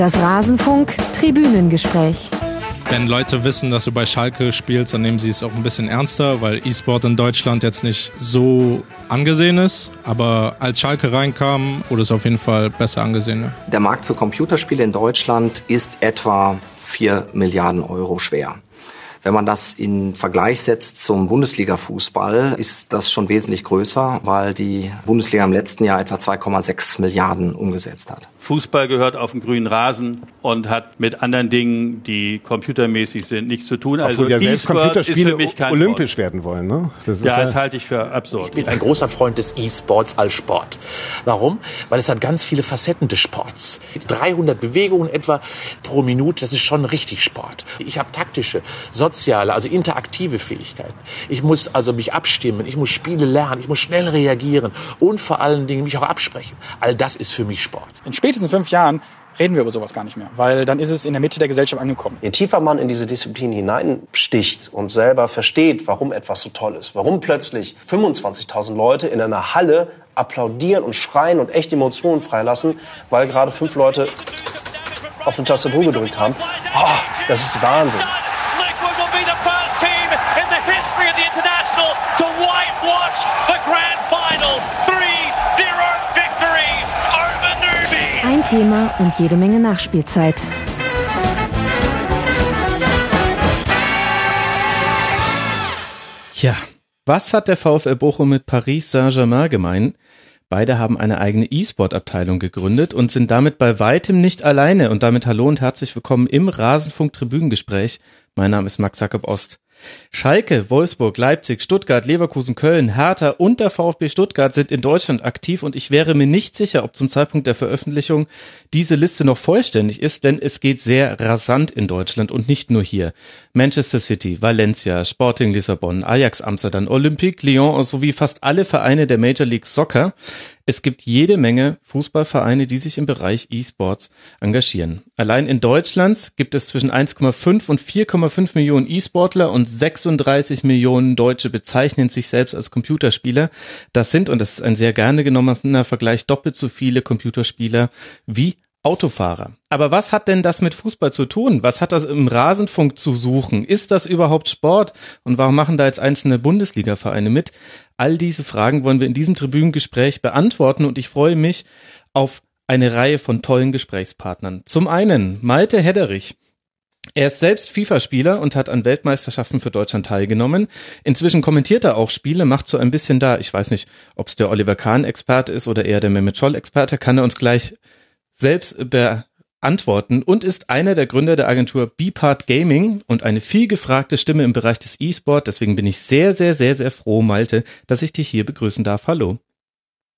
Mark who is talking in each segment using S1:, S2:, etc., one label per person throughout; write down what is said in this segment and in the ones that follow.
S1: Das Rasenfunk Tribünengespräch.
S2: Wenn Leute wissen, dass du bei Schalke spielst, dann nehmen sie es auch ein bisschen ernster, weil E-Sport in Deutschland jetzt nicht so angesehen ist. Aber als Schalke reinkam, wurde es auf jeden Fall besser angesehen.
S3: Der Markt für Computerspiele in Deutschland ist etwa 4 Milliarden Euro schwer. Wenn man das in Vergleich setzt zum Bundesliga-Fußball, ist das schon wesentlich größer, weil die Bundesliga im letzten Jahr etwa 2,6 Milliarden umgesetzt hat.
S4: Fußball gehört auf den grünen Rasen und hat mit anderen Dingen, die computermäßig sind, nichts zu tun.
S5: Also ja selbst Computerspiele olympisch Sport. werden wollen. Ne?
S4: Das ja, das halte ich für absurd.
S6: Ich bin ein großer Freund des E-Sports als Sport. Warum? Weil es hat ganz viele Facetten des Sports. 300 Bewegungen etwa pro Minute, das ist schon richtig Sport. Ich habe taktische, soziale, also interaktive Fähigkeiten. Ich muss also mich abstimmen, ich muss Spiele lernen, ich muss schnell reagieren und vor allen Dingen mich auch absprechen. All das ist für mich Sport.
S7: In spätestens fünf Jahren reden wir über sowas gar nicht mehr, weil dann ist es in der Mitte der Gesellschaft angekommen.
S8: Je tiefer man in diese Disziplin hineinsticht und selber versteht, warum etwas so toll ist, warum plötzlich 25.000 Leute in einer Halle applaudieren und schreien und echt Emotionen freilassen, weil gerade fünf Leute auf eine Tastatur gedrückt haben, oh, das ist Wahnsinn.
S1: Thema und jede Menge Nachspielzeit.
S9: Ja, was hat der VfL Bochum mit Paris Saint-Germain gemein? Beide haben eine eigene E-Sport-Abteilung gegründet und sind damit bei weitem nicht alleine. Und damit hallo und herzlich willkommen im Rasenfunk-Tribünengespräch. Mein Name ist Max Jakob Ost. Schalke, Wolfsburg, Leipzig, Stuttgart, Leverkusen, Köln, Hertha und der VfB Stuttgart sind in Deutschland aktiv und ich wäre mir nicht sicher, ob zum Zeitpunkt der Veröffentlichung diese Liste noch vollständig ist, denn es geht sehr rasant in Deutschland und nicht nur hier. Manchester City, Valencia, Sporting Lissabon, Ajax Amsterdam, Olympique Lyon sowie fast alle Vereine der Major League Soccer es gibt jede Menge Fußballvereine, die sich im Bereich E-Sports engagieren. Allein in Deutschland gibt es zwischen 1,5 und 4,5 Millionen E-Sportler und 36 Millionen Deutsche bezeichnen sich selbst als Computerspieler. Das sind, und das ist ein sehr gerne genommener Vergleich, doppelt so viele Computerspieler wie Autofahrer. Aber was hat denn das mit Fußball zu tun? Was hat das im Rasenfunk zu suchen? Ist das überhaupt Sport? Und warum machen da jetzt einzelne Bundesliga-Vereine mit? All diese Fragen wollen wir in diesem Tribünengespräch beantworten und ich freue mich auf eine Reihe von tollen Gesprächspartnern. Zum einen Malte Hedderich. Er ist selbst FIFA-Spieler und hat an Weltmeisterschaften für Deutschland teilgenommen. Inzwischen kommentiert er auch Spiele, macht so ein bisschen da, ich weiß nicht, ob es der Oliver Kahn-Experte ist oder eher der Mehmet Scholl-Experte, kann er uns gleich selbst beantworten und ist einer der Gründer der Agentur Bpart Gaming und eine viel gefragte Stimme im Bereich des E-Sport. Deswegen bin ich sehr, sehr, sehr, sehr froh, Malte, dass ich dich hier begrüßen darf. Hallo.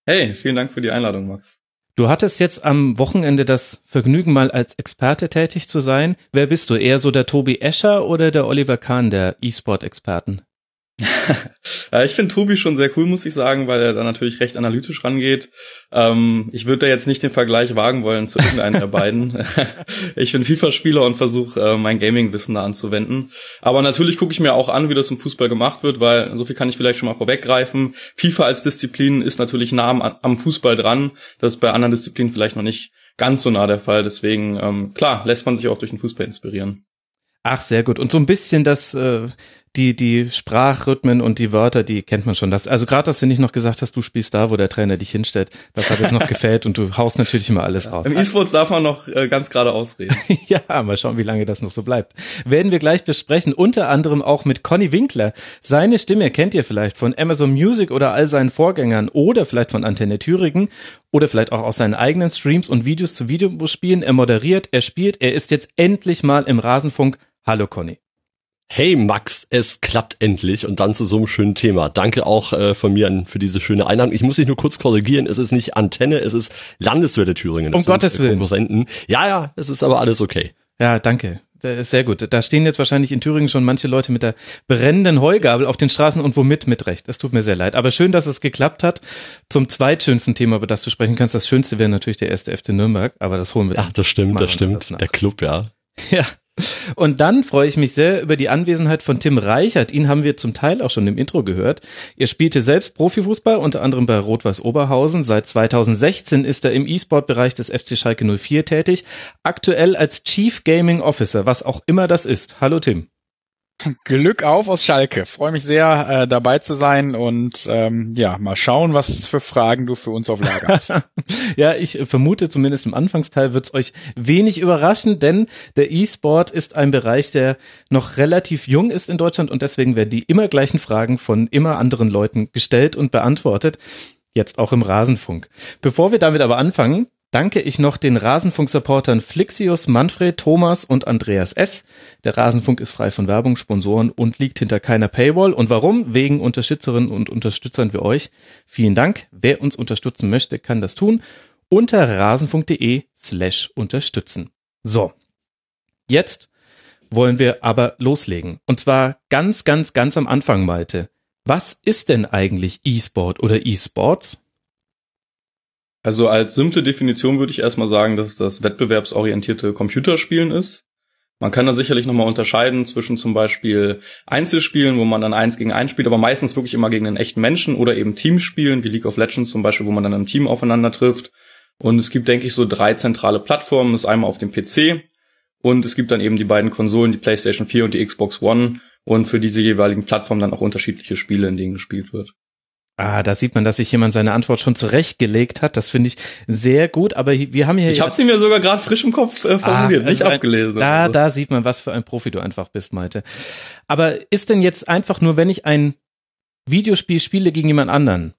S10: Hey, vielen Dank für die Einladung, Max.
S9: Du hattest jetzt am Wochenende das Vergnügen, mal als Experte tätig zu sein. Wer bist du? Eher so der Tobi Escher oder der Oliver Kahn der E-Sport-Experten?
S10: Ich finde Tobi schon sehr cool, muss ich sagen, weil er da natürlich recht analytisch rangeht. Ähm, ich würde da jetzt nicht den Vergleich wagen wollen zu irgendeinem der beiden. ich bin FIFA-Spieler und versuche äh, mein Gaming-Wissen da anzuwenden. Aber natürlich gucke ich mir auch an, wie das im Fußball gemacht wird, weil so viel kann ich vielleicht schon mal vorweggreifen. FIFA als Disziplin ist natürlich nah am, am Fußball dran. Das ist bei anderen Disziplinen vielleicht noch nicht ganz so nah der Fall. Deswegen, ähm, klar, lässt man sich auch durch den Fußball inspirieren.
S9: Ach, sehr gut. Und so ein bisschen das, äh, die, die Sprachrhythmen und die Wörter, die kennt man schon. Das, also gerade, dass du nicht noch gesagt hast, du spielst da, wo der Trainer dich hinstellt, das hat jetzt noch gefällt und du haust natürlich immer alles raus.
S10: Im E-Sports darf man noch äh, ganz gerade ausreden.
S9: ja, mal schauen, wie lange das noch so bleibt. Werden wir gleich besprechen, unter anderem auch mit Conny Winkler. Seine Stimme kennt ihr vielleicht von Amazon Music oder all seinen Vorgängern oder vielleicht von Antenne Thüringen oder vielleicht auch aus seinen eigenen Streams und Videos zu Videospielen. Er moderiert, er spielt, er ist jetzt endlich mal im Rasenfunk. Hallo Conny.
S11: Hey Max, es klappt endlich und dann zu so einem schönen Thema. Danke auch äh, von mir an, für diese schöne Einladung. Ich muss dich nur kurz korrigieren, es ist nicht Antenne, es ist Landeswelle Thüringen.
S9: Um Gottes Willen.
S11: Konkurrenten. Ja, ja, es ist aber alles okay.
S9: Ja, danke. Sehr gut. Da stehen jetzt wahrscheinlich in Thüringen schon manche Leute mit der brennenden Heugabel auf den Straßen und womit mit Recht. Es tut mir sehr leid. Aber schön, dass es geklappt hat. Zum zweitschönsten Thema, über das du sprechen kannst. Das schönste wäre natürlich der erste FC Nürnberg, aber das holen wir.
S11: Ja, das stimmt, das stimmt. Das der Club, ja.
S9: Ja, Und dann freue ich mich sehr über die Anwesenheit von Tim Reichert. Ihn haben wir zum Teil auch schon im Intro gehört. Er spielte selbst Profifußball, unter anderem bei Rot-Weiß Oberhausen. Seit 2016 ist er im E-Sport-Bereich des FC Schalke 04 tätig. Aktuell als Chief Gaming Officer, was auch immer das ist. Hallo Tim.
S7: Glück auf aus Schalke. Freue mich sehr, äh, dabei zu sein und ähm, ja, mal schauen, was für Fragen du für uns auf Lager hast.
S9: ja, ich vermute, zumindest im Anfangsteil wird es euch wenig überraschen, denn der E-Sport ist ein Bereich, der noch relativ jung ist in Deutschland und deswegen werden die immer gleichen Fragen von immer anderen Leuten gestellt und beantwortet. Jetzt auch im Rasenfunk. Bevor wir damit aber anfangen, danke ich noch den Rasenfunk-Supportern Flixius, Manfred, Thomas und Andreas S. Der Rasenfunk ist frei von Werbung, Sponsoren und liegt hinter keiner Paywall. Und warum? Wegen Unterstützerinnen und Unterstützern wie euch. Vielen Dank. Wer uns unterstützen möchte, kann das tun unter rasenfunk.de slash unterstützen. So. Jetzt wollen wir aber loslegen. Und zwar ganz, ganz, ganz am Anfang, Malte. Was ist denn eigentlich E-Sport oder E-Sports?
S10: Also als simple Definition würde ich erstmal sagen, dass das wettbewerbsorientierte Computerspielen ist. Man kann da sicherlich nochmal unterscheiden zwischen zum Beispiel Einzelspielen, wo man dann eins gegen eins spielt, aber meistens wirklich immer gegen einen echten Menschen oder eben Teamspielen, wie League of Legends zum Beispiel, wo man dann im Team aufeinander trifft. Und es gibt, denke ich, so drei zentrale Plattformen. Das ist einmal auf dem PC und es gibt dann eben die beiden Konsolen, die PlayStation 4 und die Xbox One und für diese jeweiligen Plattformen dann auch unterschiedliche Spiele, in denen gespielt wird.
S9: Ah, da sieht man, dass sich jemand seine Antwort schon zurechtgelegt hat. Das finde ich sehr gut. Aber wir haben hier.
S10: Ich habe sie mir sogar gerade frisch im Kopf äh, formuliert, ah, nicht also abgelesen.
S9: Da, also. da sieht man, was für ein Profi du einfach bist, Malte. Aber ist denn jetzt einfach nur, wenn ich ein Videospiel spiele gegen jemand anderen,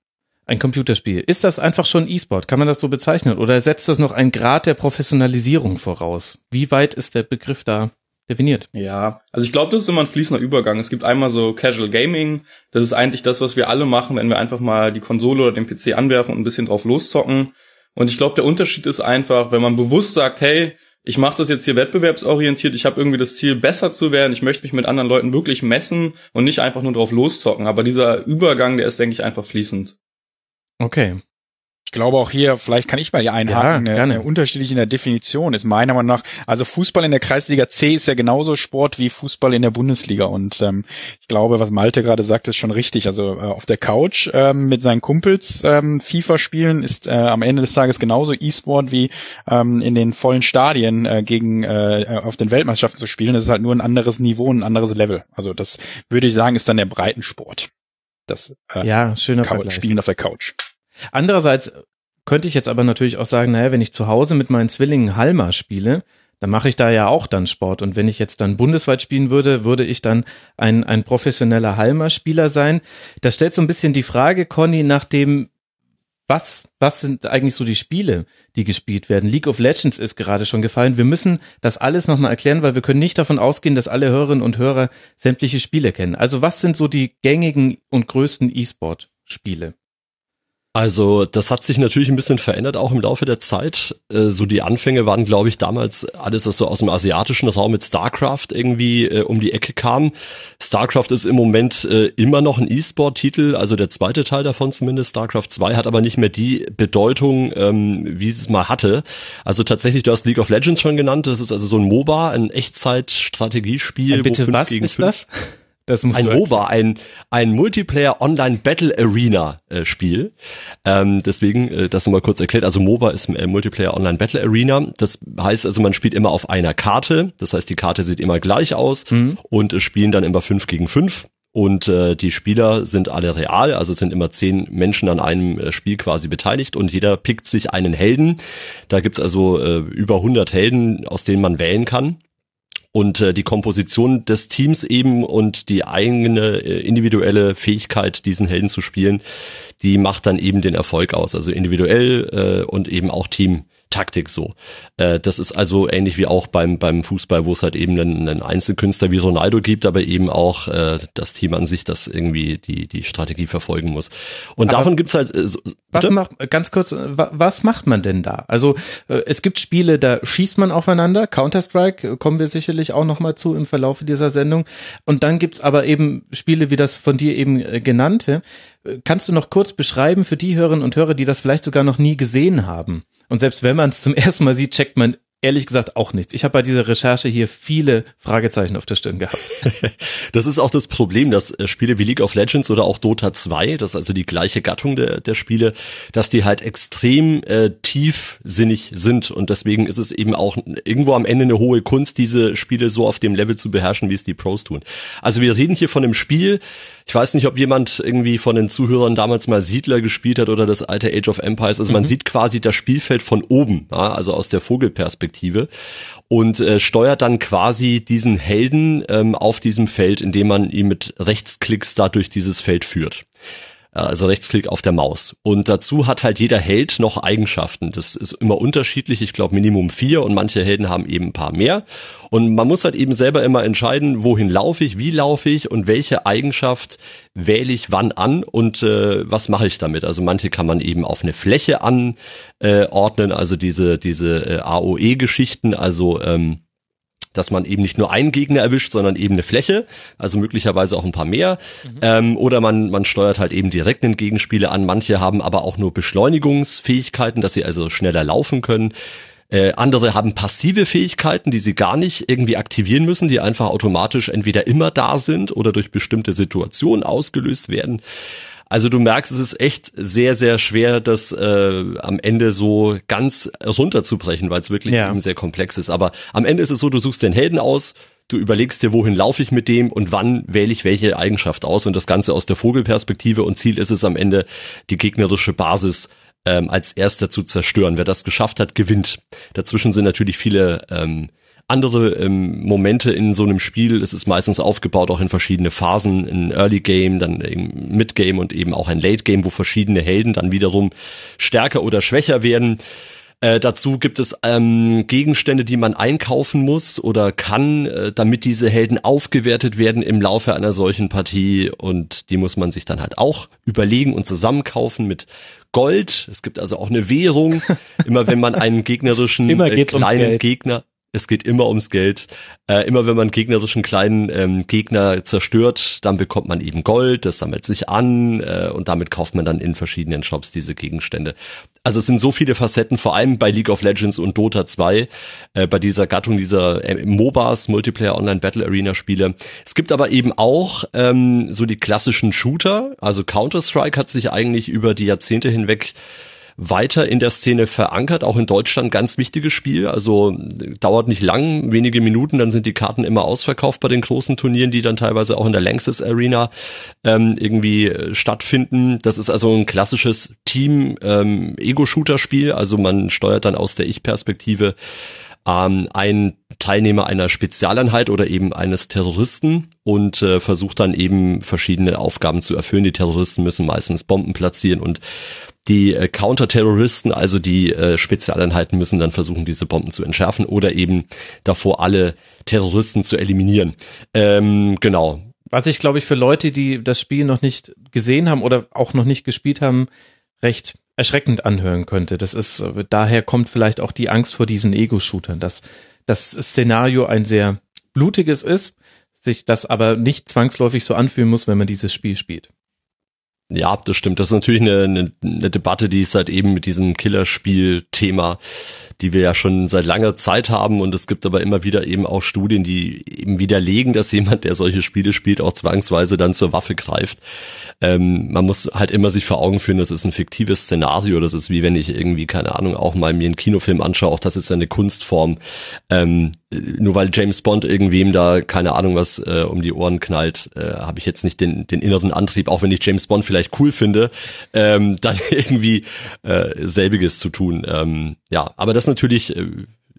S9: ein Computerspiel, ist das einfach schon E-Sport? Kann man das so bezeichnen? Oder setzt das noch einen Grad der Professionalisierung voraus? Wie weit ist der Begriff da definiert.
S10: Ja, also ich glaube, das ist immer ein fließender Übergang. Es gibt einmal so Casual Gaming, das ist eigentlich das, was wir alle machen, wenn wir einfach mal die Konsole oder den PC anwerfen und ein bisschen drauf loszocken. Und ich glaube, der Unterschied ist einfach, wenn man bewusst sagt, hey, ich mache das jetzt hier wettbewerbsorientiert, ich habe irgendwie das Ziel, besser zu werden, ich möchte mich mit anderen Leuten wirklich messen und nicht einfach nur drauf loszocken. Aber dieser Übergang, der ist, denke ich, einfach fließend.
S9: Okay.
S7: Ich glaube auch hier, vielleicht kann ich mal hier einhaken, ja, gerne. unterschiedlich in der Definition ist meiner Meinung nach, also Fußball in der Kreisliga C ist ja genauso Sport wie Fußball in der Bundesliga und ähm, ich glaube, was Malte gerade sagt, ist schon richtig. Also äh, auf der Couch ähm, mit seinen Kumpels ähm, FIFA spielen ist äh, am Ende des Tages genauso E-Sport wie ähm, in den vollen Stadien äh, gegen äh, auf den Weltmeisterschaften zu spielen. Das ist halt nur ein anderes Niveau, ein anderes Level. Also das würde ich sagen, ist dann der Breitensport. Das
S9: äh, ja, schöner
S7: Couch, Spielen auf der Couch.
S9: Andererseits könnte ich jetzt aber natürlich auch sagen, naja, wenn ich zu Hause mit meinen Zwillingen Halma spiele, dann mache ich da ja auch dann Sport. Und wenn ich jetzt dann bundesweit spielen würde, würde ich dann ein, ein professioneller Halma-Spieler sein. Das stellt so ein bisschen die Frage, Conny, nach dem, was, was sind eigentlich so die Spiele, die gespielt werden? League of Legends ist gerade schon gefallen. Wir müssen das alles nochmal erklären, weil wir können nicht davon ausgehen, dass alle Hörerinnen und Hörer sämtliche Spiele kennen. Also was sind so die gängigen und größten E-Sport-Spiele?
S11: Also das hat sich natürlich ein bisschen verändert, auch im Laufe der Zeit. Äh, so die Anfänge waren, glaube ich, damals alles, was so aus dem asiatischen Raum mit StarCraft irgendwie äh, um die Ecke kam. StarCraft ist im Moment äh, immer noch ein E-Sport-Titel, also der zweite Teil davon zumindest. StarCraft 2 hat aber nicht mehr die Bedeutung, ähm, wie es mal hatte. Also tatsächlich, du hast League of Legends schon genannt. Das ist also so ein MOBA, ein Echtzeit-Strategiespiel.
S9: Bitte, was ist das?
S11: Das muss ein MOBA, ein, ein Multiplayer Online Battle Arena äh, Spiel. Ähm, deswegen, äh, das nochmal kurz erklärt. Also MOBA ist äh, Multiplayer Online Battle Arena. Das heißt also, man spielt immer auf einer Karte. Das heißt, die Karte sieht immer gleich aus mhm. und es spielen dann immer fünf gegen fünf. Und äh, die Spieler sind alle real, also sind immer zehn Menschen an einem äh, Spiel quasi beteiligt und jeder pickt sich einen Helden. Da gibt's also äh, über 100 Helden, aus denen man wählen kann und äh, die Komposition des Teams eben und die eigene äh, individuelle Fähigkeit, diesen Helden zu spielen, die macht dann eben den Erfolg aus. Also individuell äh, und eben auch Team. Taktik so. Äh, das ist also ähnlich wie auch beim, beim Fußball, wo es halt eben einen, einen Einzelkünstler wie Ronaldo gibt, aber eben auch äh, das Team an sich, das irgendwie die, die Strategie verfolgen muss. Und aber davon gibt's halt. Äh, so,
S9: was macht, ganz kurz, was macht man denn da? Also äh, es gibt Spiele, da schießt man aufeinander. Counter-Strike äh, kommen wir sicherlich auch nochmal zu im Verlauf dieser Sendung. Und dann gibt's aber eben Spiele wie das von dir eben äh, genannte. Kannst du noch kurz beschreiben für die Hörerinnen und Hörer, die das vielleicht sogar noch nie gesehen haben? Und selbst wenn man es zum ersten Mal sieht, checkt man ehrlich gesagt auch nichts. Ich habe bei dieser Recherche hier viele Fragezeichen auf der Stirn gehabt.
S11: das ist auch das Problem, dass äh, Spiele wie League of Legends oder auch Dota 2, das ist also die gleiche Gattung der, der Spiele, dass die halt extrem äh, tiefsinnig sind und deswegen ist es eben auch irgendwo am Ende eine hohe Kunst, diese Spiele so auf dem Level zu beherrschen, wie es die Pros tun. Also wir reden hier von einem Spiel, ich weiß nicht, ob jemand irgendwie von den Zuhörern damals mal Siedler gespielt hat oder das alte Age of Empires. Also man mhm. sieht quasi das Spielfeld von oben, ja, also aus der Vogelperspektive und äh, steuert dann quasi diesen Helden ähm, auf diesem Feld, indem man ihn mit Rechtsklicks da durch dieses Feld führt. Also Rechtsklick auf der Maus. Und dazu hat halt jeder Held noch Eigenschaften. Das ist immer unterschiedlich. Ich glaube Minimum vier und manche Helden haben eben ein paar mehr. Und man muss halt eben selber immer entscheiden, wohin laufe ich, wie laufe ich und welche Eigenschaft wähle ich wann an und äh, was mache ich damit. Also manche kann man eben auf eine Fläche anordnen, äh, also diese, diese äh, AOE-Geschichten, also ähm, dass man eben nicht nur einen Gegner erwischt, sondern eben eine Fläche, also möglicherweise auch ein paar mehr. Mhm. Ähm, oder man, man steuert halt eben direkt einen Gegenspieler an. Manche haben aber auch nur Beschleunigungsfähigkeiten, dass sie also schneller laufen können. Äh, andere haben passive Fähigkeiten, die sie gar nicht irgendwie aktivieren müssen, die einfach automatisch entweder immer da sind oder durch bestimmte Situationen ausgelöst werden. Also du merkst, es ist echt sehr, sehr schwer, das äh, am Ende so ganz runterzubrechen, weil es wirklich ja. eben sehr komplex ist. Aber am Ende ist es so, du suchst den Helden aus, du überlegst dir, wohin laufe ich mit dem und wann wähle ich welche Eigenschaft aus und das Ganze aus der Vogelperspektive und Ziel ist es am Ende, die gegnerische Basis ähm, als erster zu zerstören. Wer das geschafft hat, gewinnt. Dazwischen sind natürlich viele ähm, andere ähm, Momente in so einem Spiel. Es ist meistens aufgebaut auch in verschiedene Phasen, ein Early Game, dann im Mid Game und eben auch ein Late Game, wo verschiedene Helden dann wiederum stärker oder schwächer werden. Äh, dazu gibt es ähm, Gegenstände, die man einkaufen muss oder kann, äh, damit diese Helden aufgewertet werden im Laufe einer solchen Partie. Und die muss man sich dann halt auch überlegen und zusammenkaufen mit Gold. Es gibt also auch eine Währung. Immer wenn man einen gegnerischen
S9: äh, kleinen
S11: Gegner es geht immer ums Geld. Äh, immer wenn man gegnerischen kleinen ähm, Gegner zerstört, dann bekommt man eben Gold, das sammelt sich an äh, und damit kauft man dann in verschiedenen Shops diese Gegenstände. Also es sind so viele Facetten, vor allem bei League of Legends und Dota 2, äh, bei dieser Gattung dieser äh, MOBAs, Multiplayer Online Battle Arena Spiele. Es gibt aber eben auch ähm, so die klassischen Shooter, also Counter-Strike hat sich eigentlich über die Jahrzehnte hinweg weiter in der Szene verankert, auch in Deutschland ganz wichtiges Spiel. Also dauert nicht lang, wenige Minuten, dann sind die Karten immer ausverkauft bei den großen Turnieren, die dann teilweise auch in der Lanxess Arena ähm, irgendwie äh, stattfinden. Das ist also ein klassisches Team-Ego-Shooter-Spiel. Ähm, also man steuert dann aus der Ich-Perspektive ähm, ein Teilnehmer einer Spezialeinheit oder eben eines Terroristen und äh, versucht dann eben verschiedene Aufgaben zu erfüllen. Die Terroristen müssen meistens Bomben platzieren und die äh, Counterterroristen, also die äh, Spezialeinheiten, müssen dann versuchen, diese Bomben zu entschärfen oder eben davor alle Terroristen zu eliminieren. Ähm, genau.
S9: Was ich, glaube ich, für Leute, die das Spiel noch nicht gesehen haben oder auch noch nicht gespielt haben, recht erschreckend anhören könnte. Das ist, daher kommt vielleicht auch die Angst vor diesen Ego-Shootern, dass das Szenario ein sehr blutiges ist, sich das aber nicht zwangsläufig so anfühlen muss, wenn man dieses Spiel spielt.
S11: Ja, das stimmt. Das ist natürlich eine, eine, eine Debatte, die ist halt eben mit diesem Killerspiel-Thema, die wir ja schon seit langer Zeit haben. Und es gibt aber immer wieder eben auch Studien, die eben widerlegen, dass jemand, der solche Spiele spielt, auch zwangsweise dann zur Waffe greift. Ähm, man muss halt immer sich vor Augen führen, das ist ein fiktives Szenario. Das ist wie wenn ich irgendwie, keine Ahnung, auch mal mir einen Kinofilm anschaue. Auch das ist eine Kunstform. Ähm, nur weil James Bond irgendwem da keine Ahnung was äh, um die Ohren knallt, äh, habe ich jetzt nicht den, den inneren Antrieb, auch wenn ich James Bond vielleicht cool finde, ähm, dann irgendwie äh, selbiges zu tun. Ähm, ja, aber das ist natürlich äh,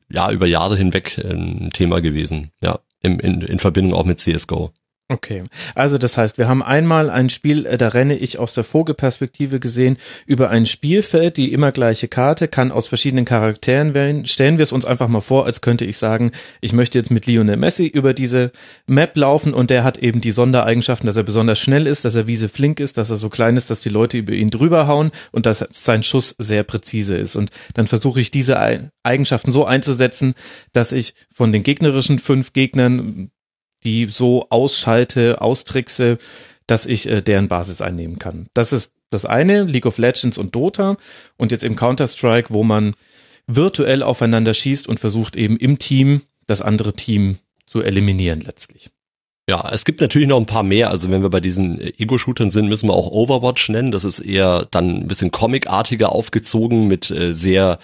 S11: ja über Jahre hinweg ein Thema gewesen, ja, im, in, in Verbindung auch mit CSGO.
S9: Okay, also das heißt, wir haben einmal ein Spiel, äh, da renne ich aus der Vogelperspektive gesehen über ein Spielfeld, die immer gleiche Karte, kann aus verschiedenen Charakteren wählen. Stellen wir es uns einfach mal vor, als könnte ich sagen, ich möchte jetzt mit Lionel Messi über diese Map laufen und der hat eben die Sondereigenschaften, dass er besonders schnell ist, dass er wiese flink ist, dass er so klein ist, dass die Leute über ihn drüber hauen und dass sein Schuss sehr präzise ist. Und dann versuche ich diese Eigenschaften so einzusetzen, dass ich von den gegnerischen fünf Gegnern die so ausschalte, austrickse, dass ich äh, deren Basis einnehmen kann. Das ist das eine, League of Legends und Dota und jetzt im Counter-Strike, wo man virtuell aufeinander schießt und versucht eben im Team das andere Team zu eliminieren letztlich.
S11: Ja, es gibt natürlich noch ein paar mehr. Also wenn wir bei diesen Ego-Shootern sind, müssen wir auch Overwatch nennen. Das ist eher dann ein bisschen comicartiger aufgezogen mit äh, sehr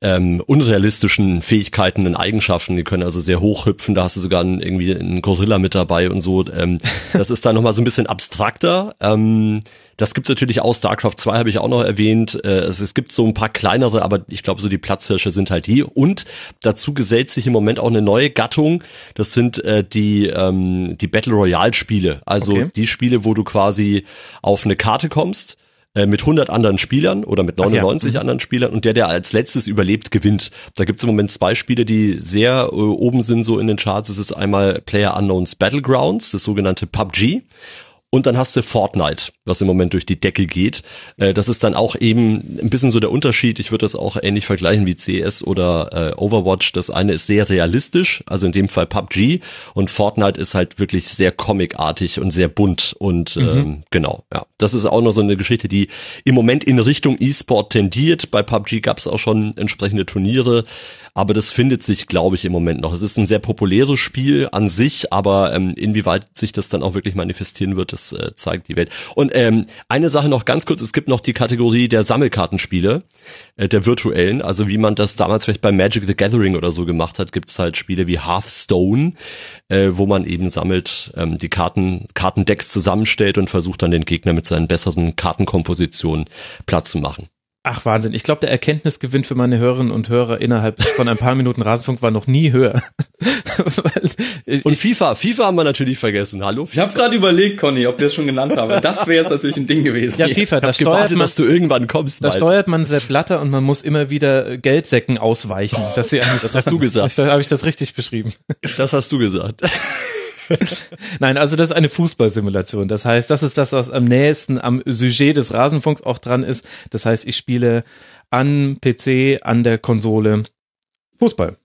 S11: ähm, unrealistischen Fähigkeiten und Eigenschaften. Die können also sehr hoch hüpfen, da hast du sogar einen, irgendwie einen Gorilla mit dabei und so. Ähm, das ist dann nochmal so ein bisschen abstrakter. Ähm, das gibt's natürlich auch. StarCraft 2 habe ich auch noch erwähnt. Äh, es, es, gibt so ein paar kleinere, aber ich glaube, so die Platzhirsche sind halt die. Und dazu gesellt sich im Moment auch eine neue Gattung. Das sind äh, die, ähm, die Battle Royale Spiele. Also okay. die Spiele, wo du quasi auf eine Karte kommst äh, mit 100 anderen Spielern oder mit 99 ja. Mhm. anderen Spielern und der, der als letztes überlebt, gewinnt. Da gibt es im Moment zwei Spiele, die sehr äh, oben sind so in den Charts. Es ist einmal Player Unknowns Battlegrounds, das sogenannte PUBG und dann hast du Fortnite, was im Moment durch die Decke geht. Äh, das ist dann auch eben ein bisschen so der Unterschied. Ich würde das auch ähnlich vergleichen wie CS oder äh, Overwatch. Das eine ist sehr realistisch, also in dem Fall PUBG. Und Fortnite ist halt wirklich sehr comicartig und sehr bunt. Und mhm. ähm, genau, ja. Das ist auch noch so eine Geschichte, die im Moment in Richtung E-Sport tendiert. Bei PUBG gab es auch schon entsprechende Turniere aber das findet sich, glaube ich, im Moment noch. Es ist ein sehr populäres Spiel an sich, aber ähm, inwieweit sich das dann auch wirklich manifestieren wird, das äh, zeigt die Welt. Und ähm, eine Sache noch ganz kurz, es gibt noch die Kategorie der Sammelkartenspiele, äh, der virtuellen, also wie man das damals vielleicht bei Magic the Gathering oder so gemacht hat, gibt es halt Spiele wie Hearthstone, äh, wo man eben sammelt, ähm, die Karten, Kartendecks zusammenstellt und versucht dann den Gegner mit seinen besseren Kartenkompositionen Platz zu machen.
S9: Ach Wahnsinn, ich glaube, der Erkenntnisgewinn für meine Hörerinnen und Hörer innerhalb von ein paar Minuten Rasenfunk war noch nie höher.
S11: und FIFA, FIFA haben wir natürlich vergessen. Hallo?
S10: FIFA? Ich habe gerade überlegt, Conny, ob wir das schon genannt haben. Das wäre jetzt natürlich ein Ding gewesen.
S9: Ja, FIFA, da steuert gewartet, man,
S11: dass du irgendwann kommst.
S9: Da bald. steuert man Sepp Blatter und man muss immer wieder Geldsäcken ausweichen. Oh, dass sie
S11: das hast du gesagt.
S9: Habe ich das richtig beschrieben?
S11: Das hast du gesagt.
S9: Nein, also das ist eine Fußballsimulation. Das heißt, das ist das, was am nächsten am Sujet des Rasenfunks auch dran ist. Das heißt, ich spiele an PC, an der Konsole Fußball.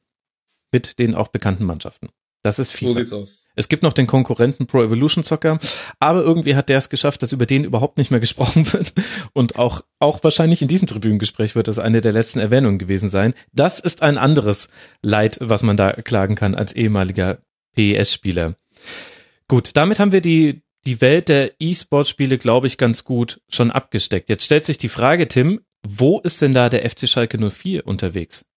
S9: Mit den auch bekannten Mannschaften. Das ist FIFA. So sieht's aus. Es gibt noch den Konkurrenten Pro Evolution Soccer, aber irgendwie hat der es geschafft, dass über den überhaupt nicht mehr gesprochen wird. Und auch, auch wahrscheinlich in diesem Tribünengespräch wird das eine der letzten Erwähnungen gewesen sein. Das ist ein anderes Leid, was man da klagen kann als ehemaliger PES-Spieler. Gut, damit haben wir die, die Welt der E-Sport-Spiele, glaube ich, ganz gut schon abgesteckt. Jetzt stellt sich die Frage, Tim, wo ist denn da der FC Schalke 04 unterwegs?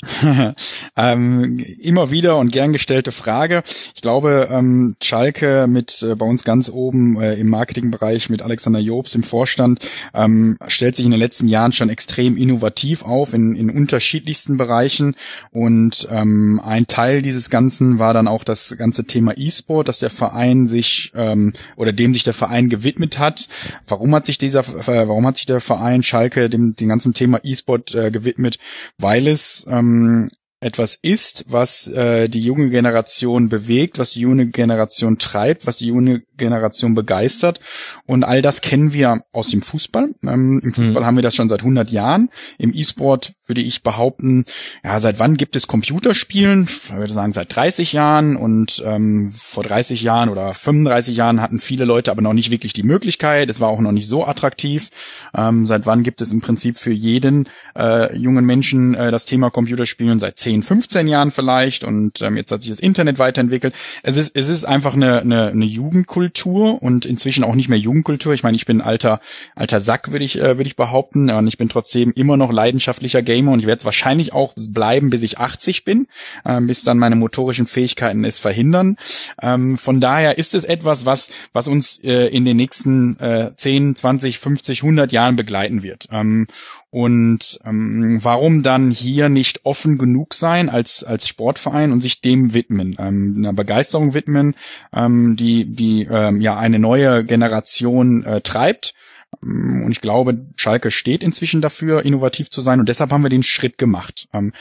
S5: ähm, immer wieder und gern gestellte Frage. Ich glaube, ähm, Schalke mit äh, bei uns ganz oben äh, im Marketingbereich mit Alexander Jobs im Vorstand ähm, stellt sich in den letzten Jahren schon extrem innovativ auf in, in unterschiedlichsten Bereichen und ähm, ein Teil dieses Ganzen war dann auch das ganze Thema E-Sport, dass der Verein sich ähm, oder dem sich der Verein gewidmet hat. Warum hat sich dieser, äh, warum hat sich der Verein Schalke dem, dem ganzen Thema E-Sport äh, gewidmet? Weil es ähm, ähm, etwas ist, was äh, die junge Generation bewegt, was die junge Generation treibt, was die junge Generation begeistert. Und all das kennen wir aus dem Fußball. Ähm, Im Fußball mhm. haben wir das schon seit 100 Jahren. Im E-Sport würde ich behaupten, ja, seit wann gibt es Computerspielen? Ich würde sagen, seit 30 Jahren. Und ähm, vor 30 Jahren oder 35 Jahren hatten viele Leute aber noch nicht wirklich die Möglichkeit. Es war auch noch nicht so attraktiv. Ähm, seit wann gibt es im Prinzip für jeden äh, jungen Menschen äh, das Thema Computerspielen? Seit 10, 15 Jahren vielleicht und ähm, jetzt hat sich das Internet weiterentwickelt. Es ist, es ist einfach eine, eine, eine Jugendkultur und inzwischen auch nicht mehr Jugendkultur. Ich meine, ich bin alter, alter Sack, würde ich, äh, würde ich behaupten. Und ich bin trotzdem immer noch leidenschaftlicher Gamer und ich werde es wahrscheinlich auch bleiben, bis ich 80 bin, äh, bis dann meine motorischen Fähigkeiten es verhindern. Ähm, von daher ist es etwas, was, was uns äh, in den nächsten äh, 10, 20, 50, 100 Jahren begleiten wird. Ähm, und ähm, warum dann hier nicht offen genug sein als als Sportverein und sich dem widmen, ähm, einer Begeisterung widmen, ähm, die die ähm, ja eine neue Generation äh, treibt. Ähm, und ich glaube, Schalke steht inzwischen dafür, innovativ zu sein und deshalb haben wir den Schritt gemacht. Ähm,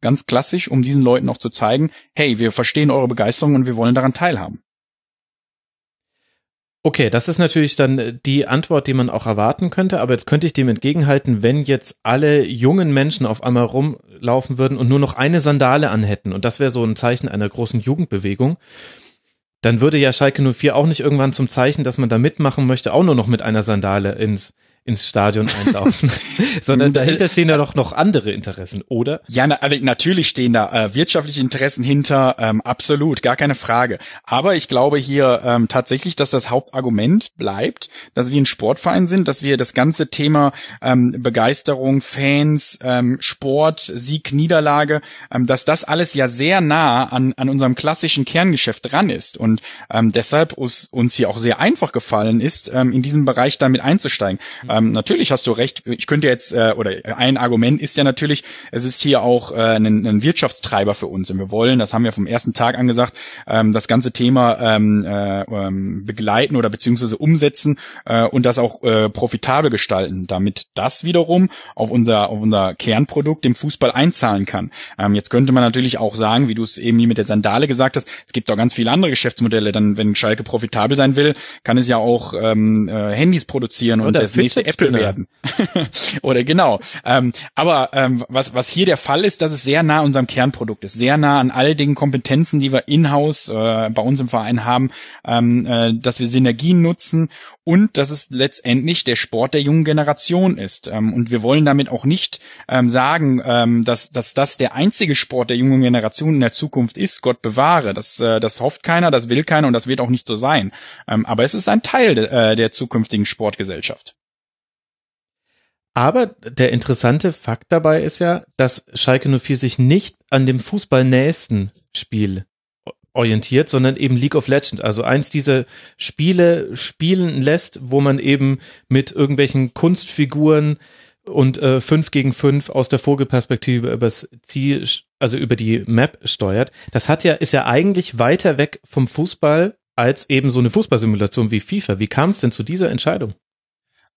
S5: ganz klassisch, um diesen Leuten auch zu zeigen, hey, wir verstehen eure Begeisterung und wir wollen daran teilhaben.
S9: Okay, das ist natürlich dann die Antwort, die man auch erwarten könnte, aber jetzt könnte ich dem entgegenhalten, wenn jetzt alle jungen Menschen auf einmal rumlaufen würden und nur noch eine Sandale anhätten und das wäre so ein Zeichen einer großen Jugendbewegung, dann würde ja Schalke 04 auch nicht irgendwann zum Zeichen, dass man da mitmachen möchte, auch nur noch mit einer Sandale ins ins Stadion einlaufen, sondern dahinter stehen ja doch noch andere Interessen, oder?
S5: Ja, na, also natürlich stehen da äh, wirtschaftliche Interessen hinter, ähm, absolut, gar keine Frage. Aber ich glaube hier ähm, tatsächlich, dass das Hauptargument bleibt, dass wir ein Sportverein sind, dass wir das ganze Thema ähm, Begeisterung, Fans, ähm, Sport, Sieg, Niederlage, ähm, dass das alles ja sehr nah an, an unserem klassischen Kerngeschäft dran ist und ähm, deshalb uns, uns hier auch sehr einfach gefallen ist, ähm, in diesem Bereich damit einzusteigen. Mhm. Ähm, natürlich hast du recht. Ich könnte jetzt äh, oder ein Argument ist ja natürlich, es ist hier auch äh, ein, ein Wirtschaftstreiber für uns und wir wollen, das haben wir vom ersten Tag angesagt, ähm, das ganze Thema ähm, äh, ähm, begleiten oder beziehungsweise umsetzen äh, und das auch äh, profitabel gestalten, damit das wiederum auf unser auf unser Kernprodukt dem Fußball einzahlen kann. Ähm, jetzt könnte man natürlich auch sagen, wie du es eben mit der Sandale gesagt hast, es gibt auch ganz viele andere Geschäftsmodelle. Dann, wenn Schalke profitabel sein will, kann es ja auch ähm, äh, Handys produzieren und, und das nächste Apple werden. Oder genau. Ähm, aber ähm, was, was hier der Fall ist, dass es sehr nah unserem Kernprodukt ist, sehr nah an all den Kompetenzen, die wir in-house äh, bei uns im Verein haben, ähm, äh, dass wir Synergien nutzen und dass es letztendlich der Sport der jungen Generation ist. Ähm, und wir wollen damit auch nicht ähm, sagen, ähm, dass, dass das der einzige Sport der jungen Generation in der Zukunft ist. Gott bewahre. Das, äh, das hofft keiner, das will keiner und das wird auch nicht so sein. Ähm, aber es ist ein Teil de, äh, der zukünftigen Sportgesellschaft.
S9: Aber der interessante Fakt dabei ist ja, dass Schalke 04 sich nicht an dem fußballnächsten Spiel orientiert, sondern eben League of Legends. Also eins dieser Spiele spielen lässt, wo man eben mit irgendwelchen Kunstfiguren und äh, fünf gegen fünf aus der Vogelperspektive übers Ziel, also über die Map steuert. Das hat ja, ist ja eigentlich weiter weg vom Fußball als eben so eine Fußballsimulation wie FIFA. Wie kam es denn zu dieser Entscheidung?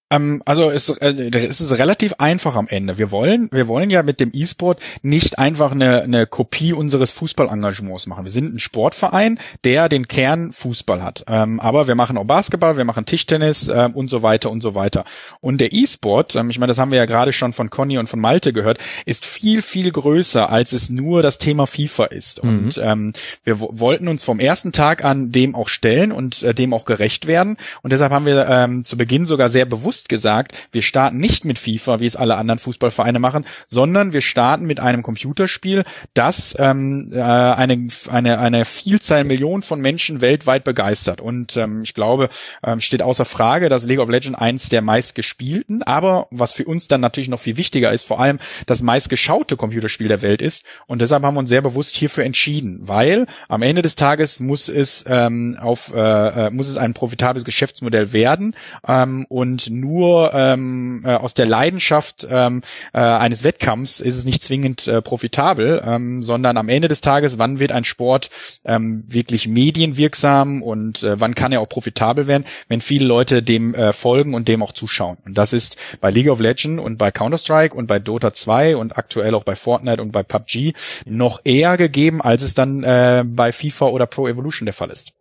S5: Ähm, also es, äh, es ist relativ einfach am Ende. Wir wollen, wir wollen ja mit dem E-Sport nicht einfach eine, eine Kopie unseres Fußballengagements machen. Wir sind ein Sportverein, der den Kern Fußball hat. Ähm, aber wir machen auch Basketball, wir machen Tischtennis ähm, und so weiter und so weiter. Und der E-Sport, ähm, ich meine, das haben wir ja gerade schon von Conny und von Malte gehört, ist viel, viel größer, als es nur das Thema FIFA ist. Mhm. Und ähm, wir wollten uns vom ersten Tag an dem auch stellen und äh, dem auch gerecht werden. Und deshalb haben wir ähm, zu Beginn sogar sehr bewusst bewusst gesagt, wir starten nicht mit FIFA, wie es alle anderen Fußballvereine machen, sondern wir starten mit einem Computerspiel, das ähm, äh, eine, eine, eine Vielzahl Millionen von Menschen weltweit begeistert. Und ähm, ich glaube, ähm, steht außer Frage, dass League of Legends eins der meistgespielten, aber was für uns dann natürlich noch viel wichtiger ist, vor allem das meistgeschaute Computerspiel der Welt ist. Und deshalb haben wir uns sehr bewusst hierfür entschieden, weil am Ende des Tages muss es ähm, auf äh, äh muss es ein profitables Geschäftsmodell werden ähm, und nur nur ähm, äh, aus der Leidenschaft ähm, äh, eines Wettkampfs ist es nicht zwingend äh, profitabel, ähm, sondern am Ende des Tages, wann wird ein Sport ähm, wirklich medienwirksam und äh, wann kann er auch profitabel werden, wenn viele Leute dem äh, folgen und dem auch zuschauen. Und das ist bei League of Legends und bei Counter-Strike und bei Dota 2 und aktuell auch bei Fortnite und bei PUBG noch eher gegeben, als es dann äh, bei FIFA oder Pro Evolution der Fall ist.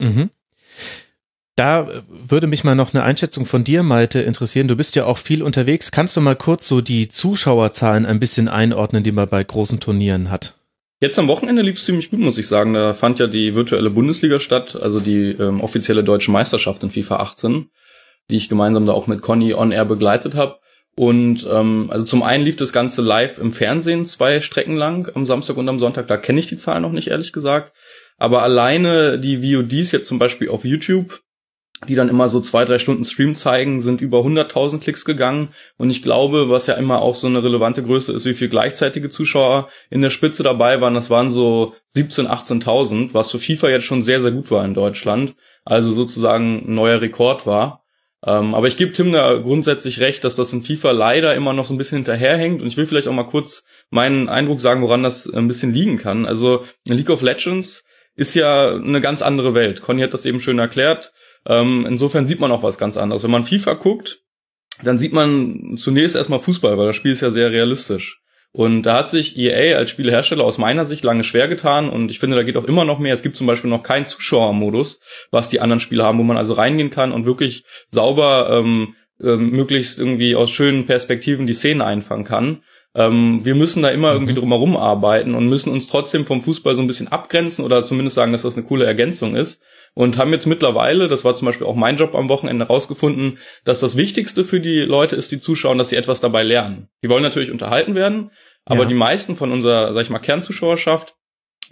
S9: Mhm. Da würde mich mal noch eine Einschätzung von dir, Malte, interessieren. Du bist ja auch viel unterwegs. Kannst du mal kurz so die Zuschauerzahlen ein bisschen einordnen, die man bei großen Turnieren hat?
S10: Jetzt am Wochenende lief es ziemlich gut, muss ich sagen. Da fand ja die virtuelle Bundesliga statt, also die ähm, offizielle deutsche Meisterschaft in FIFA 18, die ich gemeinsam da auch mit Conny on Air begleitet habe. Und ähm, also zum einen lief das Ganze live im Fernsehen zwei Strecken lang, am Samstag und am Sonntag. Da kenne ich die Zahlen noch nicht, ehrlich gesagt. Aber alleine die VODs jetzt zum Beispiel auf YouTube die dann immer so zwei, drei Stunden Stream zeigen, sind über 100.000 Klicks gegangen. Und ich glaube, was ja immer auch so eine relevante Größe ist, wie viel gleichzeitige Zuschauer in der Spitze dabei waren, das waren so 17.000, 18.000, was für FIFA jetzt schon sehr, sehr gut war in Deutschland. Also sozusagen ein neuer Rekord war. Ähm, aber ich gebe Tim da grundsätzlich recht, dass das in FIFA leider immer noch so ein bisschen hinterherhängt. Und ich will vielleicht auch mal kurz meinen Eindruck sagen, woran das ein bisschen liegen kann. Also League of Legends ist ja eine ganz andere Welt. Conny hat das eben schön erklärt ähm, insofern sieht man auch was ganz anderes. Wenn man FIFA guckt, dann sieht man zunächst erstmal Fußball, weil das Spiel ist ja sehr realistisch. Und da hat sich EA als Spielehersteller aus meiner Sicht lange schwer getan und ich finde, da geht auch immer noch mehr. Es gibt zum Beispiel noch keinen Zuschauermodus, was die anderen Spiele haben, wo man also reingehen kann und wirklich sauber ähm, äh, möglichst irgendwie aus schönen Perspektiven die Szenen einfangen kann. Ähm, wir müssen da immer irgendwie mhm. drumherum arbeiten und müssen uns trotzdem vom Fußball so ein bisschen abgrenzen oder zumindest sagen, dass das eine coole Ergänzung ist. Und haben jetzt mittlerweile, das war zum Beispiel auch mein Job am Wochenende, rausgefunden, dass das Wichtigste für die Leute ist, die zuschauen, dass sie etwas dabei lernen. Die wollen natürlich unterhalten werden, aber ja. die meisten von unserer, sag ich mal, Kernzuschauerschaft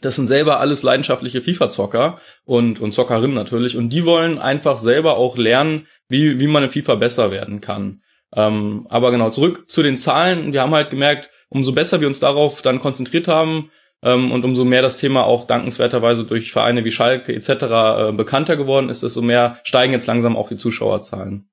S10: das sind selber alles leidenschaftliche FIFA-Zocker und, und Zockerinnen natürlich. Und die wollen einfach selber auch lernen, wie, wie man in FIFA besser werden kann. Ähm, aber genau, zurück zu den Zahlen. Wir haben halt gemerkt, umso besser wir uns darauf dann konzentriert haben und umso mehr das Thema auch dankenswerterweise durch Vereine wie Schalke etc. Äh, bekannter geworden ist, desto mehr steigen jetzt langsam auch die Zuschauerzahlen.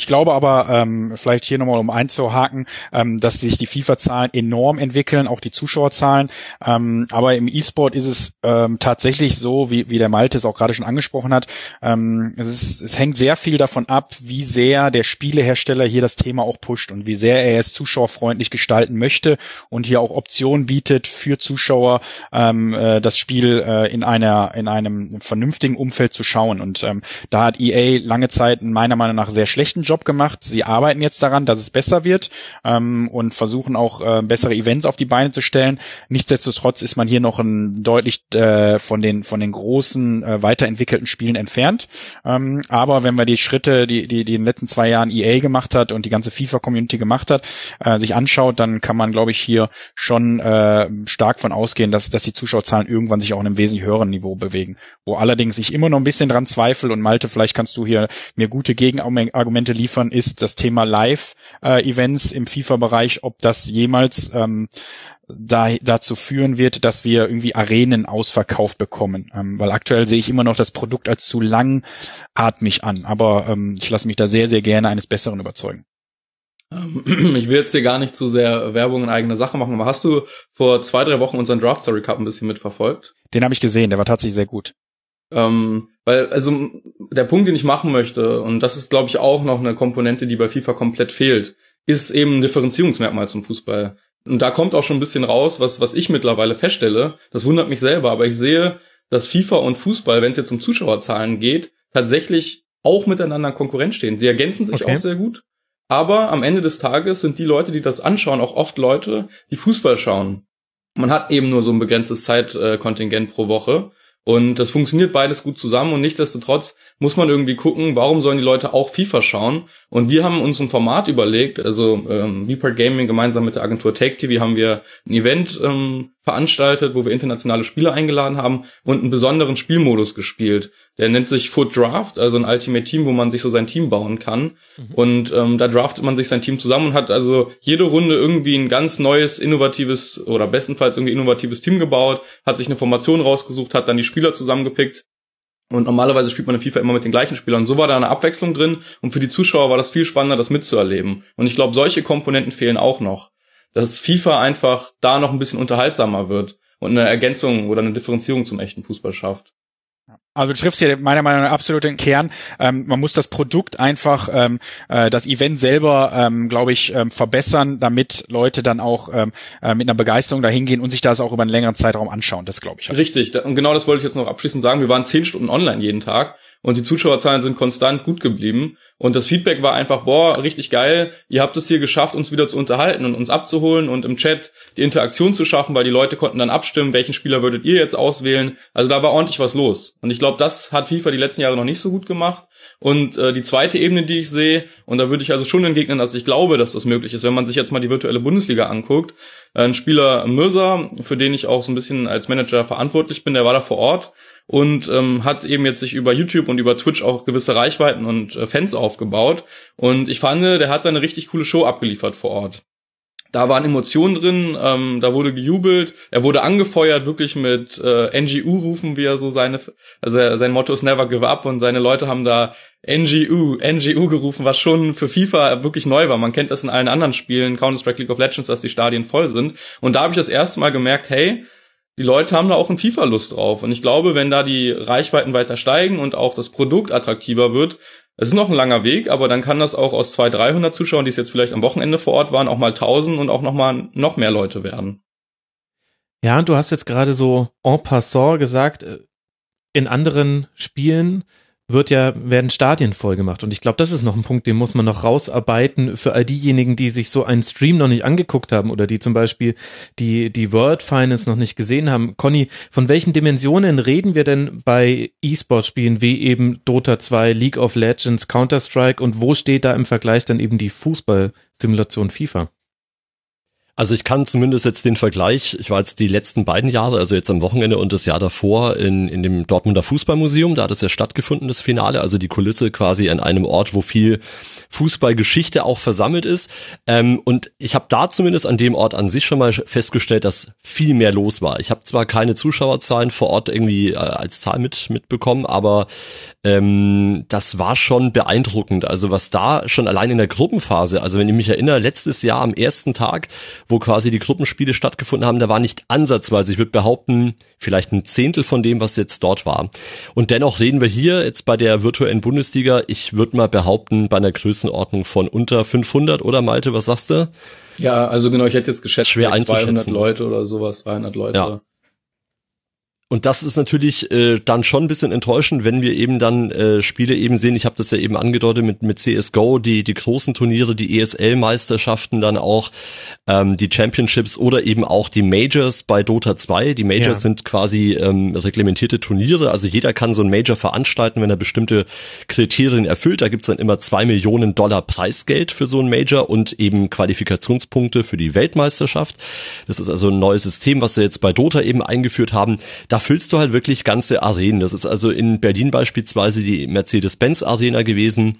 S5: Ich glaube aber, ähm, vielleicht hier nochmal um einzuhaken, ähm, dass sich die FIFA-Zahlen enorm entwickeln, auch die Zuschauerzahlen. Ähm, aber im E-Sport ist es ähm, tatsächlich so, wie, wie der Malte es auch gerade schon angesprochen hat, ähm, es, ist, es hängt sehr viel davon ab, wie sehr der Spielehersteller hier das Thema auch pusht und wie sehr er es zuschauerfreundlich gestalten möchte und hier auch Optionen bietet für Zuschauer, ähm, äh, das Spiel äh, in einer in einem vernünftigen Umfeld zu schauen. Und ähm, da hat EA lange Zeit meiner Meinung nach sehr schlechten Job gemacht. Sie arbeiten jetzt daran, dass es besser wird ähm, und versuchen auch äh, bessere Events auf die Beine zu stellen. Nichtsdestotrotz ist man hier noch ein deutlich äh, von den von den großen äh, weiterentwickelten Spielen entfernt. Ähm, aber wenn man die Schritte, die, die die in den letzten zwei Jahren EA gemacht hat und die ganze FIFA-Community gemacht hat, äh, sich anschaut, dann kann man, glaube ich, hier schon äh, stark von ausgehen, dass dass die Zuschauerzahlen irgendwann sich auch in einem wesentlich höheren Niveau bewegen. Wo allerdings ich immer noch ein bisschen dran zweifle und Malte, vielleicht kannst du hier mir gute Gegenargumente liefern, ist das Thema Live-Events im FIFA-Bereich, ob das jemals ähm, da, dazu führen wird, dass wir irgendwie Arenen ausverkauft bekommen. Ähm, weil aktuell sehe ich immer noch das Produkt als zu langatmig an. Aber ähm, ich lasse mich da sehr, sehr gerne eines Besseren überzeugen.
S10: Ähm, ich will jetzt hier gar nicht zu sehr Werbung in eigener Sache machen, aber hast du vor zwei, drei Wochen unseren Draft Story Cup ein bisschen mitverfolgt?
S5: Den habe ich gesehen, der war tatsächlich sehr gut.
S10: Ähm, weil, also der Punkt, den ich machen möchte, und das ist, glaube ich, auch noch eine Komponente, die bei FIFA komplett fehlt, ist eben ein Differenzierungsmerkmal zum Fußball. Und da kommt auch schon ein bisschen raus, was, was ich mittlerweile feststelle. Das wundert mich selber, aber ich sehe, dass FIFA und Fußball, wenn es jetzt um Zuschauerzahlen geht, tatsächlich auch miteinander in Konkurrenz stehen. Sie ergänzen sich okay. auch sehr gut. Aber am Ende des Tages sind die Leute, die das anschauen, auch oft Leute, die Fußball schauen. Man hat eben nur so ein begrenztes Zeitkontingent pro Woche. Und das funktioniert beides gut zusammen und nichtsdestotrotz muss man irgendwie gucken, warum sollen die Leute auch FIFA schauen? Und wir haben uns ein Format überlegt, also ähm, Vpart Gaming gemeinsam mit der Agentur Take TV haben wir ein Event ähm, veranstaltet, wo wir internationale Spieler eingeladen haben und einen besonderen Spielmodus gespielt. Der nennt sich Foot Draft, also ein Ultimate Team, wo man sich so sein Team bauen kann. Mhm. Und ähm, da draftet man sich sein Team zusammen und hat also jede Runde irgendwie ein ganz neues, innovatives oder bestenfalls irgendwie innovatives Team gebaut, hat sich eine Formation rausgesucht, hat dann die Spieler zusammengepickt und normalerweise spielt man in FIFA immer mit den gleichen Spielern. So war da eine Abwechslung drin. Und für die Zuschauer war das viel spannender, das mitzuerleben. Und ich glaube, solche Komponenten fehlen auch noch. Dass FIFA einfach da noch ein bisschen unterhaltsamer wird und eine Ergänzung oder eine Differenzierung zum echten Fußball schafft.
S5: Also du triffst hier meiner Meinung nach absolut den Kern. Ähm, man muss das Produkt einfach, ähm, äh, das Event selber, ähm, glaube ich, ähm, verbessern, damit Leute dann auch ähm, äh, mit einer Begeisterung dahin gehen und sich das auch über einen längeren Zeitraum anschauen. Das glaube ich.
S10: Halt. Richtig. Und genau das wollte ich jetzt noch abschließend sagen. Wir waren zehn Stunden online jeden Tag und die Zuschauerzahlen sind konstant gut geblieben. Und das Feedback war einfach, boah, richtig geil, ihr habt es hier geschafft, uns wieder zu unterhalten und uns abzuholen und im Chat die Interaktion zu schaffen, weil die Leute konnten dann abstimmen, welchen Spieler würdet ihr jetzt auswählen. Also da war ordentlich was los. Und ich glaube, das hat FIFA die letzten Jahre noch nicht so gut gemacht. Und äh, die zweite Ebene, die ich sehe, und da würde ich also schon entgegnen, dass ich glaube, dass das möglich ist, wenn man sich jetzt mal die virtuelle Bundesliga anguckt. Ein Spieler Mirza, für den ich auch so ein bisschen als Manager verantwortlich bin, der war da vor Ort und ähm, hat eben jetzt sich über YouTube und über Twitch auch gewisse Reichweiten und äh, Fans aufgebaut. Und ich fand, der hat da eine richtig coole Show abgeliefert vor Ort. Da waren Emotionen drin, ähm, da wurde gejubelt, er wurde angefeuert, wirklich mit äh, NGU-Rufen, wie er so seine, also sein Motto ist Never Give Up und seine Leute haben da NGU, NGU gerufen, was schon für FIFA wirklich neu war. Man kennt das in allen anderen Spielen, Counter-Strike League of Legends, dass die Stadien voll sind. Und da habe ich das erste Mal gemerkt, hey, die Leute haben da auch ein FIFA-Lust drauf. Und ich glaube, wenn da die Reichweiten weiter steigen und auch das Produkt attraktiver wird, es ist noch ein langer Weg, aber dann kann das auch aus 200, 300 Zuschauern, die es jetzt vielleicht am Wochenende vor Ort waren, auch mal 1000 und auch noch mal noch mehr Leute werden.
S9: Ja, und du hast jetzt gerade so en passant gesagt, äh, in anderen Spielen wird ja, werden Stadien voll gemacht. Und ich glaube, das ist noch ein Punkt, den muss man noch rausarbeiten für all diejenigen, die sich so einen Stream noch nicht angeguckt haben oder die zum Beispiel die, die World Finals noch nicht gesehen haben. Conny, von welchen Dimensionen reden wir denn bei E-Sport-Spielen wie eben Dota 2, League of Legends, Counter-Strike und wo steht da im Vergleich dann eben die Fußball-Simulation FIFA?
S11: Also ich kann zumindest jetzt den Vergleich, ich war jetzt die letzten beiden Jahre, also jetzt am Wochenende und das Jahr davor in, in dem Dortmunder Fußballmuseum, da hat es ja stattgefunden, das Finale, also die Kulisse quasi an einem Ort, wo viel Fußballgeschichte auch versammelt ist. Ähm, und ich habe da zumindest an dem Ort an sich schon mal festgestellt, dass viel mehr los war. Ich habe zwar keine Zuschauerzahlen vor Ort irgendwie äh, als Zahl mit, mitbekommen, aber ähm, das war schon beeindruckend. Also was da schon allein in der Gruppenphase, also wenn ich mich erinnere, letztes Jahr am ersten Tag, wo quasi die Gruppenspiele stattgefunden haben, da war nicht ansatzweise, ich würde behaupten, vielleicht ein Zehntel von dem, was jetzt dort war. Und dennoch reden wir hier jetzt bei der virtuellen Bundesliga, ich würde mal behaupten, bei einer Größenordnung von unter 500 oder Malte, was sagst du?
S10: Ja, also genau, ich hätte jetzt geschätzt, schwer 200 Leute oder sowas, 300 Leute.
S11: Ja. Und das ist natürlich äh, dann schon ein bisschen enttäuschend, wenn wir eben dann äh, Spiele eben sehen. Ich habe das ja eben angedeutet mit mit CS:GO, die die großen Turniere, die ESL-Meisterschaften, dann auch ähm, die Championships oder eben auch die Majors bei Dota 2. Die Majors ja. sind quasi ähm, reglementierte Turniere, also jeder kann so ein Major veranstalten, wenn er bestimmte Kriterien erfüllt. Da gibt's dann immer zwei Millionen Dollar Preisgeld für so ein Major und eben Qualifikationspunkte für die Weltmeisterschaft. Das ist also ein neues System, was sie jetzt bei Dota eben eingeführt haben. Da füllst du halt wirklich ganze Arenen. Das ist also in Berlin beispielsweise die Mercedes-Benz Arena gewesen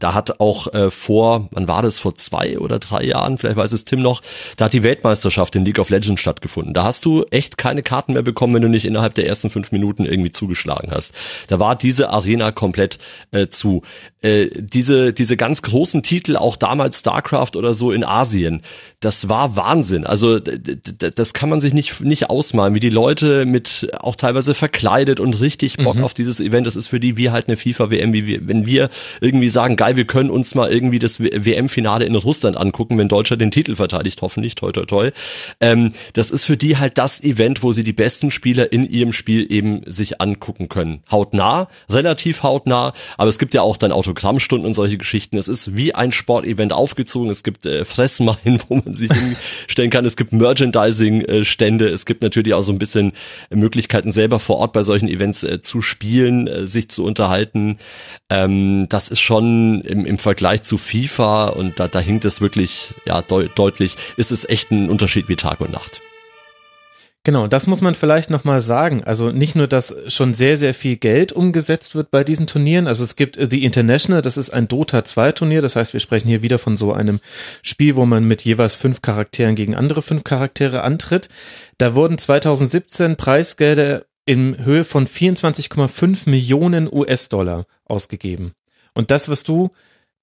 S11: da hat auch äh, vor, wann war das, vor zwei oder drei Jahren, vielleicht weiß es Tim noch, da hat die Weltmeisterschaft in League of Legends stattgefunden. Da hast du echt keine Karten mehr bekommen, wenn du nicht innerhalb der ersten fünf Minuten irgendwie zugeschlagen hast. Da war diese Arena komplett äh, zu. Äh, diese, diese ganz großen Titel, auch damals StarCraft oder so in Asien, das war Wahnsinn. Also das kann man sich nicht, nicht ausmalen, wie die Leute mit auch teilweise verkleidet und richtig Bock mhm. auf dieses Event, das ist für die wie halt eine FIFA-WM, wie wir, wenn wir irgendwie sagen, geil, wir können uns mal irgendwie das WM-Finale in Russland angucken, wenn Deutschland den Titel verteidigt, hoffentlich, toi toi toi. Ähm, das ist für die halt das Event, wo sie die besten Spieler in ihrem Spiel eben sich angucken können. Hautnah, relativ hautnah, aber es gibt ja auch dann Autogrammstunden und solche Geschichten. Es ist wie ein Sportevent aufgezogen. Es gibt äh, Fressmeien, wo man sich hinstellen kann. Es gibt Merchandising-Stände. Es gibt natürlich auch so ein bisschen Möglichkeiten, selber vor Ort bei solchen Events äh, zu spielen, äh, sich zu unterhalten. Ähm, das ist schon im, im Vergleich zu FIFA und da, da hinkt es wirklich ja deut deutlich, ist es echt ein Unterschied wie Tag und Nacht.
S9: Genau, das muss man vielleicht nochmal sagen. Also nicht nur, dass schon sehr, sehr viel Geld umgesetzt wird bei diesen Turnieren. Also es gibt The International, das ist ein Dota 2 Turnier. Das heißt, wir sprechen hier wieder von so einem Spiel, wo man mit jeweils fünf Charakteren gegen andere fünf Charaktere antritt. Da wurden 2017 Preisgelder in Höhe von 24,5 Millionen US-Dollar ausgegeben. Und das, was du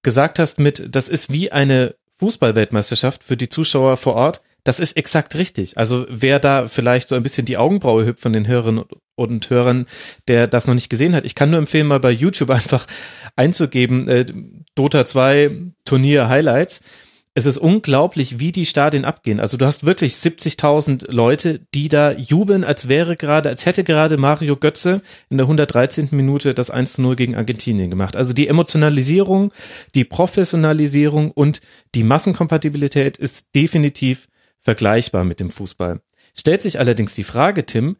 S9: gesagt hast mit, das ist wie eine Fußballweltmeisterschaft für die Zuschauer vor Ort, das ist exakt richtig. Also wer da vielleicht so ein bisschen die Augenbraue hüpft von den Hörerinnen und Hörern, der das noch nicht gesehen hat, ich kann nur empfehlen, mal bei YouTube einfach einzugeben, äh, Dota 2 Turnier Highlights es ist unglaublich, wie die Stadien abgehen. Also du hast wirklich 70.000 Leute, die da jubeln, als wäre gerade, als hätte gerade Mario Götze in der 113. Minute das 1 zu 0 gegen Argentinien gemacht. Also die Emotionalisierung, die Professionalisierung und die Massenkompatibilität ist definitiv vergleichbar mit dem Fußball. Stellt sich allerdings die Frage, Tim,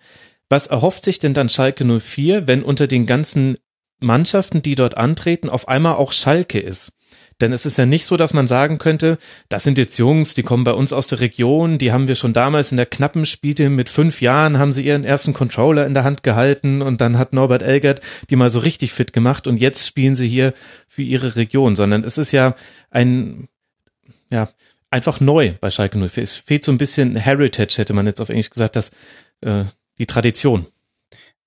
S9: was erhofft sich denn dann Schalke 04, wenn unter den ganzen Mannschaften, die dort antreten, auf einmal auch Schalke ist? Denn es ist ja nicht so, dass man sagen könnte, das sind jetzt Jungs, die kommen bei uns aus der Region, die haben wir schon damals in der knappen Spiele mit fünf Jahren haben sie ihren ersten Controller in der Hand gehalten und dann hat Norbert Elgert die mal so richtig fit gemacht und jetzt spielen sie hier für ihre Region, sondern es ist ja ein, ja, einfach neu bei Schalke 04. Es fehlt so ein bisschen Heritage, hätte man jetzt auf Englisch gesagt, dass äh, die Tradition.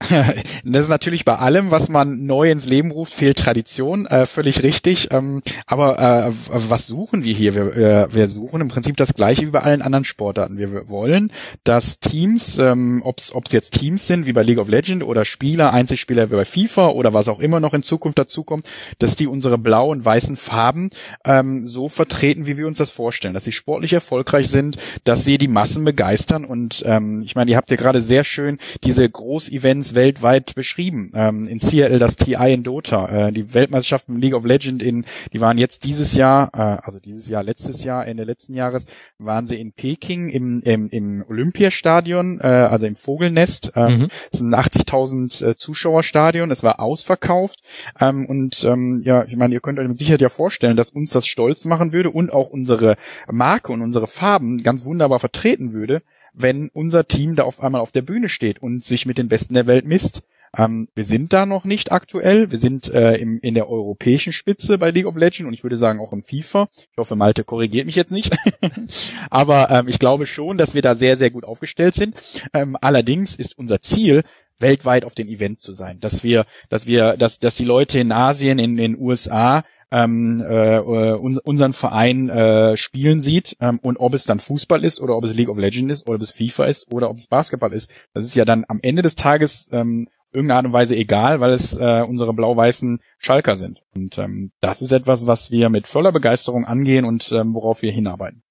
S5: das ist natürlich bei allem, was man neu ins Leben ruft, fehlt Tradition, äh, völlig richtig. Ähm, aber äh, was suchen wir hier? Wir, äh, wir suchen im Prinzip das gleiche wie bei allen anderen Sportarten. Wir wollen, dass Teams, ähm, ob es jetzt Teams sind wie bei League of Legends oder Spieler, Einzelspieler wie bei FIFA oder was auch immer noch in Zukunft dazukommt, dass die unsere blau und weißen Farben ähm, so vertreten, wie wir uns das vorstellen, dass sie sportlich erfolgreich sind, dass sie die Massen begeistern. Und ähm, ich meine, ihr habt ja gerade sehr schön diese Großevents Weltweit beschrieben. Ähm, in Seattle das TI in Dota, äh, die Weltmeisterschaften League of Legend in, die waren jetzt dieses Jahr, äh, also dieses Jahr, letztes Jahr, Ende letzten Jahres, waren sie in Peking im, im, im Olympiastadion, äh, also im Vogelnest. Ähm, mhm. Es ist ein 80.000 äh, Zuschauerstadion, es war ausverkauft. Ähm, und ähm, ja, ich meine, ihr könnt euch mit Sicherheit ja vorstellen, dass uns das stolz machen würde und auch unsere Marke und unsere Farben ganz wunderbar vertreten würde, wenn unser Team da auf einmal auf der Bühne steht und sich mit den Besten der Welt misst. Ähm, wir sind da noch nicht aktuell. Wir sind äh, im, in der europäischen Spitze bei League of Legends und ich würde sagen auch im FIFA. Ich hoffe, Malte korrigiert mich jetzt nicht. Aber ähm, ich glaube schon, dass wir da sehr, sehr gut aufgestellt sind. Ähm, allerdings ist unser Ziel, weltweit auf den Events zu sein. Dass wir, dass wir, dass, dass die Leute in Asien, in den USA ähm, äh, un unseren Verein äh, spielen sieht ähm, und ob es dann Fußball ist oder ob es League of Legends ist oder ob es FIFA ist oder ob es Basketball ist, das ist ja dann am Ende des Tages ähm, irgendeine Art und Weise egal, weil es äh, unsere blau-weißen Schalker sind. Und ähm, das ist etwas, was wir mit voller Begeisterung angehen und ähm, worauf wir hinarbeiten.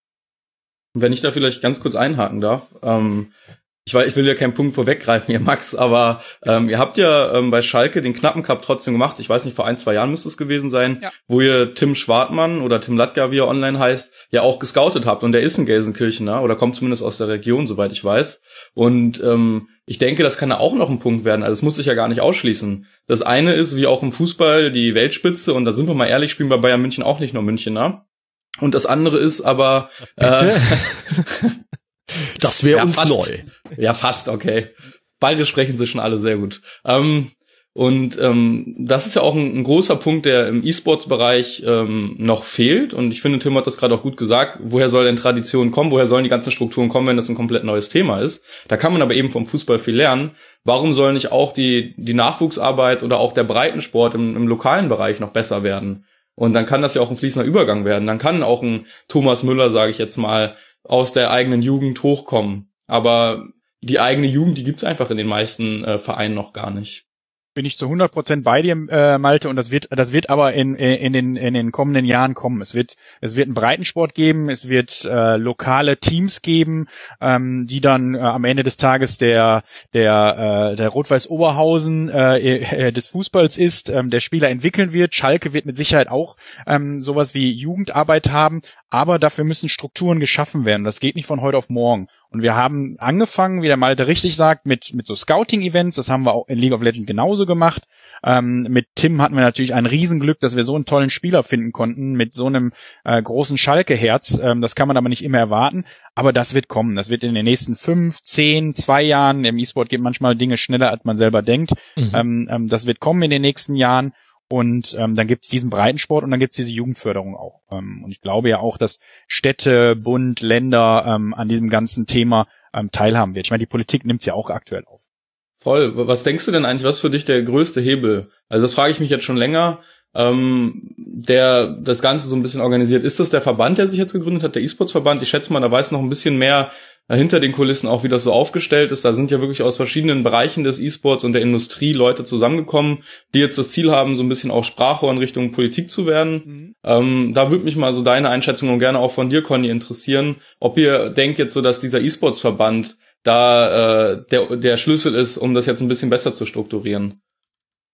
S10: Wenn ich da vielleicht ganz kurz einhaken darf, ähm, ich, ich will ja keinen Punkt vorweggreifen, ihr Max, aber ähm, ihr habt ja ähm, bei Schalke den knappen Cup trotzdem gemacht. Ich weiß nicht, vor ein, zwei Jahren müsste es gewesen sein, ja. wo ihr Tim Schwartmann oder Tim Latger, wie er online heißt, ja auch gescoutet habt. Und der ist ein Gelsenkirchener oder kommt zumindest aus der Region, soweit ich weiß. Und ähm, ich denke, das kann auch noch ein Punkt werden. Also das muss sich ja gar nicht ausschließen. Das eine ist, wie auch im Fußball, die Weltspitze. Und da sind wir mal ehrlich, spielen bei Bayern München auch nicht nur Münchener. Und das andere ist aber,
S11: Bitte? Äh, Das wäre ja, uns
S10: fast.
S11: neu.
S10: Ja, fast, okay. Beide sprechen sie schon alle sehr gut. Ähm, und ähm, das ist ja auch ein, ein großer Punkt, der im E-Sports-Bereich ähm, noch fehlt. Und ich finde, Tim hat das gerade auch gut gesagt. Woher soll denn Tradition kommen? Woher sollen die ganzen Strukturen kommen, wenn das ein komplett neues Thema ist? Da kann man aber eben vom Fußball viel lernen. Warum soll nicht auch die, die Nachwuchsarbeit oder auch der Breitensport im, im lokalen Bereich noch besser werden? Und dann kann das ja auch ein fließender Übergang werden. Dann kann auch ein Thomas Müller, sage ich jetzt mal, aus der eigenen Jugend hochkommen. Aber die eigene Jugend, die gibt's einfach in den meisten äh, Vereinen noch gar nicht
S5: bin ich zu 100 Prozent bei dir, äh, Malte, und das wird, das wird aber in, in, den, in den kommenden Jahren kommen. Es wird, es wird einen Breitensport geben, es wird äh, lokale Teams geben, ähm, die dann äh, am Ende des Tages der, der, äh, der Rot-Weiß Oberhausen äh, äh, des Fußballs ist, ähm, der Spieler entwickeln wird. Schalke wird mit Sicherheit auch ähm, sowas wie Jugendarbeit haben, aber dafür müssen Strukturen geschaffen werden. Das geht nicht von heute auf morgen. Und wir haben angefangen, wie der Malte richtig sagt, mit, mit so Scouting-Events. Das haben wir auch in League of Legends genauso gemacht. Ähm, mit Tim hatten wir natürlich ein Riesenglück, dass wir so einen tollen Spieler finden konnten, mit so einem äh, großen Schalke-Herz. Ähm, das kann man aber nicht immer erwarten. Aber das wird kommen. Das wird in den nächsten fünf, zehn, zwei Jahren. Im E-Sport geht manchmal Dinge schneller, als man selber denkt. Mhm. Ähm, ähm, das wird kommen in den nächsten Jahren. Und ähm, dann gibt's diesen Breitensport und dann gibt's diese Jugendförderung auch. Ähm, und ich glaube ja auch, dass Städte, Bund, Länder ähm, an diesem ganzen Thema ähm, teilhaben wird. Ich meine, die Politik nimmt's ja auch aktuell auf.
S10: Voll. Was denkst du denn eigentlich, was für dich der größte Hebel? Also das frage ich mich jetzt schon länger. Ähm, der das Ganze so ein bisschen organisiert. Ist das der Verband, der sich jetzt gegründet hat, der E-Sports-Verband? Ich schätze mal, da weiß noch ein bisschen mehr hinter den Kulissen auch, wie das so aufgestellt ist. Da sind ja wirklich aus verschiedenen Bereichen des E-Sports und der Industrie Leute zusammengekommen, die jetzt das Ziel haben, so ein bisschen auch Sprachrohr in Richtung Politik zu werden. Mhm. Ähm, da würde mich mal so deine Einschätzung und gerne auch von dir, Conny, interessieren, ob ihr denkt jetzt so, dass dieser E-Sports-Verband da äh, der, der Schlüssel ist, um das jetzt ein bisschen besser zu strukturieren.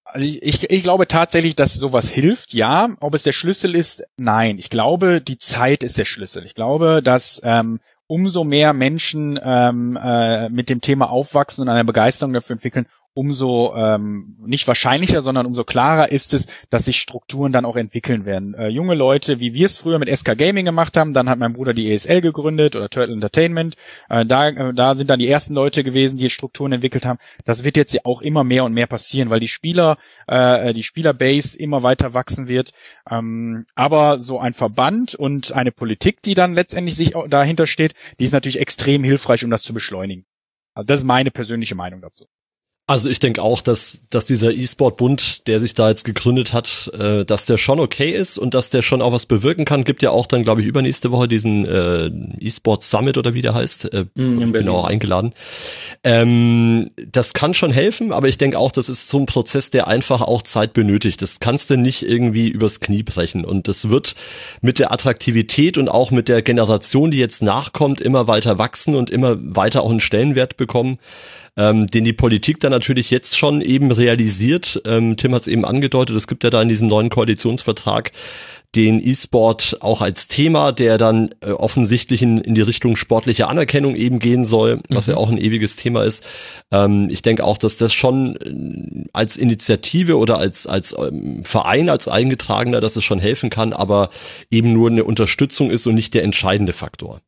S5: Also ich, ich glaube tatsächlich, dass sowas hilft, ja. Ob es der Schlüssel ist, nein. Ich glaube, die Zeit ist der Schlüssel. Ich glaube, dass ähm, umso mehr Menschen ähm, äh, mit dem Thema aufwachsen und eine Begeisterung dafür entwickeln, umso ähm, nicht wahrscheinlicher, sondern umso klarer ist es, dass sich Strukturen dann auch entwickeln werden. Äh, junge Leute, wie wir es früher mit SK Gaming gemacht haben, dann hat mein Bruder die ESL gegründet oder Turtle Entertainment. Äh, da, äh, da sind dann die ersten Leute gewesen, die Strukturen entwickelt haben. Das wird jetzt auch immer mehr und mehr passieren, weil die Spieler, äh, die Spielerbase immer weiter wachsen wird. Ähm, aber so ein Verband und eine Politik, die dann letztendlich sich dahinter steht, die ist natürlich extrem hilfreich, um das zu beschleunigen. Also das ist meine persönliche Meinung dazu.
S11: Also ich denke auch, dass, dass dieser E-Sport-Bund, der sich da jetzt gegründet hat, äh, dass der schon okay ist und dass der schon auch was bewirken kann. Gibt ja auch dann, glaube ich, übernächste Woche diesen äh, E-Sport Summit oder wie der heißt. Äh, mm, bin auch eingeladen. Ähm, das kann schon helfen, aber ich denke auch, das ist so ein Prozess, der einfach auch Zeit benötigt. Das kannst du nicht irgendwie übers Knie brechen. Und das wird mit der Attraktivität und auch mit der Generation, die jetzt nachkommt, immer weiter wachsen und immer weiter auch einen Stellenwert bekommen. Ähm, den die Politik dann natürlich jetzt schon eben realisiert. Ähm, Tim hat es eben angedeutet, es gibt ja da in diesem neuen Koalitionsvertrag den E-Sport auch als Thema, der dann äh, offensichtlich in, in die Richtung sportliche Anerkennung eben gehen soll, was mhm. ja auch ein ewiges Thema ist. Ähm, ich denke auch, dass das schon äh, als Initiative oder als, als ähm, Verein, als eingetragener, dass es schon helfen kann, aber eben nur eine Unterstützung ist und nicht der entscheidende Faktor.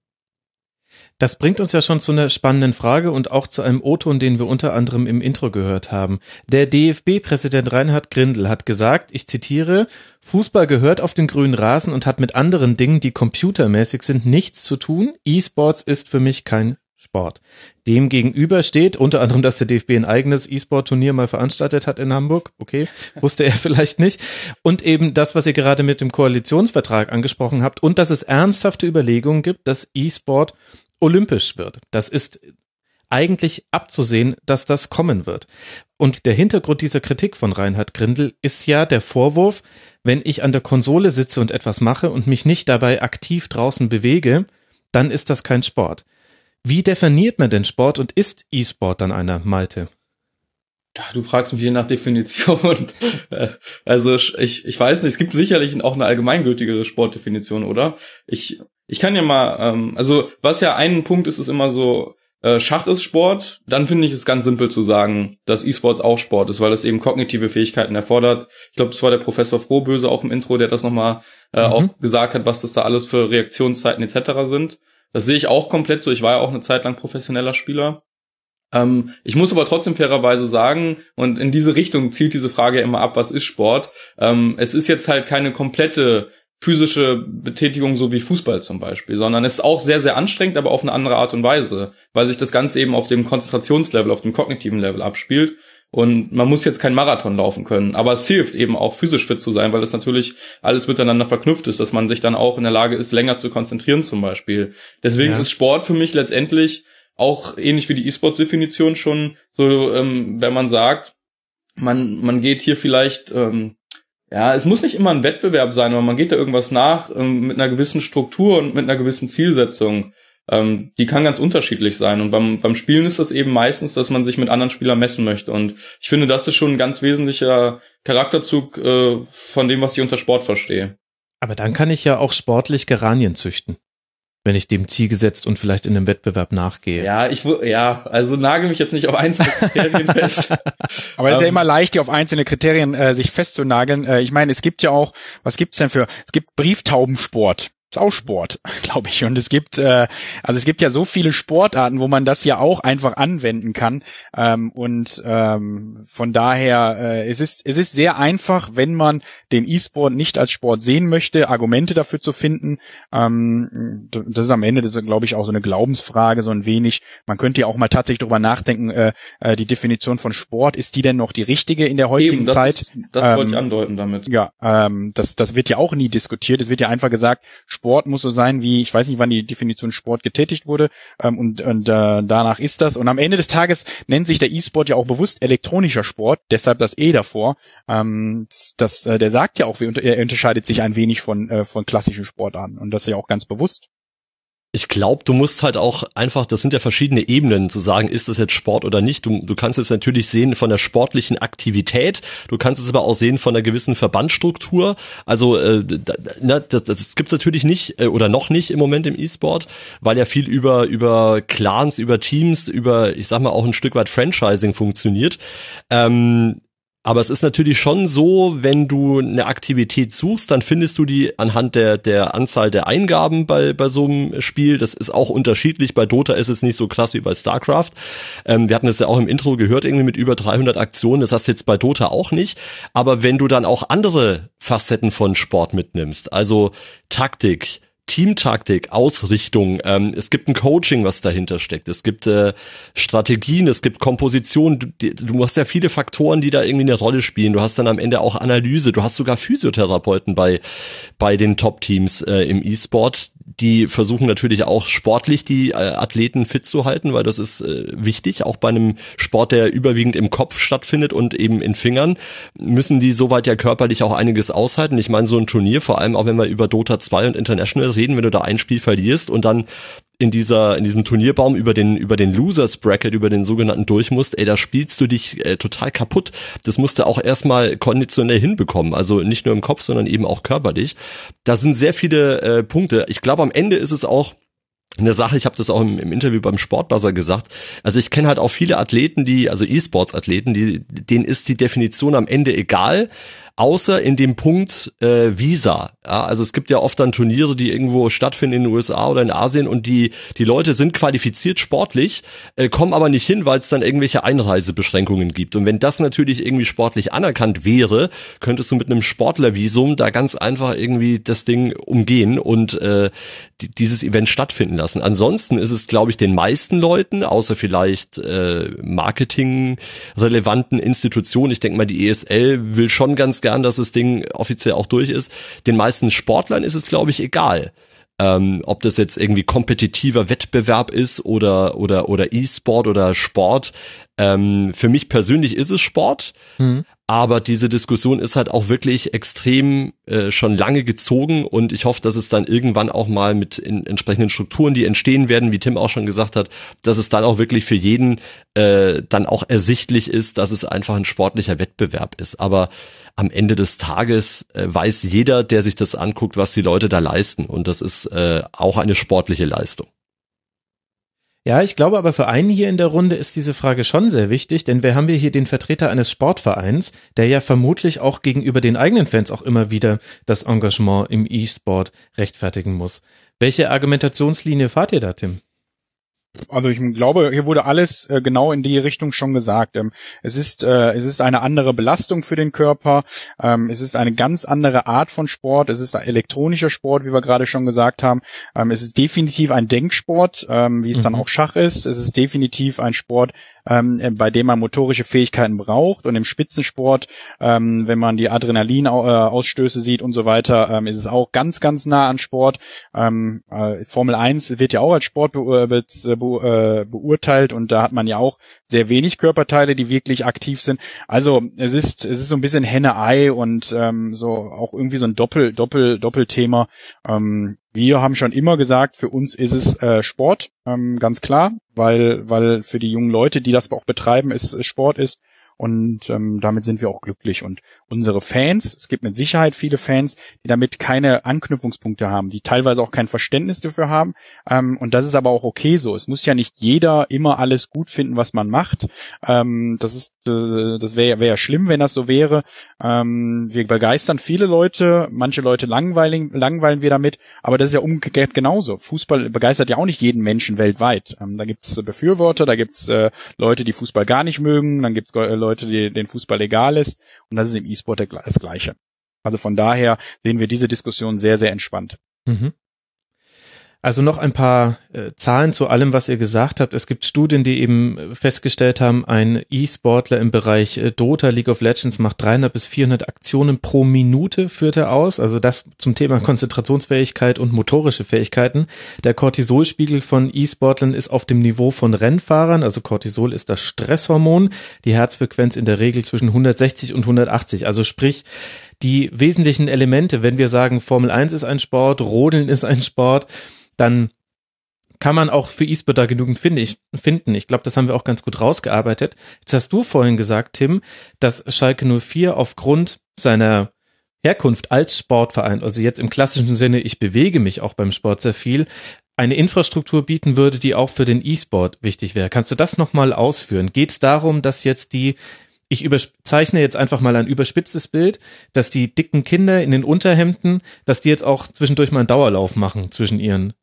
S9: Das bringt uns ja schon zu einer spannenden Frage und auch zu einem O-Ton, den wir unter anderem im Intro gehört haben. Der DFB-Präsident Reinhard Grindel hat gesagt, ich zitiere, Fußball gehört auf den grünen Rasen und hat mit anderen Dingen, die computermäßig sind, nichts zu tun. E-Sports ist für mich kein Sport. Dem gegenüber steht unter anderem, dass der DFB ein eigenes E-Sport-Turnier mal veranstaltet hat in Hamburg. Okay, wusste er vielleicht nicht. Und eben das, was ihr gerade mit dem Koalitionsvertrag angesprochen habt und dass es ernsthafte Überlegungen gibt, dass E-Sport olympisch wird. Das ist eigentlich abzusehen, dass das kommen wird. Und der Hintergrund dieser Kritik von Reinhard Grindel ist ja der Vorwurf, wenn ich an der Konsole sitze und etwas mache und mich nicht dabei aktiv draußen bewege, dann ist das kein Sport. Wie definiert man denn Sport und ist E-Sport dann einer, Malte?
S10: Du fragst mich je nach Definition. also ich, ich weiß nicht, es gibt sicherlich auch eine allgemeingültigere Sportdefinition, oder? Ich ich kann ja mal, ähm, also was ja ein Punkt ist, ist immer so, äh, Schach ist Sport, dann finde ich es ganz simpel zu sagen, dass E-Sports auch Sport ist, weil es eben kognitive Fähigkeiten erfordert. Ich glaube, das war der Professor Frohböse auch im Intro, der das nochmal äh, mhm. auch gesagt hat, was das da alles für Reaktionszeiten etc. sind. Das sehe ich auch komplett so. Ich war ja auch eine Zeit lang professioneller Spieler. Ähm, ich muss aber trotzdem fairerweise sagen, und in diese Richtung zielt diese Frage immer ab, was ist Sport? Ähm, es ist jetzt halt keine komplette physische Betätigung so wie Fußball zum Beispiel, sondern es ist auch sehr, sehr anstrengend, aber auf eine andere Art und Weise, weil sich das Ganze eben auf dem Konzentrationslevel, auf dem kognitiven Level abspielt. Und man muss jetzt kein Marathon laufen können, aber es hilft eben auch physisch fit zu sein, weil das natürlich alles miteinander verknüpft ist, dass man sich dann auch in der Lage ist, länger zu konzentrieren zum Beispiel. Deswegen ja. ist Sport für mich letztendlich auch ähnlich wie die E-Sport-Definition schon so, ähm, wenn man sagt, man, man geht hier vielleicht ähm, ja, es muss nicht immer ein Wettbewerb sein, aber man geht da irgendwas nach ähm, mit einer gewissen Struktur und mit einer gewissen Zielsetzung. Ähm, die kann ganz unterschiedlich sein. Und beim, beim Spielen ist das eben meistens, dass man sich mit anderen Spielern messen möchte. Und ich finde, das ist schon ein ganz wesentlicher Charakterzug äh, von dem, was ich unter Sport verstehe.
S9: Aber dann kann ich ja auch sportlich Geranien züchten wenn ich dem Ziel gesetzt und vielleicht in einem Wettbewerb nachgehe.
S10: Ja, ich ja, also nagel mich jetzt nicht auf einzelne Kriterien fest.
S5: Aber es ist ja ähm, immer leicht, hier auf einzelne Kriterien äh, sich festzunageln. Äh, ich meine, es gibt ja auch, was gibt's denn für? Es gibt Brieftaubensport ist auch Sport, glaube ich. Und es gibt, äh, also es gibt ja so viele Sportarten, wo man das ja auch einfach anwenden kann. Ähm, und ähm, von daher, äh, es ist, es ist sehr einfach, wenn man den E-Sport nicht als Sport sehen möchte, Argumente dafür zu finden. Ähm, das ist am Ende, das ist, glaube ich, auch so eine Glaubensfrage, so ein wenig. Man könnte ja auch mal tatsächlich darüber nachdenken, äh, äh, die Definition von Sport, ist die denn noch die richtige in der heutigen
S10: Eben, das
S5: Zeit?
S10: Ist, das wollte ich ähm, andeuten damit.
S5: Ja, ähm, das, das wird ja auch nie diskutiert. Es wird ja einfach gesagt, Sport muss so sein wie, ich weiß nicht, wann die Definition Sport getätigt wurde, ähm, und, und äh, danach ist das. Und am Ende des Tages nennt sich der E-Sport ja auch bewusst elektronischer Sport, deshalb das E davor. Ähm, das, das, äh, der sagt ja auch, er unterscheidet sich ein wenig von, äh, von klassischen Sportarten und das ist ja auch ganz bewusst
S11: ich glaube, du musst halt auch einfach, das sind ja verschiedene Ebenen zu sagen, ist das jetzt Sport oder nicht. Du, du kannst es natürlich sehen von der sportlichen Aktivität, du kannst es aber auch sehen von einer gewissen Verbandstruktur. Also äh, na, das, das gibt's natürlich nicht äh, oder noch nicht im Moment im E-Sport, weil ja viel über über Clans, über Teams, über ich sag mal auch ein Stück weit Franchising funktioniert. Ähm, aber es ist natürlich schon so, wenn du eine Aktivität suchst, dann findest du die anhand der, der Anzahl der Eingaben bei, bei so einem Spiel. Das ist auch unterschiedlich. Bei Dota ist es nicht so krass wie bei StarCraft. Ähm, wir hatten es ja auch im Intro gehört, irgendwie mit über 300 Aktionen. Das hast du jetzt bei Dota auch nicht. Aber wenn du dann auch andere Facetten von Sport mitnimmst, also Taktik, Teamtaktik, Ausrichtung, ähm, es gibt ein Coaching, was dahinter steckt, es gibt äh, Strategien, es gibt Komposition, du, du hast ja viele Faktoren, die da irgendwie eine Rolle spielen. Du hast dann am Ende auch Analyse, du hast sogar Physiotherapeuten bei, bei den Top-Teams äh, im E-Sport, die versuchen natürlich auch sportlich die äh, Athleten fit zu halten, weil das ist äh, wichtig, auch bei einem Sport, der überwiegend im Kopf stattfindet und eben in Fingern, müssen die soweit ja körperlich auch einiges aushalten. Ich meine, so ein Turnier, vor allem auch wenn wir über Dota 2 und International reden, wenn du da ein Spiel verlierst und dann in dieser in diesem Turnierbaum über den über den Losers Bracket über den sogenannten durch musst, ey, da spielst du dich äh, total kaputt. Das musst du auch erstmal konditionell hinbekommen, also nicht nur im Kopf, sondern eben auch körperlich. Da sind sehr viele äh, Punkte. Ich glaube, am Ende ist es auch eine Sache, ich habe das auch im, im, Interview beim Sportbuzzer gesagt. Also ich kenne halt auch viele Athleten, die, also E-Sports-Athleten, die, denen ist die Definition am Ende egal außer in dem Punkt äh, Visa. Ja, also es gibt ja oft dann Turniere, die irgendwo stattfinden in den USA oder in Asien und die die Leute sind qualifiziert sportlich, äh, kommen aber nicht hin, weil es dann irgendwelche Einreisebeschränkungen gibt. Und wenn das natürlich irgendwie sportlich anerkannt wäre, könntest du mit einem Sportlervisum da ganz einfach irgendwie das Ding umgehen und äh, die, dieses Event stattfinden lassen. Ansonsten ist es, glaube ich, den meisten Leuten, außer vielleicht äh, Marketing relevanten Institutionen, ich denke mal, die ESL will schon ganz gern, dass das Ding offiziell auch durch ist. Den meisten Sportlern ist es, glaube ich, egal. Ähm, ob das jetzt irgendwie kompetitiver Wettbewerb ist oder oder oder E-Sport oder Sport. Ähm, für mich persönlich ist es Sport, mhm. Aber diese Diskussion ist halt auch wirklich extrem äh, schon lange gezogen und ich hoffe, dass es dann irgendwann auch mal mit in, entsprechenden Strukturen, die entstehen werden, wie Tim auch schon gesagt hat, dass es dann auch wirklich für jeden äh, dann auch ersichtlich ist, dass es einfach ein sportlicher Wettbewerb ist. Aber am Ende des Tages äh, weiß jeder, der sich das anguckt, was die Leute da leisten und das ist äh, auch eine sportliche Leistung.
S9: Ja, ich glaube aber für einen hier in der Runde ist diese Frage schon sehr wichtig, denn wir haben wir hier den Vertreter eines Sportvereins, der ja vermutlich auch gegenüber den eigenen Fans auch immer wieder das Engagement im E-Sport rechtfertigen muss. Welche Argumentationslinie fahrt ihr da, Tim?
S5: Also ich glaube, hier wurde alles äh, genau in die Richtung schon gesagt. Ähm, es ist äh, es ist eine andere Belastung für den Körper. Ähm, es ist eine ganz andere Art von Sport. Es ist ein elektronischer Sport, wie wir gerade schon gesagt haben. Ähm, es ist definitiv ein Denksport, ähm, wie es mhm. dann auch Schach ist. Es ist definitiv ein Sport, ähm, äh, bei dem man motorische Fähigkeiten braucht. Und im Spitzensport, ähm, wenn man die Adrenalin-Ausstöße sieht und so weiter, ähm, ist es auch ganz, ganz nah an Sport. Ähm, äh, Formel 1 wird ja auch als Sport be äh, be be äh, beurteilt und da hat man ja auch sehr wenig Körperteile, die wirklich aktiv sind. Also es ist es ist so ein bisschen Henne-Ei und ähm, so auch irgendwie so ein Doppel Doppel Doppelthema. Ähm, wir haben schon immer gesagt, für uns ist es äh, Sport, ähm, ganz klar, weil, weil für die jungen Leute, die das auch betreiben, es Sport ist. Und ähm, damit sind wir auch glücklich. Und unsere Fans, es gibt mit Sicherheit viele Fans, die damit keine Anknüpfungspunkte haben, die teilweise auch kein Verständnis dafür haben. Ähm, und das ist aber auch okay so. Es muss ja nicht jeder immer alles gut finden, was man macht. Ähm, das ist, das wäre wär schlimm, wenn das so wäre. Ähm, wir begeistern viele Leute, manche Leute langweilen, langweilen wir damit, aber das ist ja umgekehrt genauso. Fußball begeistert ja auch nicht jeden Menschen weltweit. Ähm, da gibt's Befürworter, da gibt's äh, Leute, die Fußball gar nicht mögen, dann gibt's äh, Leute, die den Fußball egal ist. Und das ist im E-Sport das Gleiche. Also von daher sehen wir diese Diskussion sehr, sehr entspannt. Mhm.
S9: Also noch ein paar äh, Zahlen zu allem, was ihr gesagt habt. Es gibt Studien, die eben festgestellt haben, ein E-Sportler im Bereich äh, Dota, League of Legends macht 300 bis 400 Aktionen pro Minute, führt er aus. Also das zum Thema Konzentrationsfähigkeit und motorische Fähigkeiten. Der Cortisolspiegel von E-Sportlern ist auf dem Niveau von Rennfahrern. Also Cortisol ist das Stresshormon. Die Herzfrequenz in der Regel zwischen 160 und 180. Also sprich, die wesentlichen Elemente, wenn wir sagen, Formel 1 ist ein Sport, Rodeln ist ein Sport, dann kann man auch für E-Sport da genügend finde ich, finden. Ich glaube, das haben wir auch ganz gut rausgearbeitet. Jetzt hast du vorhin gesagt, Tim, dass Schalke 04 aufgrund seiner Herkunft als Sportverein, also jetzt im klassischen Sinne, ich bewege mich auch beim Sport sehr viel, eine Infrastruktur bieten würde, die auch für den E-Sport wichtig wäre. Kannst du das nochmal ausführen? Geht es darum, dass jetzt die, ich überzeichne jetzt einfach mal ein überspitztes Bild, dass die dicken Kinder in den Unterhemden, dass die jetzt auch zwischendurch mal einen Dauerlauf machen zwischen ihren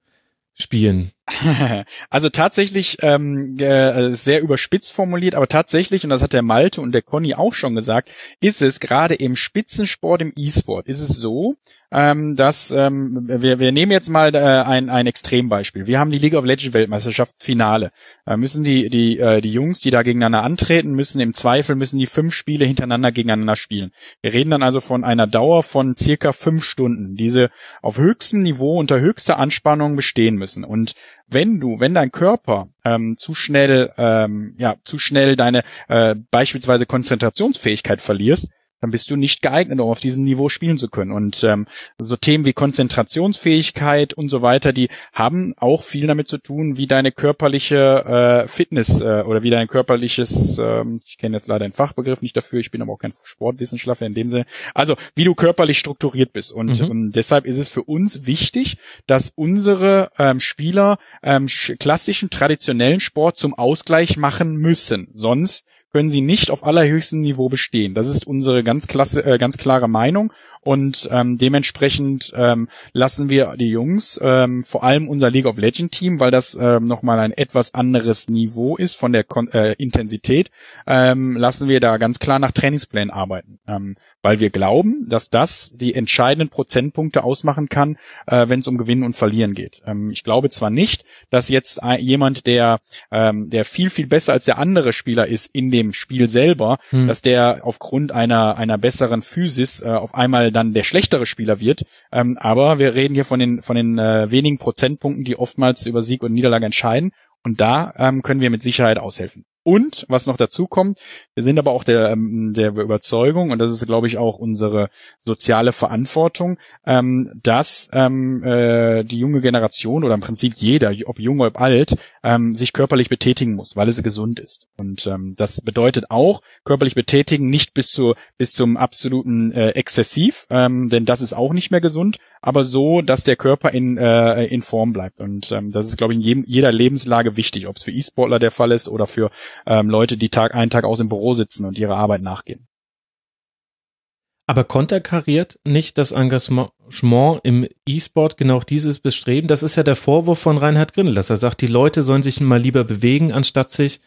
S9: spielen?
S5: Also tatsächlich ähm, äh, sehr überspitzt formuliert, aber tatsächlich, und das hat der Malte und der Conny auch schon gesagt, ist es gerade im Spitzensport, im E-Sport, ist es so, ähm, dass ähm, wir, wir nehmen jetzt mal äh, ein, ein Extrembeispiel. Wir haben die League of Legends Weltmeisterschaftsfinale. Da müssen die die äh, die Jungs, die da gegeneinander antreten, müssen im Zweifel müssen die fünf Spiele hintereinander gegeneinander spielen. Wir reden dann also von einer Dauer von circa fünf Stunden, diese auf höchstem Niveau unter höchster Anspannung bestehen müssen. Und wenn du, wenn dein Körper ähm, zu schnell, ähm, ja, zu schnell deine äh, beispielsweise Konzentrationsfähigkeit verlierst, dann bist du nicht geeignet, um auf diesem Niveau spielen zu können. Und ähm, so Themen wie Konzentrationsfähigkeit und so weiter, die haben auch viel damit zu tun, wie deine körperliche äh, Fitness äh, oder wie dein körperliches, ähm, ich kenne jetzt leider den Fachbegriff nicht dafür, ich bin aber auch kein Sportwissenschaftler in dem Sinne, also wie du körperlich strukturiert bist. Und mhm. ähm, deshalb ist es für uns wichtig, dass unsere ähm, Spieler ähm, klassischen, traditionellen Sport zum Ausgleich machen müssen. Sonst können sie nicht auf allerhöchstem Niveau bestehen. Das ist unsere ganz klasse, äh, ganz klare Meinung und ähm, dementsprechend ähm, lassen wir die Jungs, ähm, vor allem unser League of Legend Team, weil das ähm, nochmal ein etwas anderes Niveau ist von der Kon äh, Intensität, ähm, lassen wir da ganz klar nach Trainingsplänen arbeiten, ähm, weil wir glauben, dass das die entscheidenden Prozentpunkte ausmachen kann, äh, wenn es um Gewinnen und Verlieren geht. Ähm, ich glaube zwar nicht, dass jetzt jemand, der ähm, der viel viel besser als der andere Spieler ist in dem Spiel selber, hm. dass der aufgrund einer einer besseren Physis äh, auf einmal dann der schlechtere Spieler wird. Ähm, aber wir reden hier von den, von den äh, wenigen Prozentpunkten, die oftmals über Sieg und Niederlage entscheiden. Und da ähm, können wir mit Sicherheit aushelfen. Und was noch dazu kommt, wir sind aber auch der, ähm, der Überzeugung, und das ist, glaube ich, auch unsere soziale Verantwortung, ähm, dass ähm, äh, die junge Generation oder im Prinzip jeder, ob jung oder alt, ähm, sich körperlich betätigen muss, weil es gesund ist. Und ähm, das bedeutet auch körperlich betätigen nicht bis zu bis zum absoluten äh, Exzessiv, ähm, denn das ist auch nicht mehr gesund, aber so, dass der Körper in äh, in Form bleibt. Und ähm, das ist, glaube ich, in jedem, jeder Lebenslage wichtig, ob es für E-Sportler der Fall ist oder für ähm, Leute, die Tag ein, Tag aus im Büro sitzen und ihrer Arbeit nachgehen.
S9: Aber konterkariert nicht das Engagement im E-Sport genau dieses Bestreben? Das ist ja der Vorwurf von Reinhard Grindel, dass er sagt, die Leute sollen sich mal lieber bewegen, anstatt sich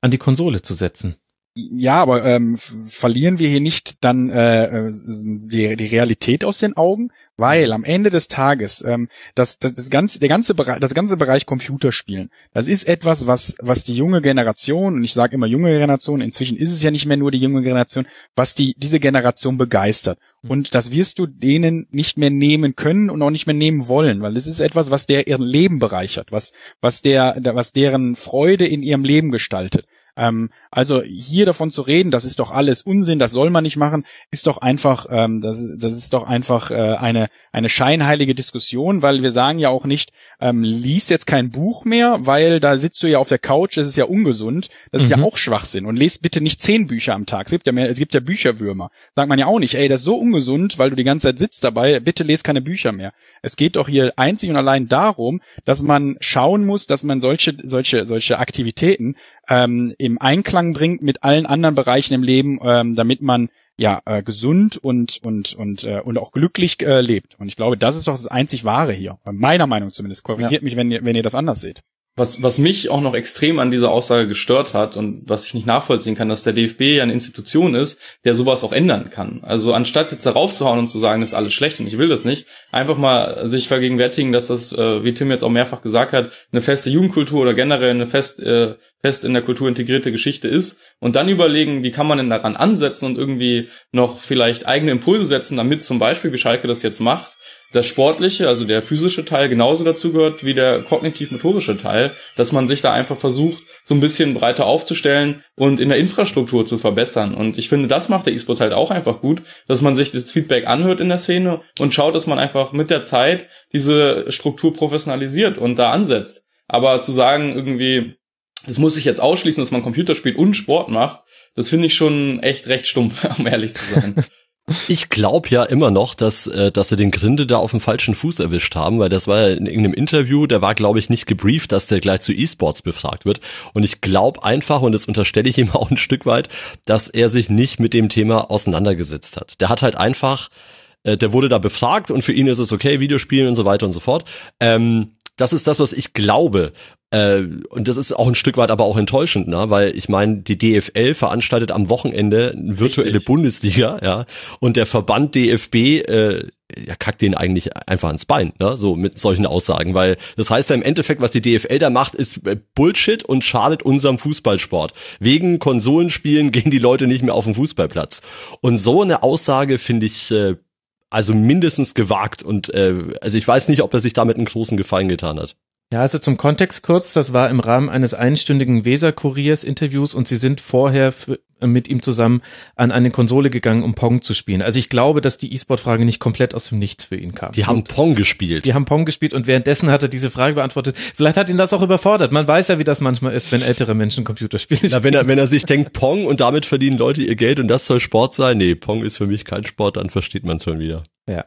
S9: an die Konsole zu setzen.
S5: Ja, aber ähm, verlieren wir hier nicht dann äh, äh die, die Realität aus den Augen? Weil am Ende des Tages ähm, das, das, das ganze der ganze Bereich das ganze Bereich Computerspielen das ist etwas was was die junge Generation und ich sage immer junge Generation inzwischen ist es ja nicht mehr nur die junge Generation was die diese Generation begeistert. Hm. und das wirst du denen nicht mehr nehmen können und auch nicht mehr nehmen wollen weil es ist etwas was der ihr Leben bereichert was was der was deren Freude in ihrem Leben gestaltet ähm, also hier davon zu reden, das ist doch alles Unsinn, das soll man nicht machen, ist doch einfach, ähm, das, das ist doch einfach äh, eine eine scheinheilige Diskussion, weil wir sagen ja auch nicht, ähm, lies jetzt kein Buch mehr, weil da sitzt du ja auf der Couch, das ist ja ungesund, das mhm. ist ja mhm. auch Schwachsinn und lest bitte nicht zehn Bücher am Tag. Es gibt ja mehr, es gibt ja Bücherwürmer. Sagt man ja auch nicht, ey, das ist so ungesund, weil du die ganze Zeit sitzt dabei, bitte lest keine Bücher mehr. Es geht doch hier einzig und allein darum, dass man schauen muss, dass man solche solche solche Aktivitäten ähm, im Einklang bringt mit allen anderen Bereichen im Leben, ähm, damit man ja äh, gesund und und und äh, und auch glücklich äh, lebt. Und ich glaube, das ist doch das einzig Wahre hier, meiner Meinung zumindest. Korrigiert ja. mich, wenn ihr wenn ihr das anders seht
S10: was, was mich auch noch extrem an dieser Aussage gestört hat und was ich nicht nachvollziehen kann, dass der DFB ja eine Institution ist, der sowas auch ändern kann. Also anstatt jetzt darauf zu hauen und zu sagen, das ist alles schlecht und ich will das nicht, einfach mal sich vergegenwärtigen, dass das, äh, wie Tim jetzt auch mehrfach gesagt hat, eine feste Jugendkultur oder generell eine fest, äh, fest in der Kultur integrierte Geschichte ist und dann überlegen, wie kann man denn daran ansetzen und irgendwie noch vielleicht eigene Impulse setzen, damit zum Beispiel, wie Schalke das jetzt macht, das Sportliche, also der physische Teil genauso dazu gehört wie der kognitiv-motorische Teil, dass man sich da einfach versucht, so ein bisschen breiter aufzustellen und in der Infrastruktur zu verbessern. Und ich finde, das macht der E-Sport halt auch einfach gut, dass man sich das Feedback anhört in der Szene und schaut, dass man einfach mit der Zeit diese Struktur professionalisiert und da ansetzt. Aber zu sagen, irgendwie, das muss ich jetzt ausschließen, dass man Computer spielt und Sport macht, das finde ich schon echt recht stumpf, um ehrlich zu sein.
S11: Ich glaube ja immer noch, dass, äh, dass sie den Grinde da auf dem falschen Fuß erwischt haben, weil das war ja in irgendeinem Interview, der war, glaube ich, nicht gebrieft, dass der gleich zu E-Sports befragt wird. Und ich glaube einfach, und das unterstelle ich ihm auch ein Stück weit, dass er sich nicht mit dem Thema auseinandergesetzt hat. Der hat halt einfach, äh, der wurde da befragt und für ihn ist es okay, Videospielen und so weiter und so fort. Ähm, das ist das, was ich glaube. Äh, und das ist auch ein Stück weit aber auch enttäuschend, ne? weil ich meine, die DFL veranstaltet am Wochenende eine virtuelle Richtig. Bundesliga, ja, und der Verband DFB äh, ja, kackt den eigentlich einfach ans Bein, ne? so mit solchen Aussagen, weil das heißt ja im Endeffekt, was die DFL da macht, ist äh, Bullshit und schadet unserem Fußballsport. Wegen Konsolenspielen gehen die Leute nicht mehr auf den Fußballplatz. Und so eine Aussage finde ich äh, also mindestens gewagt und äh, also ich weiß nicht, ob er sich damit einen großen Gefallen getan hat.
S9: Ja, also zum Kontext kurz, das war im Rahmen eines einstündigen Weser-Kuriers-Interviews und sie sind vorher mit ihm zusammen an eine Konsole gegangen, um Pong zu spielen. Also ich glaube, dass die E-Sport-Frage nicht komplett aus dem Nichts für ihn kam.
S11: Die haben Pong gespielt.
S9: Die haben Pong gespielt und währenddessen hat er diese Frage beantwortet. Vielleicht hat ihn das auch überfordert. Man weiß ja, wie das manchmal ist, wenn ältere Menschen Computerspiele spielen.
S11: Na, wenn er, wenn er sich denkt, Pong und damit verdienen Leute ihr Geld und das soll Sport sein. Nee, Pong ist für mich kein Sport, dann versteht man es schon wieder.
S9: Ja.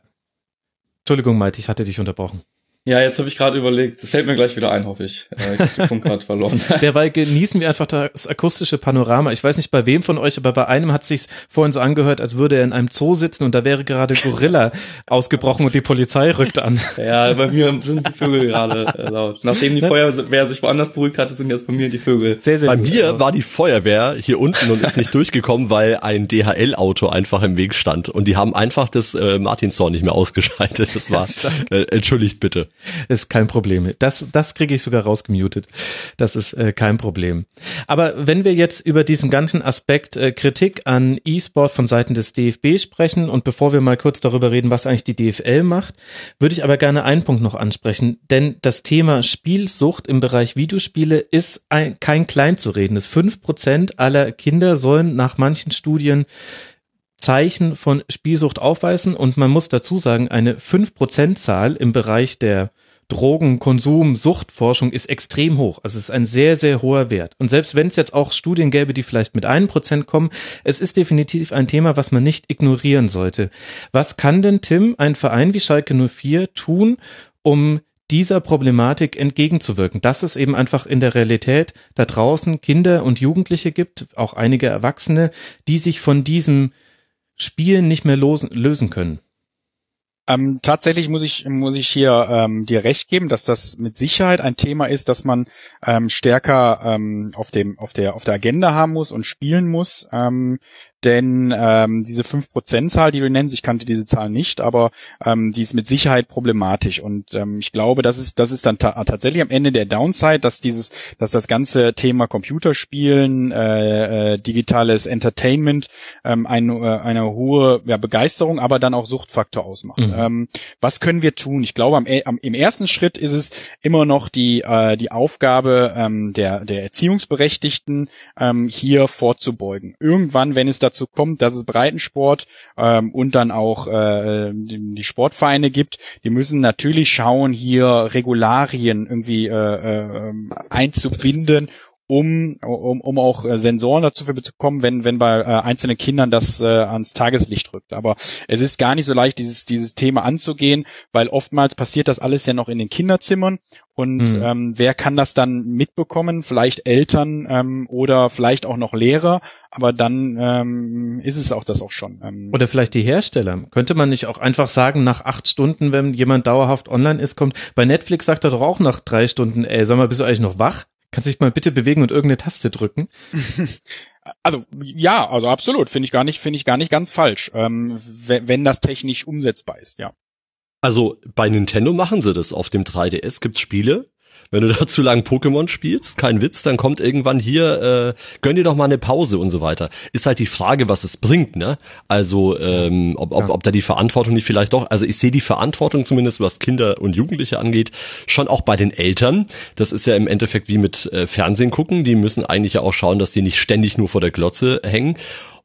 S9: Entschuldigung, Malte, ich hatte dich unterbrochen.
S10: Ja, jetzt habe ich gerade überlegt, das fällt mir gleich wieder ein, hoffe ich. Äh, ich habe den Punkt gerade verloren.
S9: Derweil genießen wir einfach das akustische Panorama. Ich weiß nicht bei wem von euch, aber bei einem hat sich's vorhin so angehört, als würde er in einem Zoo sitzen und da wäre gerade Gorilla ausgebrochen und die Polizei rückt an.
S10: Ja, bei mir sind die Vögel gerade äh, laut. Nachdem die Feuerwehr sich woanders beruhigt hatte, sind jetzt bei mir die Vögel.
S11: Sehr, sehr bei gut, mir war die Feuerwehr hier unten und ist nicht durchgekommen, weil ein DHL-Auto einfach im Weg stand und die haben einfach das äh, Martinshorn nicht mehr ausgeschaltet. Das war, äh, entschuldigt bitte.
S9: Ist kein Problem. Das, das kriege ich sogar rausgemutet. Das ist äh, kein Problem. Aber wenn wir jetzt über diesen ganzen Aspekt äh, Kritik an E-Sport von Seiten des DFB sprechen und bevor wir mal kurz darüber reden, was eigentlich die DFL macht, würde ich aber gerne einen Punkt noch ansprechen. Denn das Thema Spielsucht im Bereich Videospiele ist ein, kein klein zu reden. Fünf Prozent aller Kinder sollen nach manchen Studien Zeichen von Spielsucht aufweisen und man muss dazu sagen, eine 5%-Zahl im Bereich der Drogen, Konsum, Suchtforschung ist extrem hoch. Also es ist ein sehr, sehr hoher Wert. Und selbst wenn es jetzt auch Studien gäbe, die vielleicht mit einem Prozent kommen, es ist definitiv ein Thema, was man nicht ignorieren sollte. Was kann denn Tim, ein Verein wie Schalke 04, tun, um dieser Problematik entgegenzuwirken, dass es eben einfach in der Realität da draußen Kinder und Jugendliche gibt, auch einige Erwachsene, die sich von diesem Spielen nicht mehr losen, lösen können.
S5: Ähm, tatsächlich muss ich muss ich hier ähm, dir recht geben, dass das mit Sicherheit ein Thema ist, dass man ähm, stärker ähm, auf dem auf der auf der Agenda haben muss und spielen muss. Ähm, denn ähm, diese 5%-Zahl, die du nennst, ich kannte diese Zahl nicht, aber ähm, die ist mit Sicherheit problematisch und ähm, ich glaube, das ist das ist dann ta tatsächlich am Ende der Downside, dass dieses, dass das ganze Thema Computerspielen, äh, äh, digitales Entertainment ähm, ein, äh, eine hohe ja, Begeisterung, aber dann auch Suchtfaktor ausmacht. Mhm. Ähm, was können wir tun? Ich glaube, am, e, am, im ersten Schritt ist es immer noch die äh, die Aufgabe ähm, der der Erziehungsberechtigten ähm, hier vorzubeugen. Irgendwann, wenn es dazu kommt, dass es Breitensport ähm, und dann auch äh, die Sportvereine gibt, die müssen natürlich schauen, hier Regularien irgendwie äh, äh, einzubinden um, um, um auch äh, Sensoren dazu zu bekommen, wenn, wenn bei äh, einzelnen Kindern das äh, ans Tageslicht rückt. Aber es ist gar nicht so leicht, dieses, dieses Thema anzugehen, weil oftmals passiert das alles ja noch in den Kinderzimmern und mhm. ähm, wer kann das dann mitbekommen? Vielleicht Eltern ähm, oder vielleicht auch noch Lehrer, aber dann ähm, ist es auch das auch schon. Ähm.
S9: Oder vielleicht die Hersteller. Könnte man nicht auch einfach sagen, nach acht Stunden, wenn jemand dauerhaft online ist, kommt, bei Netflix sagt er doch auch nach drei Stunden, ey, sag mal, bist du eigentlich noch wach? Kannst du dich mal bitte bewegen und irgendeine Taste drücken?
S5: Also ja, also absolut, finde ich gar nicht, finde ich gar nicht ganz falsch, ähm, wenn das technisch umsetzbar ist, ja.
S11: Also bei Nintendo machen sie das. Auf dem 3DS gibt's Spiele, wenn du da zu lang Pokémon spielst, kein Witz, dann kommt irgendwann hier, äh, gönn dir doch mal eine Pause und so weiter. Ist halt die Frage, was es bringt, ne? Also, ähm, ob, ob, ob da die Verantwortung nicht vielleicht doch, also ich sehe die Verantwortung zumindest, was Kinder und Jugendliche angeht, schon auch bei den Eltern. Das ist ja im Endeffekt wie mit äh, Fernsehen gucken. Die müssen eigentlich ja auch schauen, dass die nicht ständig nur vor der Glotze hängen.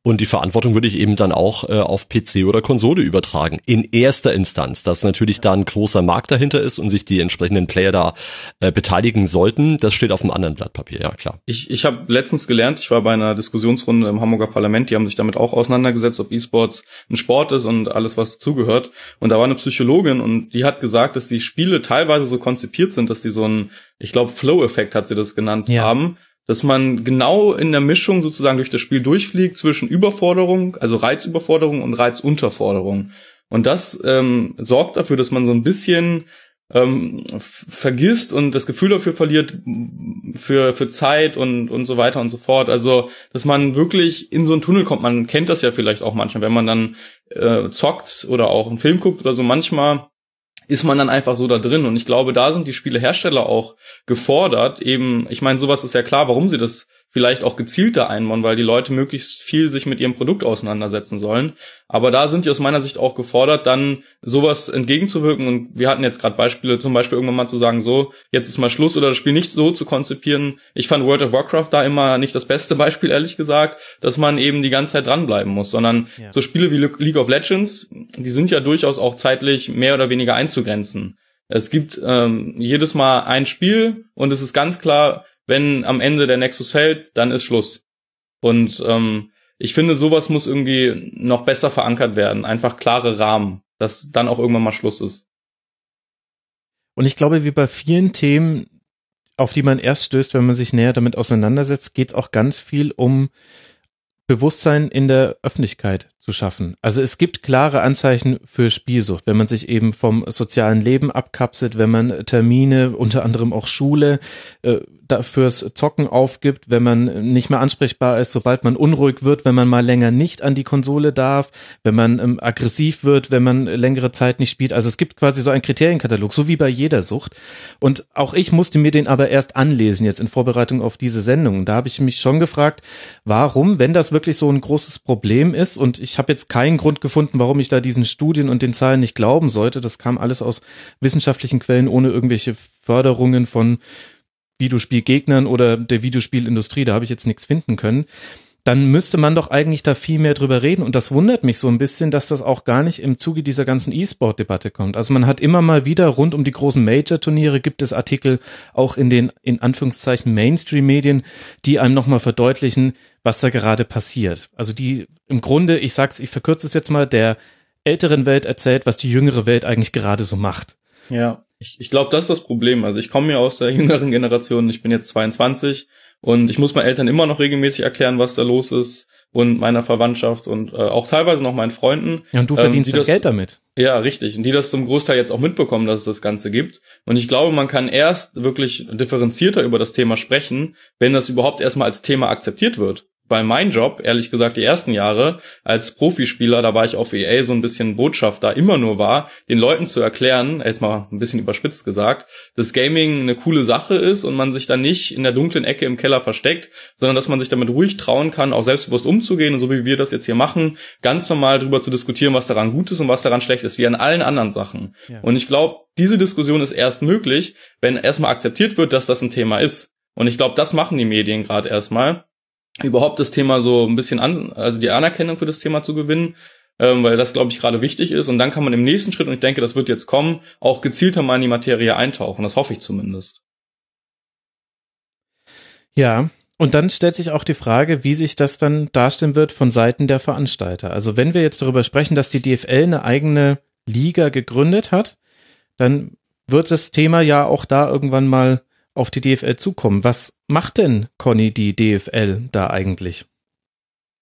S11: Und die Verantwortung würde ich eben dann auch äh, auf PC oder Konsole übertragen. In erster Instanz, dass natürlich da ein großer Markt dahinter ist und sich die entsprechenden Player da äh, beteiligen sollten, das steht auf einem anderen Blatt Papier, ja klar.
S10: Ich, ich habe letztens gelernt, ich war bei einer Diskussionsrunde im Hamburger Parlament, die haben sich damit auch auseinandergesetzt, ob E-Sports ein Sport ist und alles, was dazugehört. Und da war eine Psychologin und die hat gesagt, dass die Spiele teilweise so konzipiert sind, dass sie so einen, ich glaube, Flow-Effekt hat sie das genannt ja. haben dass man genau in der Mischung sozusagen durch das Spiel durchfliegt zwischen Überforderung, also Reizüberforderung und Reizunterforderung. Und das ähm, sorgt dafür, dass man so ein bisschen ähm, vergisst und das Gefühl dafür verliert für für Zeit und und so weiter und so fort. Also dass man wirklich in so einen Tunnel kommt. Man kennt das ja vielleicht auch manchmal, wenn man dann äh, zockt oder auch einen Film guckt oder so. Manchmal ist man dann einfach so da drin. Und ich glaube, da sind die Spielehersteller auch gefordert. Eben, ich meine, sowas ist ja klar, warum sie das vielleicht auch gezielter einbauen, weil die Leute möglichst viel sich mit ihrem Produkt auseinandersetzen sollen. Aber da sind die aus meiner Sicht auch gefordert, dann sowas entgegenzuwirken. Und wir hatten jetzt gerade Beispiele, zum Beispiel irgendwann mal zu sagen, so, jetzt ist mal Schluss oder das Spiel nicht so zu konzipieren. Ich fand World of Warcraft da immer nicht das beste Beispiel, ehrlich gesagt, dass man eben die ganze Zeit dranbleiben muss, sondern ja. so Spiele wie League of Legends, die sind ja durchaus auch zeitlich mehr oder weniger einzugrenzen. Es gibt ähm, jedes Mal ein Spiel und es ist ganz klar, wenn am Ende der Nexus hält, dann ist Schluss. Und ähm, ich finde, sowas muss irgendwie noch besser verankert werden. Einfach klare Rahmen, dass dann auch irgendwann mal Schluss ist.
S9: Und ich glaube, wie bei vielen Themen, auf die man erst stößt, wenn man sich näher damit auseinandersetzt, geht es auch ganz viel um Bewusstsein in der Öffentlichkeit zu schaffen. Also es gibt klare Anzeichen für Spielsucht, wenn man sich eben vom sozialen Leben abkapselt, wenn man Termine, unter anderem auch Schule, äh, fürs Zocken aufgibt, wenn man nicht mehr ansprechbar ist, sobald man unruhig wird, wenn man mal länger nicht an die Konsole darf, wenn man ähm, aggressiv wird, wenn man längere Zeit nicht spielt. Also es gibt quasi so einen Kriterienkatalog, so wie bei jeder Sucht. Und auch ich musste mir den aber erst anlesen jetzt in Vorbereitung auf diese Sendung. Da habe ich mich schon gefragt, warum, wenn das wirklich so ein großes Problem ist und ich ich habe jetzt keinen Grund gefunden, warum ich da diesen Studien und den Zahlen nicht glauben sollte. Das kam alles aus wissenschaftlichen Quellen ohne irgendwelche Förderungen von Videospielgegnern oder der Videospielindustrie. Da habe ich jetzt nichts finden können dann müsste man doch eigentlich da viel mehr drüber reden. Und das wundert mich so ein bisschen, dass das auch gar nicht im Zuge dieser ganzen E-Sport-Debatte kommt. Also man hat immer mal wieder rund um die großen Major-Turniere gibt es Artikel auch in den, in Anführungszeichen, Mainstream-Medien, die einem nochmal verdeutlichen, was da gerade passiert. Also die im Grunde, ich sag's, ich verkürze es jetzt mal, der älteren Welt erzählt, was die jüngere Welt eigentlich gerade so macht.
S10: Ja, ich, ich glaube, das ist das Problem. Also ich komme ja aus der jüngeren Generation, ich bin jetzt 22 und ich muss meinen Eltern immer noch regelmäßig erklären, was da los ist und meiner Verwandtschaft und äh, auch teilweise noch meinen Freunden.
S9: Ja, und du verdienst ähm, das, Geld damit.
S10: Ja, richtig. Und die das zum Großteil jetzt auch mitbekommen, dass es das Ganze gibt. Und ich glaube, man kann erst wirklich differenzierter über das Thema sprechen, wenn das überhaupt erstmal als Thema akzeptiert wird bei meinem Job, ehrlich gesagt, die ersten Jahre als Profispieler, da war ich auf EA so ein bisschen Botschafter, immer nur war, den Leuten zu erklären, jetzt mal ein bisschen überspitzt gesagt, dass Gaming eine coole Sache ist und man sich dann nicht in der dunklen Ecke im Keller versteckt, sondern dass man sich damit ruhig trauen kann, auch selbstbewusst umzugehen und so wie wir das jetzt hier machen, ganz normal darüber zu diskutieren, was daran gut ist und was daran schlecht ist, wie an allen anderen Sachen. Ja. Und ich glaube, diese Diskussion ist erst möglich, wenn erstmal akzeptiert wird, dass das ein Thema ist. Und ich glaube, das machen die Medien gerade erstmal überhaupt das Thema so ein bisschen an, also die Anerkennung für das Thema zu gewinnen, ähm, weil das, glaube ich, gerade wichtig ist. Und dann kann man im nächsten Schritt, und ich denke, das wird jetzt kommen, auch gezielter mal in die Materie eintauchen. Das hoffe ich zumindest.
S9: Ja, und dann stellt sich auch die Frage, wie sich das dann darstellen wird von Seiten der Veranstalter. Also wenn wir jetzt darüber sprechen, dass die DFL eine eigene Liga gegründet hat, dann wird das Thema ja auch da irgendwann mal auf die DFL zukommen. Was macht denn, Conny, die DFL da eigentlich?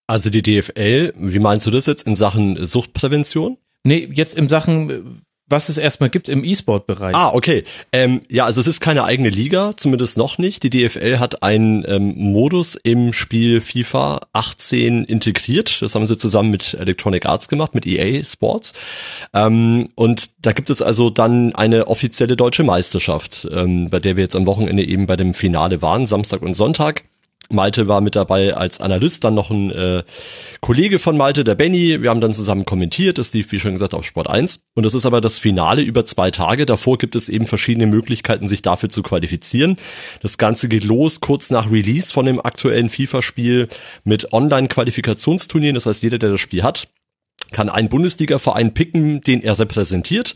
S11: Also die DFL, wie meinst du das jetzt in Sachen Suchtprävention?
S9: Nee, jetzt in Sachen was es erstmal gibt im E-Sport-Bereich.
S11: Ah, okay. Ähm, ja, also es ist keine eigene Liga, zumindest noch nicht. Die DFL hat einen ähm, Modus im Spiel FIFA 18 integriert. Das haben sie zusammen mit Electronic Arts gemacht, mit EA Sports. Ähm, und da gibt es also dann eine offizielle deutsche Meisterschaft, ähm, bei der wir jetzt am Wochenende eben bei dem Finale waren, Samstag und Sonntag. Malte war mit dabei als Analyst, dann noch ein äh, Kollege von Malte, der Benny. Wir haben dann zusammen kommentiert. Das lief, wie schon gesagt, auf Sport 1. Und das ist aber das Finale über zwei Tage. Davor gibt es eben verschiedene Möglichkeiten, sich dafür zu qualifizieren. Das Ganze geht los kurz nach Release von dem aktuellen FIFA-Spiel mit Online-Qualifikationsturnieren. Das heißt, jeder, der das Spiel hat, kann ein Bundesliga-Verein picken, den er repräsentiert.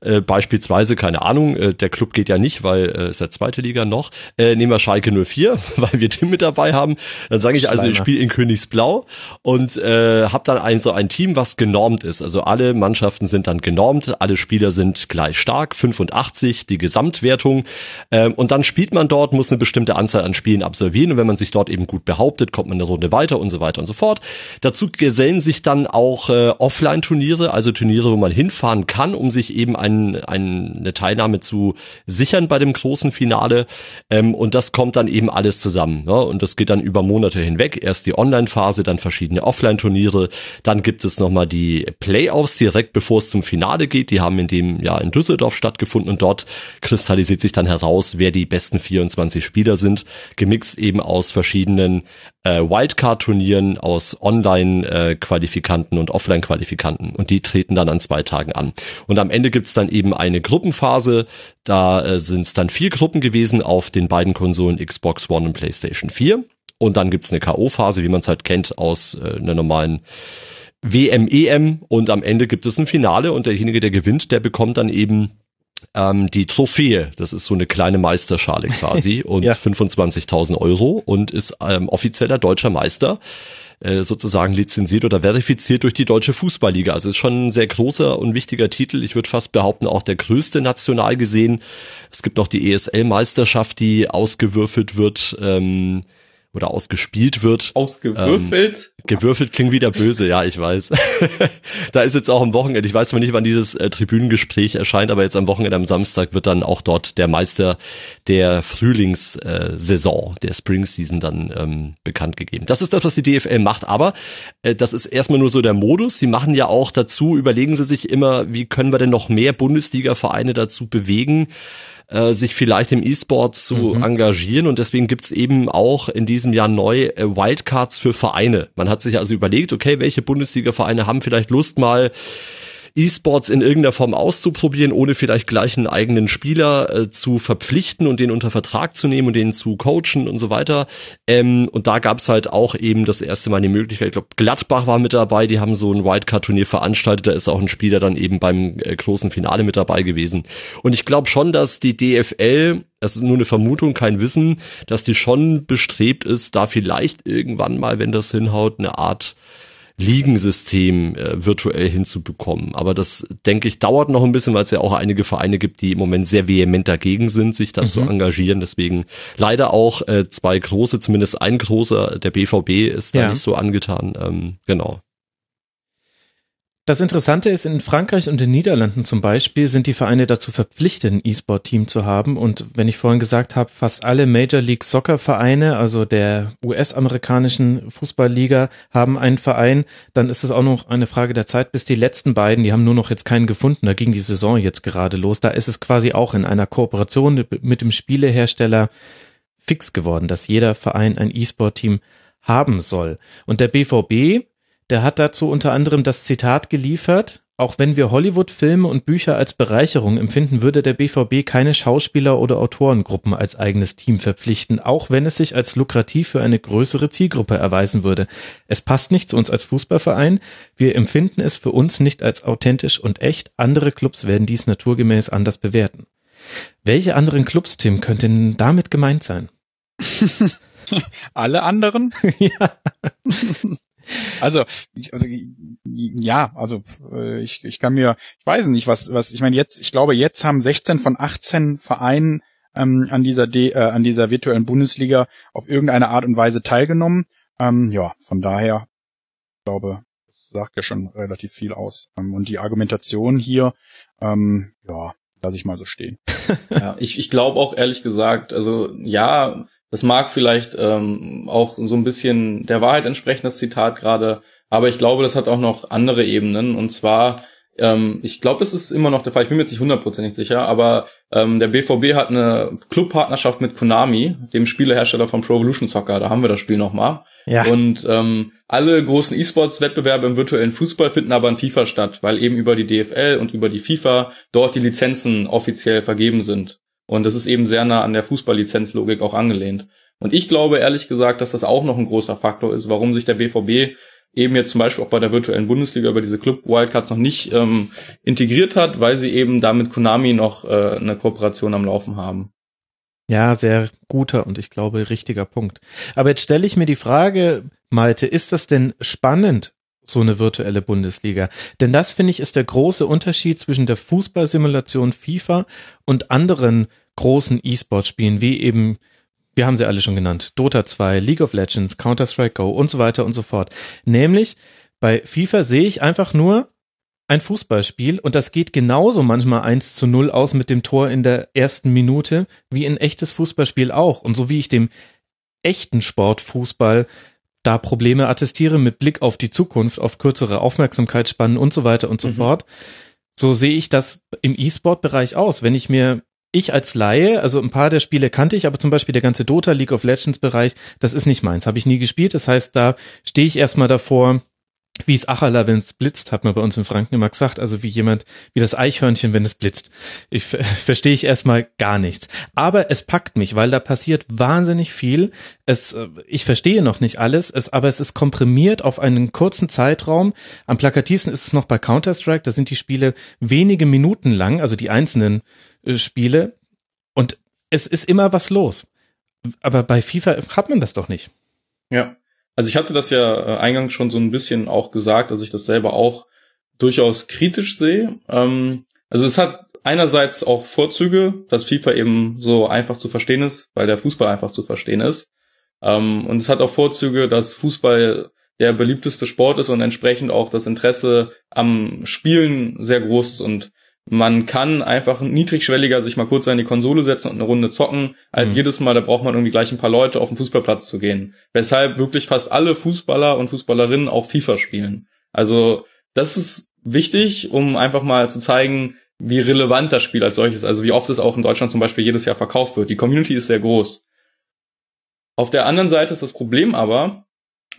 S11: Äh, beispielsweise, keine Ahnung, äh, der Club geht ja nicht, weil äh, ist ja zweite Liga noch. Äh, nehmen wir Schalke 04, weil wir den mit dabei haben. Dann sage ich also, ich spiele in Königsblau und äh, habe dann ein, so ein Team, was genormt ist. Also alle Mannschaften sind dann genormt, alle Spieler sind gleich stark, 85 die Gesamtwertung. Ähm, und dann spielt man dort, muss eine bestimmte Anzahl an Spielen absolvieren. Und wenn man sich dort eben gut behauptet, kommt man eine Runde weiter und so weiter und so fort. Dazu gesellen sich dann auch äh, Offline-Turniere, also Turniere, wo man hinfahren kann, um sich eben ein, ein, eine Teilnahme zu sichern bei dem großen Finale. Ähm, und das kommt dann eben alles zusammen. Ne? Und das geht dann über Monate hinweg. Erst die Online-Phase, dann verschiedene Offline-Turniere. Dann gibt es nochmal die Playoffs direkt bevor es zum Finale geht. Die haben in dem Jahr in Düsseldorf stattgefunden und dort kristallisiert sich dann heraus, wer die besten 24 Spieler sind. Gemixt eben aus verschiedenen äh, Wildcard-Turnieren, aus Online-Qualifikanten äh, und Offline-Qualifikanten. Und die treten dann an zwei Tagen an. Und am Ende gibt's dann eben eine Gruppenphase. Da äh, sind es dann vier Gruppen gewesen auf den beiden Konsolen Xbox One und PlayStation 4. Und dann gibt's eine K.O.-Phase, wie man es halt kennt aus äh, einer normalen WM, EM. Und am Ende gibt es ein Finale und derjenige, der gewinnt, der bekommt dann eben ähm, die Trophäe. Das ist so eine kleine Meisterschale quasi und ja. 25.000 Euro und ist ähm, offizieller deutscher Meister äh, sozusagen lizenziert oder verifiziert durch die Deutsche Fußballliga. Also ist schon ein sehr großer und wichtiger Titel. Ich würde fast behaupten, auch der größte national gesehen. Es gibt noch die ESL-Meisterschaft, die ausgewürfelt wird. Ähm, oder ausgespielt wird.
S10: Ausgewürfelt?
S11: Ähm, gewürfelt klingt wieder böse, ja, ich weiß. da ist jetzt auch am Wochenende, ich weiß zwar nicht, wann dieses äh, Tribünengespräch erscheint, aber jetzt am Wochenende am Samstag wird dann auch dort der Meister der Frühlingssaison, äh, der Spring Season dann ähm, bekannt gegeben. Das ist das, was die DFL macht, aber äh, das ist erstmal nur so der Modus. Sie machen ja auch dazu, überlegen sie sich immer, wie können wir denn noch mehr Bundesliga-Vereine dazu bewegen, äh, sich vielleicht im E-Sport zu mhm. engagieren. Und deswegen gibt's eben auch in diesem Jahr neu äh, Wildcards für Vereine. Man hat sich also überlegt, okay, welche Bundesliga-Vereine haben vielleicht Lust mal E-Sports in irgendeiner Form auszuprobieren, ohne vielleicht gleich einen eigenen Spieler äh, zu verpflichten und den unter Vertrag zu nehmen und den zu coachen und so weiter. Ähm, und da gab es halt auch eben das erste Mal die Möglichkeit, ich glaube, Gladbach war mit dabei, die haben so ein Wildcard-Turnier veranstaltet, da ist auch ein Spieler dann eben beim äh, großen Finale mit dabei gewesen. Und ich glaube schon, dass die DFL das ist nur eine Vermutung, kein Wissen, dass die schon bestrebt ist, da vielleicht irgendwann mal, wenn das hinhaut, eine Art Ligensystem äh, virtuell hinzubekommen. Aber das, denke ich, dauert noch ein bisschen, weil es ja auch einige Vereine gibt, die im Moment sehr vehement dagegen sind, sich da mhm. zu engagieren. Deswegen leider auch äh, zwei große, zumindest ein großer, der BVB ist da ja. nicht so angetan. Ähm, genau.
S9: Das Interessante ist, in Frankreich und den Niederlanden zum Beispiel sind die Vereine dazu verpflichtet, ein E-Sport-Team zu haben. Und wenn ich vorhin gesagt habe, fast alle Major League Soccer Vereine, also der US-amerikanischen Fußballliga, haben einen Verein, dann ist es auch noch eine Frage der Zeit, bis die letzten beiden, die haben nur noch jetzt keinen gefunden, da ging die Saison jetzt gerade los. Da ist es quasi auch in einer Kooperation mit dem Spielehersteller fix geworden, dass jeder Verein ein E-Sport-Team haben soll. Und der BVB, der hat dazu unter anderem das Zitat geliefert, auch wenn wir Hollywood-Filme und Bücher als Bereicherung empfinden, würde der BVB keine Schauspieler oder Autorengruppen als eigenes Team verpflichten, auch wenn es sich als lukrativ für eine größere Zielgruppe erweisen würde. Es passt nicht zu uns als Fußballverein. Wir empfinden es für uns nicht als authentisch und echt. Andere Clubs werden dies naturgemäß anders bewerten. Welche anderen Clubs, Tim, könnten damit gemeint sein?
S5: Alle anderen? ja. Also, also ja, also äh, ich, ich kann mir, ich weiß nicht, was, was, ich meine jetzt, ich glaube, jetzt haben 16 von 18 Vereinen ähm, an dieser D, äh, an dieser virtuellen Bundesliga auf irgendeine Art und Weise teilgenommen. Ähm, ja, von daher, ich glaube, das sagt ja schon relativ viel aus. Ähm, und die Argumentation hier, ähm, ja, lasse ich mal so stehen.
S10: ja, ich, ich glaube auch ehrlich gesagt, also ja, das mag vielleicht ähm, auch so ein bisschen der Wahrheit entsprechen, das Zitat gerade, aber ich glaube, das hat auch noch andere Ebenen. Und zwar, ähm, ich glaube, das ist immer noch der Fall, ich bin mir jetzt nicht hundertprozentig sicher, aber ähm, der BVB hat eine Clubpartnerschaft mit Konami, dem Spielehersteller von Pro Evolution Soccer, da haben wir das Spiel nochmal. Ja. Und ähm, alle großen E-Sports-Wettbewerbe im virtuellen Fußball finden aber in FIFA statt, weil eben über die DFL und über die FIFA dort die Lizenzen offiziell vergeben sind. Und das ist eben sehr nah an der Fußballlizenzlogik auch angelehnt. Und ich glaube ehrlich gesagt, dass das auch noch ein großer Faktor ist, warum sich der BVB eben jetzt zum Beispiel auch bei der virtuellen Bundesliga über diese Club Wildcards noch nicht ähm, integriert hat, weil sie eben da mit Konami noch äh, eine Kooperation am Laufen haben.
S9: Ja, sehr guter und ich glaube richtiger Punkt. Aber jetzt stelle ich mir die Frage, Malte, ist das denn spannend so eine virtuelle Bundesliga. Denn das, finde ich, ist der große Unterschied zwischen der Fußballsimulation FIFA und anderen großen E-Sport-Spielen, wie eben, wir haben sie alle schon genannt, Dota 2, League of Legends, Counter-Strike Go und so weiter und so fort. Nämlich, Bei FIFA sehe ich einfach nur ein Fußballspiel und das geht genauso manchmal 1 zu 0 aus mit dem Tor in der ersten Minute wie ein echtes Fußballspiel auch. Und so wie ich dem echten Sportfußball da Probleme attestiere mit Blick auf die Zukunft, auf kürzere Aufmerksamkeitsspannen und so weiter und so mhm. fort, so sehe ich das im E-Sport-Bereich aus. Wenn ich mir ich als Laie, also ein paar der Spiele kannte ich, aber zum Beispiel der ganze Dota, League of Legends Bereich, das ist nicht meins, habe ich nie gespielt. Das heißt, da stehe ich erstmal davor, wie es Achala, wenn es blitzt, hat man bei uns in Franken immer gesagt, also wie jemand, wie das Eichhörnchen, wenn es blitzt. Ich verstehe ich erstmal gar nichts. Aber es packt mich, weil da passiert wahnsinnig viel. Es, äh, ich verstehe noch nicht alles, es, aber es ist komprimiert auf einen kurzen Zeitraum. Am plakativsten ist es noch bei Counter-Strike, da sind die Spiele wenige Minuten lang, also die einzelnen äh, Spiele und es ist immer was los. Aber bei FIFA hat man das doch nicht.
S10: Ja. Also ich hatte das ja äh, eingangs schon so ein bisschen auch gesagt, dass ich das selber auch durchaus kritisch sehe. Ähm, also es hat einerseits auch Vorzüge, dass FIFA eben so einfach zu verstehen ist, weil der Fußball einfach zu verstehen ist. Ähm, und es hat auch Vorzüge, dass Fußball der beliebteste Sport ist und entsprechend auch das Interesse am Spielen sehr groß ist und man kann einfach niedrigschwelliger sich mal kurz an die Konsole setzen und eine Runde zocken, als mhm. jedes Mal, da braucht man irgendwie gleich ein paar Leute auf den Fußballplatz zu gehen. Weshalb wirklich fast alle Fußballer und Fußballerinnen auch FIFA spielen. Also das ist wichtig, um einfach mal zu zeigen, wie relevant das Spiel als solches, also wie oft es auch in Deutschland zum Beispiel jedes Jahr verkauft wird. Die Community ist sehr groß. Auf der anderen Seite ist das Problem aber,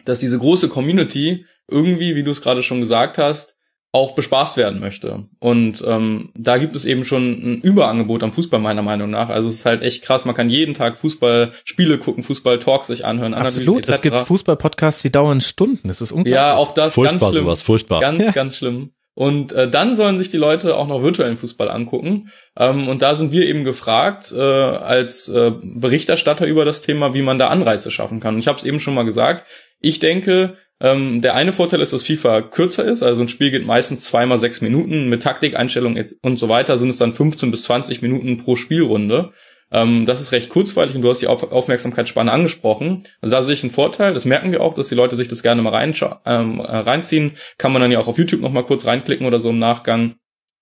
S10: dass diese große Community irgendwie, wie du es gerade schon gesagt hast, auch bespaßt werden möchte. Und ähm, da gibt es eben schon ein Überangebot am Fußball meiner Meinung nach. Also es ist halt echt krass. Man kann jeden Tag Fußballspiele gucken, Fußball-Talks sich anhören.
S9: Absolut. Es gibt Fußball-Podcasts, die dauern Stunden. Das ist unglaublich.
S10: Ja, auch das
S11: furchtbar,
S10: ganz schlimm.
S11: Sowas, furchtbar.
S10: Ganz, ja. ganz schlimm. Und äh, dann sollen sich die Leute auch noch virtuellen Fußball angucken. Ähm, und da sind wir eben gefragt, äh, als äh, Berichterstatter über das Thema, wie man da Anreize schaffen kann. Und ich habe es eben schon mal gesagt. Ich denke, ähm, der eine Vorteil ist, dass FIFA kürzer ist, also ein Spiel geht meistens zweimal sechs Minuten, mit Taktikeinstellungen und so weiter sind es dann 15 bis 20 Minuten pro Spielrunde. Ähm, das ist recht kurzweilig und du hast die Auf Aufmerksamkeitsspanne angesprochen. Also da sehe ich einen Vorteil, das merken wir auch, dass die Leute sich das gerne mal ähm, äh, reinziehen. Kann man dann ja auch auf YouTube nochmal kurz reinklicken oder so im Nachgang.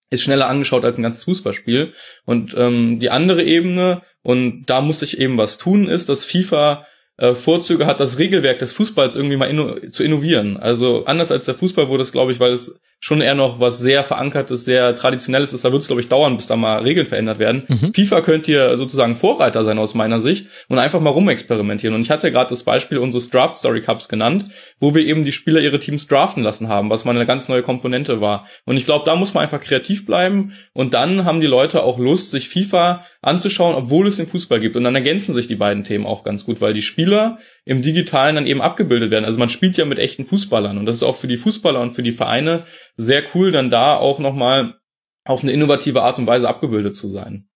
S10: Ist schneller angeschaut als ein ganzes Fußballspiel. Und ähm, die andere Ebene, und da muss ich eben was tun, ist, dass FIFA äh, Vorzüge hat, das Regelwerk des Fußballs irgendwie mal inno zu innovieren. Also anders als der Fußball wurde es, glaube ich, weil es schon eher noch was sehr verankertes, sehr traditionelles ist. Da wird es, glaube ich, dauern, bis da mal Regeln verändert werden. Mhm. FIFA könnte hier sozusagen Vorreiter sein aus meiner Sicht und einfach mal rumexperimentieren. Und ich hatte gerade das Beispiel unseres Draft Story Cups genannt, wo wir eben die Spieler ihre Teams draften lassen haben, was mal eine ganz neue Komponente war. Und ich glaube, da muss man einfach kreativ bleiben und dann haben die Leute auch Lust, sich FIFA anzuschauen, obwohl es den Fußball gibt. Und dann ergänzen sich die beiden Themen auch ganz gut, weil die Spieler im Digitalen dann eben abgebildet werden. Also man spielt ja mit echten Fußballern und das ist auch für die Fußballer und für die Vereine sehr cool, dann da auch nochmal auf eine innovative Art und Weise abgebildet zu sein.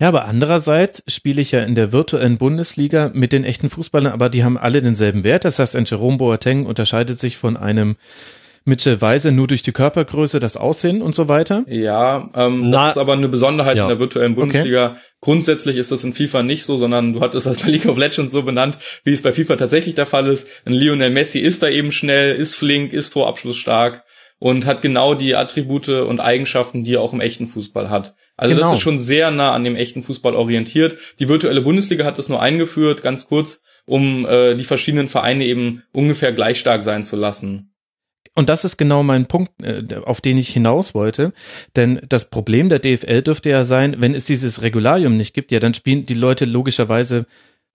S9: Ja, aber andererseits spiele ich ja in der virtuellen Bundesliga mit den echten Fußballern, aber die haben alle denselben Wert. Das heißt, ein Jerome Boateng unterscheidet sich von einem Mitchell Weise nur durch die Körpergröße, das Aussehen und so weiter?
S10: Ja, ähm, Na, das ist aber eine Besonderheit ja. in der virtuellen Bundesliga. Okay. Grundsätzlich ist das in FIFA nicht so, sondern du hattest das bei League of Legends so benannt, wie es bei FIFA tatsächlich der Fall ist. Ein Lionel Messi ist da eben schnell, ist flink, ist torabschlussstark und hat genau die Attribute und Eigenschaften, die er auch im echten Fußball hat. Also genau. das ist schon sehr nah an dem echten Fußball orientiert. Die virtuelle Bundesliga hat das nur eingeführt, ganz kurz, um äh, die verschiedenen Vereine eben ungefähr gleich stark sein zu lassen.
S9: Und das ist genau mein Punkt, äh, auf den ich hinaus wollte. Denn das Problem der DFL dürfte ja sein, wenn es dieses Regularium nicht gibt, ja, dann spielen die Leute logischerweise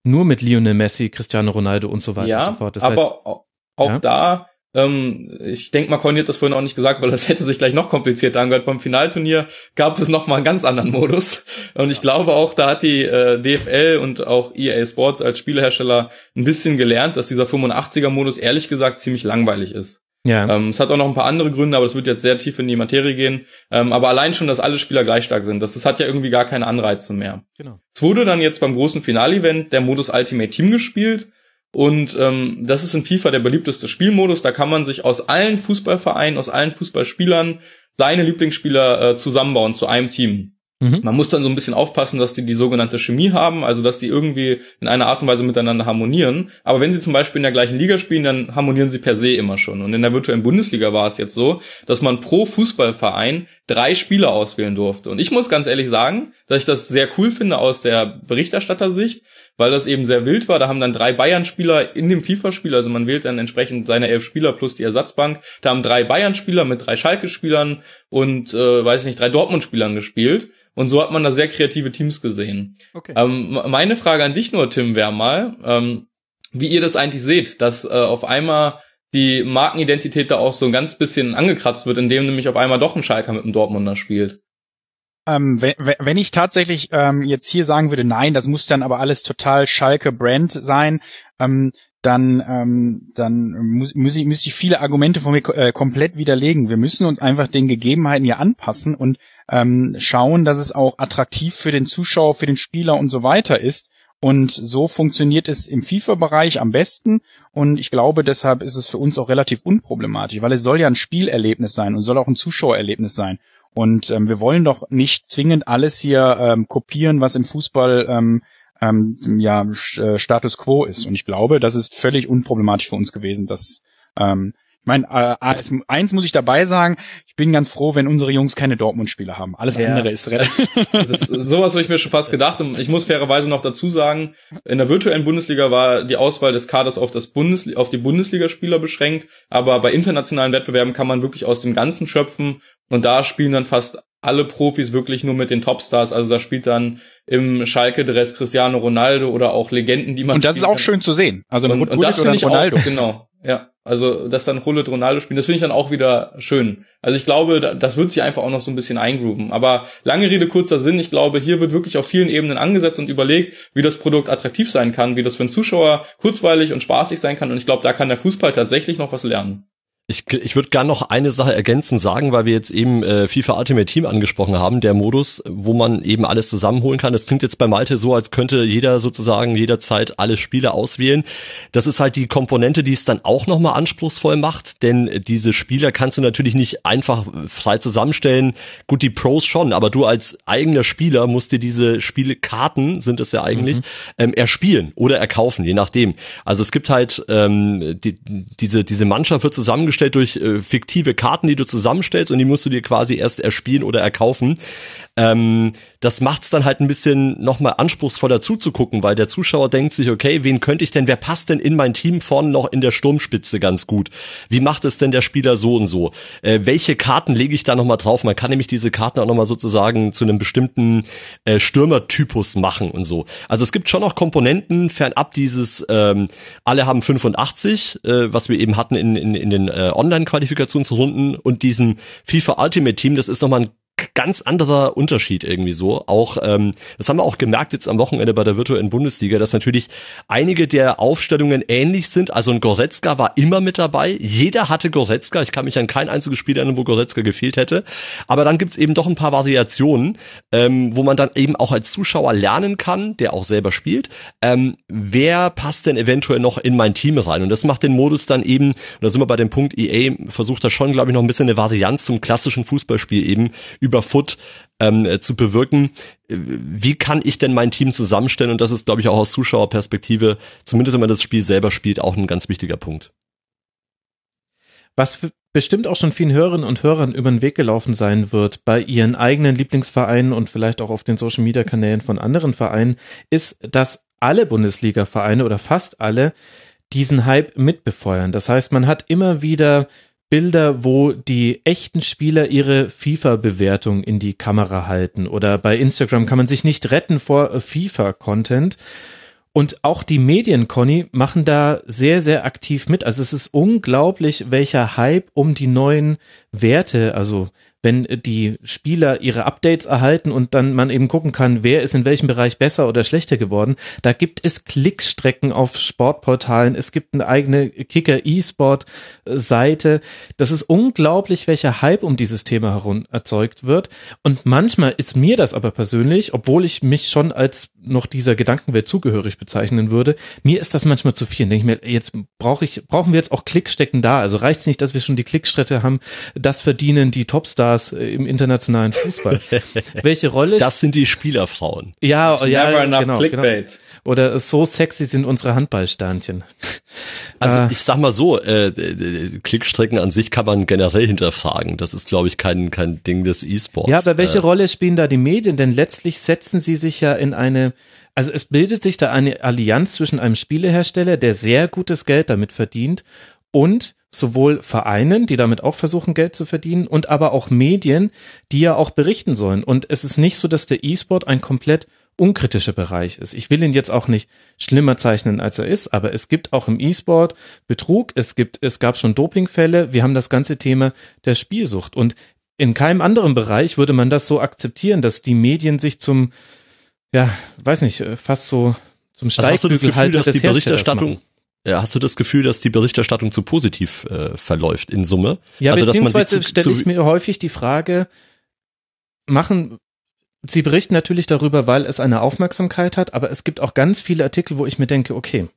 S9: nur mit Lionel Messi, Cristiano Ronaldo und so weiter
S10: ja,
S9: und so fort.
S10: Das aber heißt, auch ja? da, ähm, ich denke mal, Conny hat das vorhin auch nicht gesagt, weil das hätte sich gleich noch komplizierter angehört. Beim Finalturnier gab es noch mal einen ganz anderen Modus. Und ich glaube auch, da hat die äh, DFL und auch EA Sports als Spielehersteller ein bisschen gelernt, dass dieser 85er-Modus ehrlich gesagt ziemlich langweilig ist. Ja. Ähm, es hat auch noch ein paar andere Gründe, aber es wird jetzt sehr tief in die Materie gehen. Ähm, aber allein schon, dass alle Spieler gleich stark sind, das, das hat ja irgendwie gar keine Anreize mehr. Genau. Es wurde dann jetzt beim großen Finalevent der Modus Ultimate Team gespielt. Und ähm, das ist in FIFA der beliebteste Spielmodus. Da kann man sich aus allen Fußballvereinen, aus allen Fußballspielern seine Lieblingsspieler äh, zusammenbauen zu einem Team. Mhm. Man muss dann so ein bisschen aufpassen, dass die die sogenannte Chemie haben, also dass die irgendwie in einer Art und Weise miteinander harmonieren. Aber wenn sie zum Beispiel in der gleichen Liga spielen, dann harmonieren sie per se immer schon. Und in der virtuellen Bundesliga war es jetzt so, dass man pro Fußballverein drei Spieler auswählen durfte. Und ich muss ganz ehrlich sagen, dass ich das sehr cool finde aus der Berichterstattersicht, weil das eben sehr wild war. Da haben dann drei Bayern-Spieler in dem FIFA-Spiel, also man wählt dann entsprechend seine elf Spieler plus die Ersatzbank. Da haben drei Bayern-Spieler mit drei Schalke-Spielern und, äh, weiß nicht, drei Dortmund-Spielern gespielt. Und so hat man da sehr kreative Teams gesehen. Okay. Ähm, meine Frage an dich nur, Tim, wäre mal, ähm, wie ihr das eigentlich seht, dass äh, auf einmal die Markenidentität da auch so ein ganz bisschen angekratzt wird, indem nämlich auf einmal doch ein Schalker mit einem Dortmunder spielt.
S5: Ähm, wenn, wenn ich tatsächlich ähm, jetzt hier sagen würde, nein, das muss dann aber alles total Schalke Brand sein, ähm, dann, ähm, dann muss, muss, ich, muss ich viele Argumente von mir äh, komplett widerlegen. Wir müssen uns einfach den Gegebenheiten hier anpassen und ähm, schauen, dass es auch attraktiv für den Zuschauer, für den Spieler und so weiter ist. Und so funktioniert es im FIFA-Bereich am besten. Und ich glaube, deshalb ist es für uns auch relativ unproblematisch, weil es soll ja ein Spielerlebnis sein und soll auch ein Zuschauererlebnis sein. Und ähm, wir wollen doch nicht zwingend alles hier ähm, kopieren, was im Fußball ähm, ähm, ja äh, Status quo ist. Und ich glaube, das ist völlig unproblematisch für uns gewesen, dass ähm, ich meine, äh, eins muss ich dabei sagen, ich bin ganz froh, wenn unsere Jungs keine Dortmund-Spieler haben. Alles ja. andere ist,
S10: ist Sowas habe ich mir schon fast gedacht und ich muss fairerweise noch dazu sagen, in der virtuellen Bundesliga war die Auswahl des Kaders auf, das Bundes auf die Bundesligaspieler beschränkt, aber bei internationalen Wettbewerben kann man wirklich aus dem Ganzen schöpfen und da spielen dann fast alle Profis wirklich nur mit den Topstars. Also da spielt dann im Schalke-Dress Cristiano Ronaldo oder auch Legenden, die man.
S5: Und das ist auch kann. schön zu sehen.
S10: Also und, und das finde ich Ronaldo. auch, genau. Ja, also dass dann Hullet Ronaldo spielen, das finde ich dann auch wieder schön. Also ich glaube, das wird sich einfach auch noch so ein bisschen eingrooven. Aber lange Rede, kurzer Sinn, ich glaube, hier wird wirklich auf vielen Ebenen angesetzt und überlegt, wie das Produkt attraktiv sein kann, wie das für einen Zuschauer kurzweilig und spaßig sein kann. Und ich glaube, da kann der Fußball tatsächlich noch was lernen.
S11: Ich, ich würde gerne noch eine Sache ergänzen sagen, weil wir jetzt eben äh, FIFA Ultimate Team angesprochen haben, der Modus, wo man eben alles zusammenholen kann. Das klingt jetzt bei Malte so, als könnte jeder sozusagen jederzeit alle Spiele auswählen. Das ist halt die Komponente, die es dann auch nochmal anspruchsvoll macht, denn diese Spieler kannst du natürlich nicht einfach frei zusammenstellen. Gut, die Pros schon, aber du als eigener Spieler musst dir diese Spielekarten, sind es ja eigentlich, mhm. ähm, erspielen oder erkaufen, je nachdem. Also es gibt halt ähm, die, diese, diese Mannschaft wird zusammengestellt hergestellt durch äh, fiktive Karten, die du zusammenstellst und die musst du dir quasi erst erspielen oder erkaufen. Ähm, das macht's dann halt ein bisschen nochmal anspruchsvoller zuzugucken, weil der Zuschauer denkt sich, okay, wen könnte ich denn, wer passt denn in mein Team vorne noch in der Sturmspitze ganz gut? Wie macht es denn der Spieler so und so? Äh, welche Karten lege ich da nochmal drauf? Man kann nämlich diese Karten auch nochmal sozusagen zu einem bestimmten äh, Stürmertypus machen und so. Also es gibt schon noch Komponenten, fernab dieses, ähm, alle haben 85, äh, was wir eben hatten in, in, in den äh, Online-Qualifikationsrunden und diesen FIFA Ultimate Team, das ist nochmal ein ganz anderer Unterschied irgendwie so. Auch ähm, das haben wir auch gemerkt jetzt am Wochenende bei der virtuellen Bundesliga, dass natürlich einige der Aufstellungen ähnlich sind. Also ein Goretzka war immer mit dabei. Jeder hatte Goretzka. Ich kann mich an kein einziges Spiel erinnern, wo Goretzka gefehlt hätte. Aber dann gibt's eben doch ein paar Variationen, ähm, wo man dann eben auch als Zuschauer lernen kann, der auch selber spielt, ähm, wer passt denn eventuell noch in mein Team rein. Und das macht den Modus dann eben, und da sind wir bei dem Punkt, EA versucht da schon, glaube ich, noch ein bisschen eine Varianz zum klassischen Fußballspiel eben über Foot ähm, äh, zu bewirken. Wie kann ich denn mein Team zusammenstellen? Und das ist, glaube ich, auch aus Zuschauerperspektive, zumindest wenn man das Spiel selber spielt, auch ein ganz wichtiger Punkt.
S9: Was bestimmt auch schon vielen Hörerinnen und Hörern über den Weg gelaufen sein wird bei ihren eigenen Lieblingsvereinen und vielleicht auch auf den Social Media Kanälen von anderen Vereinen, ist, dass alle Bundesliga-Vereine oder fast alle diesen Hype mitbefeuern. Das heißt, man hat immer wieder Bilder, wo die echten Spieler ihre FIFA-Bewertung in die Kamera halten. Oder bei Instagram kann man sich nicht retten vor FIFA-Content. Und auch die Medien, Conny, machen da sehr, sehr aktiv mit. Also es ist unglaublich, welcher Hype um die neuen Werte, also wenn die Spieler ihre Updates erhalten und dann man eben gucken kann, wer ist in welchem Bereich besser oder schlechter geworden. Da gibt es Klickstrecken auf Sportportalen, es gibt eine eigene Kicker E-Sport Seite. Das ist unglaublich, welcher Hype um dieses Thema herum erzeugt wird. Und manchmal ist mir das aber persönlich, obwohl ich mich schon als noch dieser Gedankenwelt zugehörig bezeichnen würde, mir ist das manchmal zu viel. Denke ich mir, jetzt brauche ich, brauchen wir jetzt auch Klickstecken da. Also reicht es nicht, dass wir schon die Klickstrecke haben, das verdienen die Topstars äh, im internationalen Fußball. Welche Rolle?
S11: Das sind die Spielerfrauen.
S9: Ja, ja, genau, genau. Oder so sexy sind unsere Handballsternchen.
S11: Also äh, ich sag mal so, äh, Klickstrecken an sich kann man generell hinterfragen. Das ist, glaube ich, kein, kein Ding des E-Sports.
S9: Ja, aber welche äh, Rolle spielen da die Medien? Denn letztlich setzen sie sich ja in eine, also es bildet sich da eine Allianz zwischen einem Spielehersteller, der sehr gutes Geld damit verdient, und sowohl Vereinen, die damit auch versuchen, Geld zu verdienen, und aber auch Medien, die ja auch berichten sollen. Und es ist nicht so, dass der E-Sport ein komplett unkritischer Bereich ist. Ich will ihn jetzt auch nicht schlimmer zeichnen, als er ist, aber es gibt auch im E-Sport Betrug, es gibt, es gab schon Dopingfälle, wir haben das ganze Thema der Spielsucht und in keinem anderen Bereich würde man das so akzeptieren, dass die Medien sich zum, ja, weiß nicht, fast so zum Steigbügel
S11: also dass die Berichterstattung hast du das Gefühl, dass die Berichterstattung zu positiv äh, verläuft in Summe?
S9: Ja, also, beziehungsweise stelle ich mir häufig die Frage, machen Sie berichten natürlich darüber, weil es eine Aufmerksamkeit hat, aber es gibt auch ganz viele Artikel, wo ich mir denke, okay,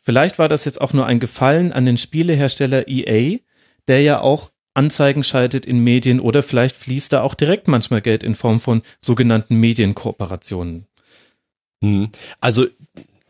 S9: vielleicht war das jetzt auch nur ein Gefallen an den Spielehersteller EA, der ja auch Anzeigen schaltet in Medien oder vielleicht fließt da auch direkt manchmal Geld in Form von sogenannten Medienkooperationen.
S11: Hm. Also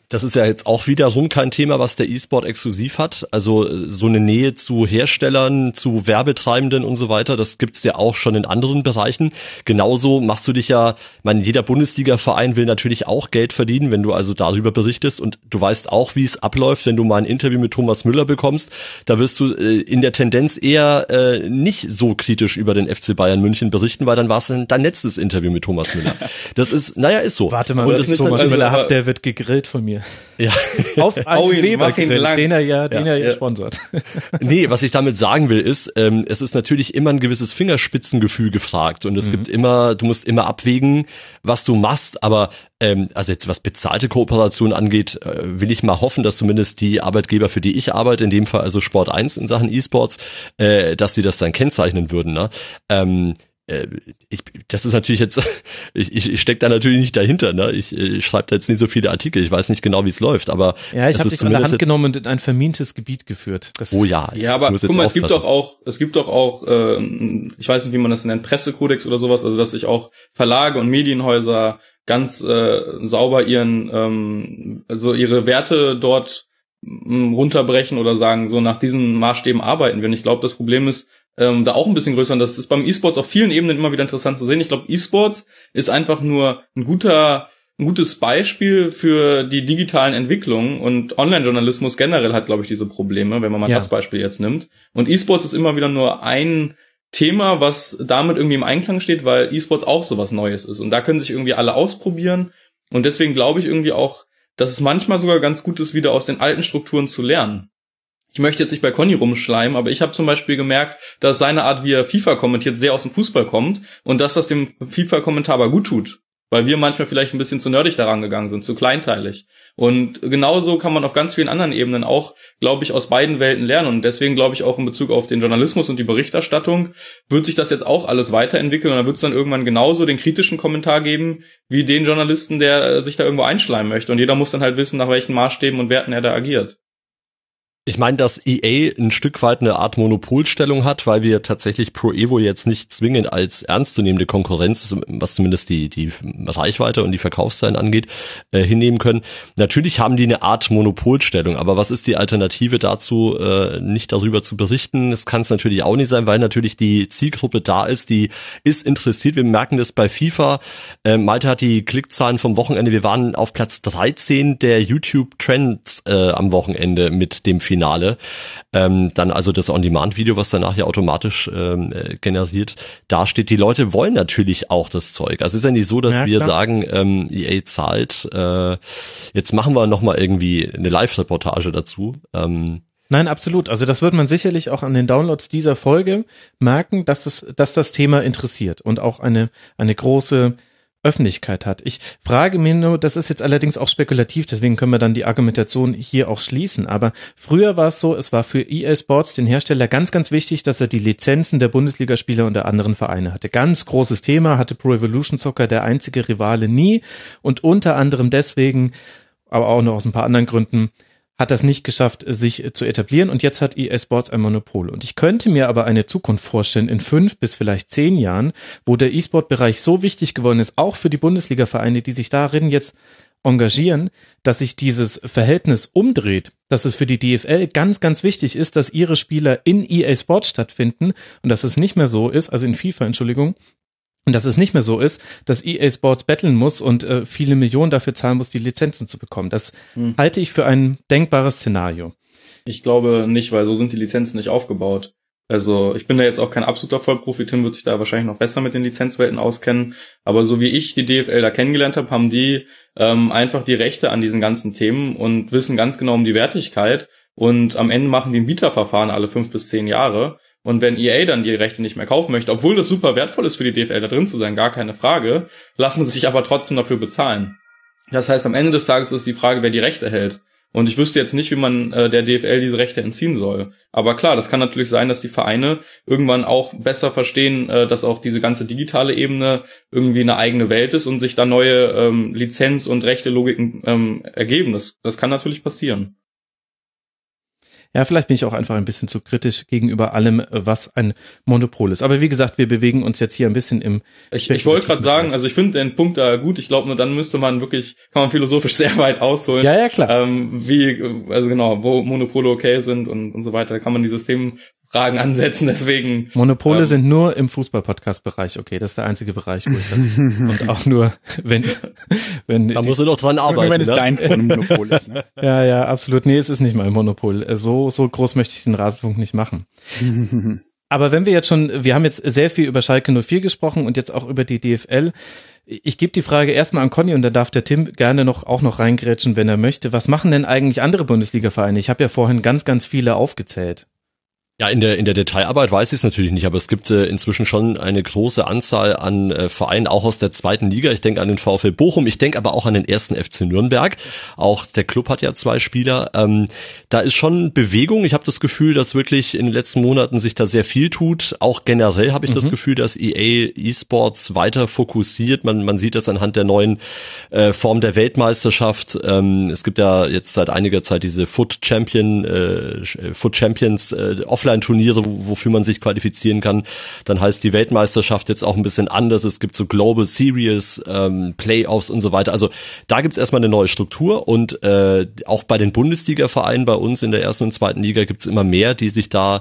S11: das ist ja jetzt auch wiederum kein Thema, was der E-Sport exklusiv hat. Also äh, so eine Nähe zu Herstellern, zu Werbetreibenden und so weiter, das gibt's ja auch schon in anderen Bereichen. Genauso machst du dich ja, meine, jeder Bundesliga-Verein will natürlich auch Geld verdienen, wenn du also darüber berichtest und du weißt auch, wie es abläuft, wenn du mal ein Interview mit Thomas Müller bekommst. Da wirst du äh, in der Tendenz eher äh, nicht so kritisch über den FC Bayern München berichten, weil dann war es dein letztes Interview mit Thomas Müller. Das ist, naja, ist so.
S9: Warte mal, und das Thomas Müller hat, der wird gegrillt von mir mir.
S11: Ja.
S9: Auf einen Weber den er ja, den ja, er ja sponsert.
S11: Nee, was ich damit sagen will, ist, ähm, es ist natürlich immer ein gewisses Fingerspitzengefühl gefragt und es mhm. gibt immer, du musst immer abwägen, was du machst, aber ähm, also jetzt was bezahlte Kooperation angeht, äh, will ich mal hoffen, dass zumindest die Arbeitgeber, für die ich arbeite, in dem Fall also Sport 1 in Sachen E-Sports, äh, dass sie das dann kennzeichnen würden. Ne? Ähm, äh, ich, das ist natürlich jetzt, ich, ich, stecke da natürlich nicht dahinter, ne? Ich, ich schreibe da jetzt nicht so viele Artikel, ich weiß nicht genau, wie es läuft, aber
S9: ja, ich habe dich an der Hand genommen und in ein vermintes Gebiet geführt.
S11: Das oh ja,
S10: ja, aber guck mal, es gibt doch auch, es gibt doch auch, äh, ich weiß nicht, wie man das nennt, Pressekodex oder sowas, also dass sich auch Verlage und Medienhäuser ganz äh, sauber ihren, ähm, also ihre Werte dort mm, runterbrechen oder sagen, so nach diesen Maßstäben arbeiten wir. Und ich glaube, das Problem ist, ähm, da auch ein bisschen größer. Und das ist beim E-Sports auf vielen Ebenen immer wieder interessant zu sehen. Ich glaube, E-Sports ist einfach nur ein guter, ein gutes Beispiel für die digitalen Entwicklungen und Online-Journalismus generell hat, glaube ich, diese Probleme, wenn man mal ja. das Beispiel jetzt nimmt. Und E-Sports ist immer wieder nur ein Thema, was damit irgendwie im Einklang steht, weil E-Sports auch sowas Neues ist. Und da können sich irgendwie alle ausprobieren. Und deswegen glaube ich irgendwie auch, dass es manchmal sogar ganz gut ist, wieder aus den alten Strukturen zu lernen ich möchte jetzt nicht bei Conny rumschleimen, aber ich habe zum Beispiel gemerkt, dass seine Art, wie er FIFA kommentiert, sehr aus dem Fußball kommt und dass das dem FIFA-Kommentar aber gut tut. Weil wir manchmal vielleicht ein bisschen zu nerdig daran gegangen sind, zu kleinteilig. Und genauso kann man auf ganz vielen anderen Ebenen auch, glaube ich, aus beiden Welten lernen. Und deswegen glaube ich auch in Bezug auf den Journalismus und die Berichterstattung wird sich das jetzt auch alles weiterentwickeln. Und dann wird es dann irgendwann genauso den kritischen Kommentar geben, wie den Journalisten, der sich da irgendwo einschleimen möchte. Und jeder muss dann halt wissen, nach welchen Maßstäben und Werten er da agiert.
S11: Ich meine, dass EA ein Stück weit eine Art Monopolstellung hat, weil wir tatsächlich Pro Evo jetzt nicht zwingend als ernstzunehmende Konkurrenz, was zumindest die, die Reichweite und die Verkaufszahlen angeht, äh, hinnehmen können. Natürlich haben die eine Art Monopolstellung, aber was ist die Alternative dazu, äh, nicht darüber zu berichten? Das kann es natürlich auch nicht sein, weil natürlich die Zielgruppe da ist, die ist interessiert. Wir merken das bei FIFA. Äh, Malte hat die Klickzahlen vom Wochenende. Wir waren auf Platz 13 der YouTube Trends äh, am Wochenende mit dem Finale Finale. Ähm, dann also das On-Demand-Video, was danach ja automatisch ähm, äh, generiert, da steht, die Leute wollen natürlich auch das Zeug. Also es ist ja nicht so, dass ja, wir sagen, ähm, EA zahlt, äh, jetzt machen wir nochmal irgendwie eine Live-Reportage dazu. Ähm,
S9: Nein, absolut. Also das wird man sicherlich auch an den Downloads dieser Folge merken, dass es, dass das Thema interessiert und auch eine, eine große Öffentlichkeit hat. Ich frage mir nur, das ist jetzt allerdings auch spekulativ, deswegen können wir dann die Argumentation hier auch schließen. Aber früher war es so, es war für EA Sports, den Hersteller, ganz, ganz wichtig, dass er die Lizenzen der Bundesligaspieler und der anderen Vereine hatte. Ganz großes Thema, hatte Pro Evolution Soccer der einzige Rivale nie und unter anderem deswegen, aber auch noch aus ein paar anderen Gründen, hat das nicht geschafft, sich zu etablieren und jetzt hat EA Sports ein Monopol. Und ich könnte mir aber eine Zukunft vorstellen in fünf bis vielleicht zehn Jahren, wo der E-Sport-Bereich so wichtig geworden ist, auch für die Bundesliga-Vereine, die sich darin jetzt engagieren, dass sich dieses Verhältnis umdreht, dass es für die DFL ganz, ganz wichtig ist, dass ihre Spieler in EA Sports stattfinden und dass es nicht mehr so ist, also in FIFA, Entschuldigung, und dass es nicht mehr so ist, dass EA Sports betteln muss und äh, viele Millionen dafür zahlen muss, die Lizenzen zu bekommen. Das hm. halte ich für ein denkbares Szenario.
S10: Ich glaube nicht, weil so sind die Lizenzen nicht aufgebaut. Also ich bin da jetzt auch kein absoluter Vollprofi, Tim wird sich da wahrscheinlich noch besser mit den Lizenzwelten auskennen. Aber so wie ich die DFL da kennengelernt habe, haben die ähm, einfach die Rechte an diesen ganzen Themen und wissen ganz genau um die Wertigkeit. Und am Ende machen die ein Bieterverfahren alle fünf bis zehn Jahre. Und wenn EA dann die Rechte nicht mehr kaufen möchte, obwohl das super wertvoll ist für die DFL da drin zu sein, gar keine Frage, lassen sie sich aber trotzdem dafür bezahlen. Das heißt, am Ende des Tages ist die Frage, wer die Rechte hält. Und ich wüsste jetzt nicht, wie man äh, der DFL diese Rechte entziehen soll. Aber klar, das kann natürlich sein, dass die Vereine irgendwann auch besser verstehen, äh, dass auch diese ganze digitale Ebene irgendwie eine eigene Welt ist und sich da neue ähm, Lizenz- und Rechte-Logiken ähm, ergeben. Das, das kann natürlich passieren.
S9: Ja, vielleicht bin ich auch einfach ein bisschen zu kritisch gegenüber allem, was ein Monopol ist. Aber wie gesagt, wir bewegen uns jetzt hier ein bisschen im.
S10: Ich, ich wollte gerade sagen, also ich finde den Punkt da gut. Ich glaube, nur dann müsste man wirklich, kann man philosophisch sehr weit ausholen.
S9: Ja, ja, klar.
S10: Ähm, wie, also genau, wo Monopole okay sind und, und so weiter, kann man die System Fragen ansetzen, deswegen.
S9: Monopole ähm, sind nur im Fußball-Podcast-Bereich, okay, das ist der einzige Bereich, wo ich das, und auch nur, wenn, wenn.
S11: Da musst du doch dran arbeiten.
S9: Wenn es ne? dein Monopol ist, ne? Ja, ja, absolut. Nee, es ist nicht mein Monopol. So, so groß möchte ich den Rasenfunk nicht machen. Aber wenn wir jetzt schon, wir haben jetzt sehr viel über Schalke 04 gesprochen und jetzt auch über die DFL. Ich gebe die Frage erstmal an Conny und dann darf der Tim gerne noch auch noch reingrätschen, wenn er möchte. Was machen denn eigentlich andere Bundesliga-Vereine? Ich habe ja vorhin ganz, ganz viele aufgezählt.
S11: Ja, in der, in der Detailarbeit weiß ich es natürlich nicht, aber es gibt äh, inzwischen schon eine große Anzahl an äh, Vereinen, auch aus der zweiten Liga. Ich denke an den VfL Bochum, ich denke aber auch an den ersten FC Nürnberg. Auch der Club hat ja zwei Spieler. Ähm, da ist schon Bewegung. Ich habe das Gefühl, dass wirklich in den letzten Monaten sich da sehr viel tut. Auch generell habe ich mhm. das Gefühl, dass EA Esports weiter fokussiert. Man, man sieht das anhand der neuen äh, Form der Weltmeisterschaft. Ähm, es gibt ja jetzt seit einiger Zeit diese Foot Champion, äh, Foot Champions äh, Offline-Turniere, wofür man sich qualifizieren kann. Dann heißt die Weltmeisterschaft jetzt auch ein bisschen anders. Es gibt so Global Series, ähm, Playoffs und so weiter. Also da gibt's erstmal eine neue Struktur und äh, auch bei den Bundesliga-Vereinen bei uns in der ersten und zweiten Liga gibt's immer mehr, die sich da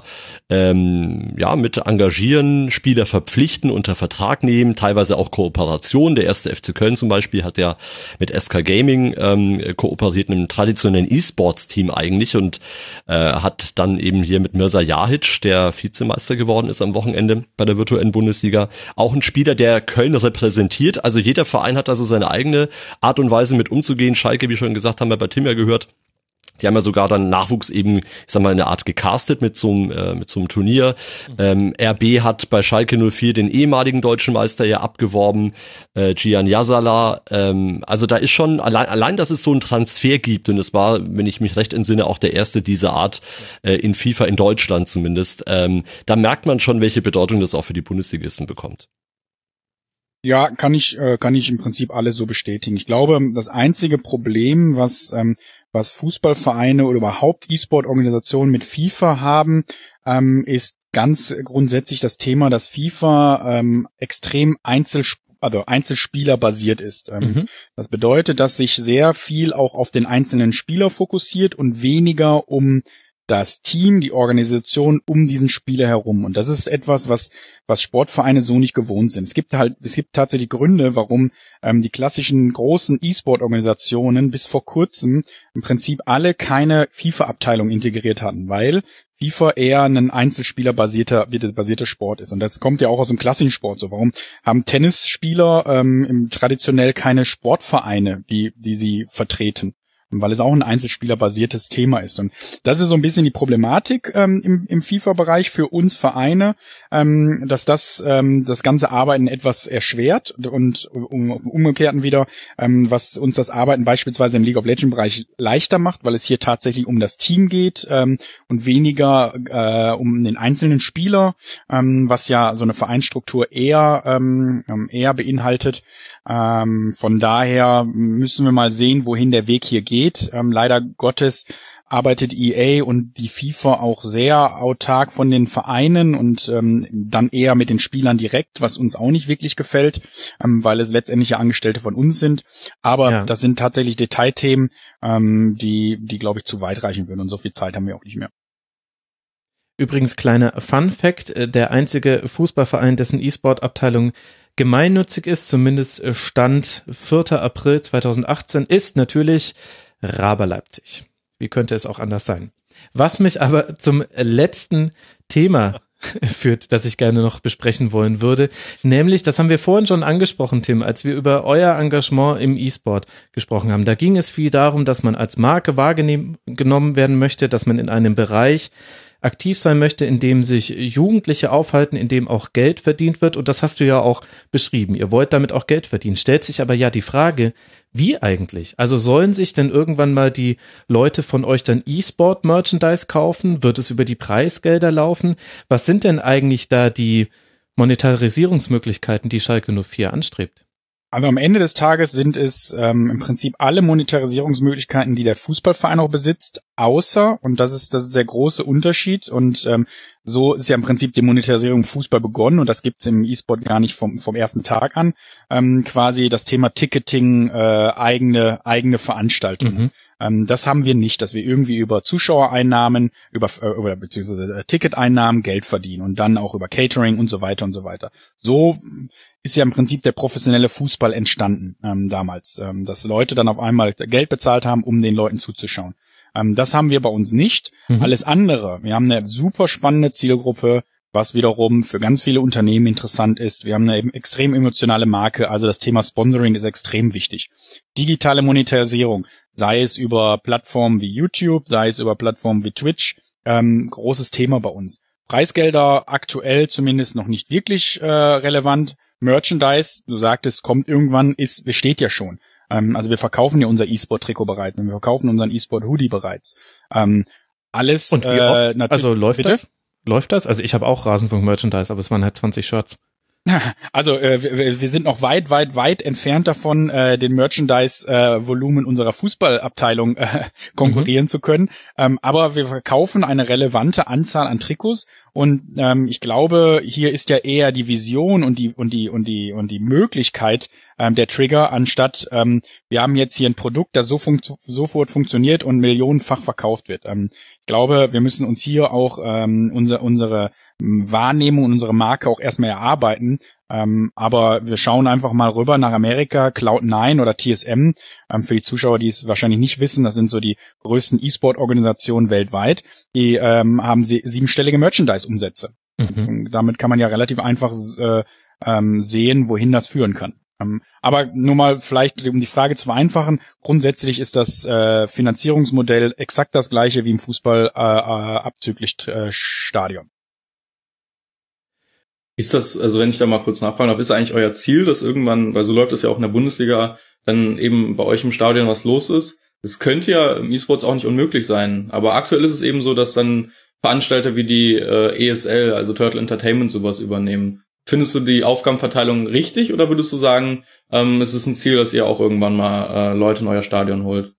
S11: ähm, ja mit engagieren, Spieler verpflichten, unter Vertrag nehmen, teilweise auch Kooperation. Der erste FC Köln zum Beispiel hat ja mit SK Gaming ähm, kooperiert, einem traditionellen E-Sports-Team eigentlich und äh, hat dann eben hier mit Mirza Jahic, der Vizemeister geworden ist am Wochenende bei der virtuellen Bundesliga. Auch ein Spieler, der Köln repräsentiert. Also jeder Verein hat also seine eigene Art und Weise mit umzugehen. Schalke, wie schon gesagt, haben wir bei Tim ja gehört, die haben ja sogar dann Nachwuchs eben, ich sag mal, eine Art gecastet mit so einem, äh, mit so einem Turnier. Ähm, RB hat bei Schalke 04 den ehemaligen deutschen Meister ja abgeworben, äh, Gian Yazala. Ähm, also da ist schon, allein, allein, dass es so einen Transfer gibt, und es war, wenn ich mich recht entsinne, auch der erste dieser Art äh, in FIFA in Deutschland zumindest, ähm, da merkt man schon, welche Bedeutung das auch für die Bundesligisten bekommt.
S5: Ja, kann ich, äh, kann ich im Prinzip alles so bestätigen. Ich glaube, das einzige Problem, was ähm, was Fußballvereine oder überhaupt E-Sport-Organisationen mit FIFA haben, ähm, ist ganz grundsätzlich das Thema, dass FIFA ähm, extrem Einzelsp also Einzelspieler basiert ist. Mhm. Das bedeutet, dass sich sehr viel auch auf den einzelnen Spieler fokussiert und weniger um das Team, die Organisation um diesen Spieler herum. Und das ist etwas, was, was Sportvereine so nicht gewohnt sind. Es gibt halt, es gibt tatsächlich Gründe, warum ähm, die klassischen großen E-Sport-Organisationen bis vor kurzem im Prinzip alle keine FIFA-Abteilung integriert hatten, weil FIFA eher ein Einzelspieler-basierter basierter Sport ist. Und das kommt ja auch aus dem klassischen Sport so. Warum haben Tennisspieler ähm, traditionell keine Sportvereine, die, die sie vertreten? Weil es auch ein Einzelspieler-basiertes Thema ist. Und das ist so ein bisschen die Problematik ähm, im, im FIFA-Bereich für uns Vereine, ähm, dass das ähm, das ganze Arbeiten etwas erschwert und um, umgekehrten wieder, ähm, was uns das Arbeiten beispielsweise im League of Legends-Bereich leichter macht, weil es hier tatsächlich um das Team geht ähm, und weniger äh, um den einzelnen Spieler, ähm, was ja so eine Vereinsstruktur eher ähm, eher beinhaltet. Ähm, von daher müssen wir mal sehen, wohin der Weg hier geht. Ähm, leider Gottes arbeitet EA und die FIFA auch sehr autark von den Vereinen und ähm, dann eher mit den Spielern direkt, was uns auch nicht wirklich gefällt, ähm, weil es letztendlich ja Angestellte von uns sind. Aber ja. das sind tatsächlich Detailthemen, ähm, die, die glaube ich zu weit reichen würden und so viel Zeit haben wir auch nicht mehr.
S9: Übrigens kleiner Fun Fact, äh, der einzige Fußballverein, dessen E-Sport-Abteilung gemeinnützig ist, zumindest Stand 4. April 2018, ist natürlich Raber Leipzig. Wie könnte es auch anders sein? Was mich aber zum letzten Thema führt, das ich gerne noch besprechen wollen würde. Nämlich, das haben wir vorhin schon angesprochen, Tim, als wir über euer Engagement im E-Sport gesprochen haben. Da ging es viel darum, dass man als Marke wahrgenommen werden möchte, dass man in einem Bereich aktiv sein möchte, in dem sich Jugendliche aufhalten, in dem auch Geld verdient wird. Und das hast du ja auch beschrieben. Ihr wollt damit auch Geld verdienen. Stellt sich aber ja die Frage, wie eigentlich? Also sollen sich denn irgendwann mal die Leute von euch dann E-Sport-Merchandise kaufen? Wird es über die Preisgelder laufen? Was sind denn eigentlich da die Monetarisierungsmöglichkeiten, die Schalke 04 anstrebt?
S5: Also am Ende des Tages sind es ähm, im Prinzip alle Monetarisierungsmöglichkeiten, die der Fußballverein auch besitzt, außer, und das ist, das ist der große Unterschied, und ähm, so ist ja im Prinzip die Monetarisierung Fußball begonnen, und das gibt's im E-Sport gar nicht vom, vom ersten Tag an, ähm, quasi das Thema Ticketing, äh, eigene, eigene Veranstaltungen. Mhm. Ähm, das haben wir nicht, dass wir irgendwie über Zuschauereinnahmen, über, äh, über beziehungsweise äh, Ticketeinnahmen Geld verdienen und dann auch über Catering und so weiter und so weiter. So ist ja im Prinzip der professionelle Fußball entstanden ähm, damals, ähm, dass Leute dann auf einmal Geld bezahlt haben, um den Leuten zuzuschauen. Ähm, das haben wir bei uns nicht. Mhm. Alles andere, wir haben eine super spannende Zielgruppe, was wiederum für ganz viele Unternehmen interessant ist. Wir haben eine extrem emotionale Marke, also das Thema Sponsoring ist extrem wichtig. Digitale Monetarisierung, sei es über Plattformen wie YouTube, sei es über Plattformen wie Twitch, ähm, großes Thema bei uns. Preisgelder aktuell zumindest noch nicht wirklich äh, relevant. Merchandise, du sagtest, kommt irgendwann, ist, besteht ja schon. Ähm, also wir verkaufen ja unser E-Sport-Trikot bereits und wir verkaufen unseren E-Sport-Hoodie bereits. Ähm, alles.
S9: Und wie äh, oft? Also läuft bitte? das? Läuft das? Also ich habe auch Rasenfunk-Merchandise, aber es waren halt 20 Shirts.
S5: Also äh, wir, wir sind noch weit, weit, weit entfernt davon, äh, den Merchandise-Volumen äh, unserer Fußballabteilung äh, konkurrieren mhm. zu können. Ähm, aber wir verkaufen eine relevante Anzahl an Trikots und ähm, ich glaube, hier ist ja eher die Vision und die und die und die und die Möglichkeit ähm, der Trigger, anstatt ähm, wir haben jetzt hier ein Produkt, das so funkt sofort funktioniert und millionenfach verkauft wird. Ich glaube, wir müssen uns hier auch ähm, unsere unsere Wahrnehmung und unsere Marke auch erstmal erarbeiten. Ähm, aber wir schauen einfach mal rüber nach Amerika, Cloud9 oder TSM. Ähm, für die Zuschauer, die es wahrscheinlich nicht wissen, das sind so die größten E-Sport-Organisationen weltweit. Die ähm, haben sie siebenstellige Merchandise-Umsätze. Mhm. Damit kann man ja relativ einfach äh, ähm, sehen, wohin das führen kann. Ähm, aber nur mal vielleicht, um die Frage zu vereinfachen, grundsätzlich ist das äh, Finanzierungsmodell exakt das gleiche wie im Fußball äh, äh, abzüglich äh, Stadion.
S10: Ist das, also wenn ich da mal kurz nachfragen darf, ist eigentlich euer Ziel, dass irgendwann, weil so läuft es ja auch in der Bundesliga, dann eben bei euch im Stadion was los ist? Es könnte ja im E-Sports auch nicht unmöglich sein, aber aktuell ist es eben so, dass dann Veranstalter wie die äh, ESL, also Turtle Entertainment, sowas übernehmen. Findest du die Aufgabenverteilung richtig oder würdest du sagen, ähm, es ist ein Ziel, dass ihr auch irgendwann mal äh, Leute in euer Stadion holt?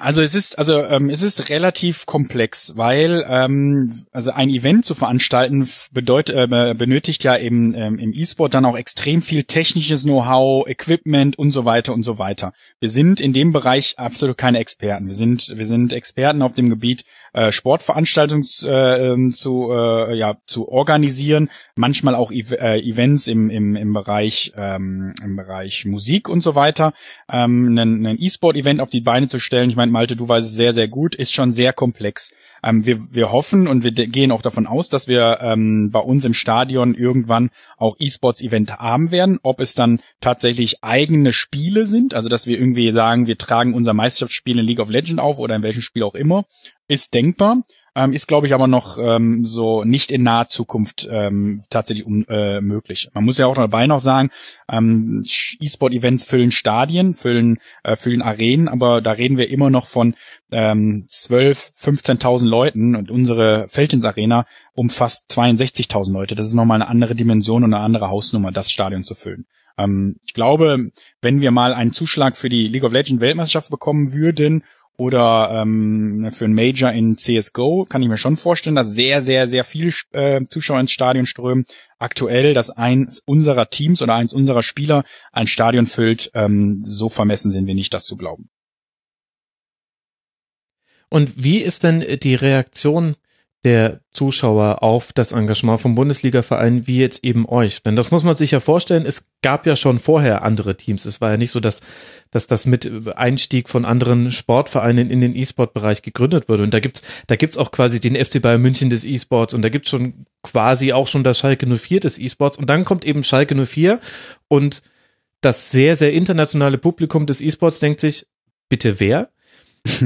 S5: Also es ist also ähm, es ist relativ komplex, weil ähm, also ein Event zu veranstalten bedeutet äh, benötigt ja eben ähm, im E-Sport dann auch extrem viel technisches Know-how, Equipment und so weiter und so weiter. Wir sind in dem Bereich absolut keine Experten. Wir sind wir sind Experten auf dem Gebiet äh, Sportveranstaltungen äh, ähm, zu äh, ja zu organisieren, manchmal auch e äh, Events im im im Bereich ähm, im Bereich Musik und so weiter, ähm, ein, E-Sport-Event auf die Beine zu stellen. Ich meine, Malte, du weißt es sehr, sehr gut, ist schon sehr komplex. Ähm, wir, wir hoffen und wir gehen auch davon aus, dass wir ähm, bei uns im Stadion irgendwann auch E-Sports-Event haben werden. Ob es dann tatsächlich eigene Spiele sind, also dass wir irgendwie sagen, wir tragen unser Meisterschaftsspiel in League of Legends auf oder in welchem Spiel auch immer, ist denkbar. Ähm, ist, glaube ich, aber noch ähm, so nicht in naher Zukunft ähm, tatsächlich um, äh, möglich. Man muss ja auch dabei noch sagen, ähm, E-Sport-Events füllen Stadien, füllen, äh, füllen Arenen, aber da reden wir immer noch von ähm, 12, 15.000 Leuten und unsere Feldins Arena umfasst 62.000 Leute. Das ist nochmal eine andere Dimension und eine andere Hausnummer, das Stadion zu füllen. Ähm, ich glaube, wenn wir mal einen Zuschlag für die League of Legends Weltmeisterschaft bekommen würden oder ähm, für ein Major in CSGO kann ich mir schon vorstellen, dass sehr, sehr, sehr viele äh, Zuschauer ins Stadion strömen. Aktuell, dass eins unserer Teams oder eins unserer Spieler ein Stadion füllt, ähm, so vermessen sind wir nicht, das zu glauben.
S9: Und wie ist denn die Reaktion der Zuschauer auf das Engagement vom Bundesliga-Verein wie jetzt eben euch. Denn das muss man sich ja vorstellen, es gab ja schon vorher andere Teams. Es war ja nicht so, dass, dass das mit Einstieg von anderen Sportvereinen in den E-Sport-Bereich gegründet wurde. Und da gibt's, da gibt's auch quasi den FC Bayern München des E-Sports und da gibt's schon quasi auch schon das Schalke 04 des E-Sports. Und dann kommt eben Schalke 04 und das sehr, sehr internationale Publikum des E-Sports denkt sich, bitte wer?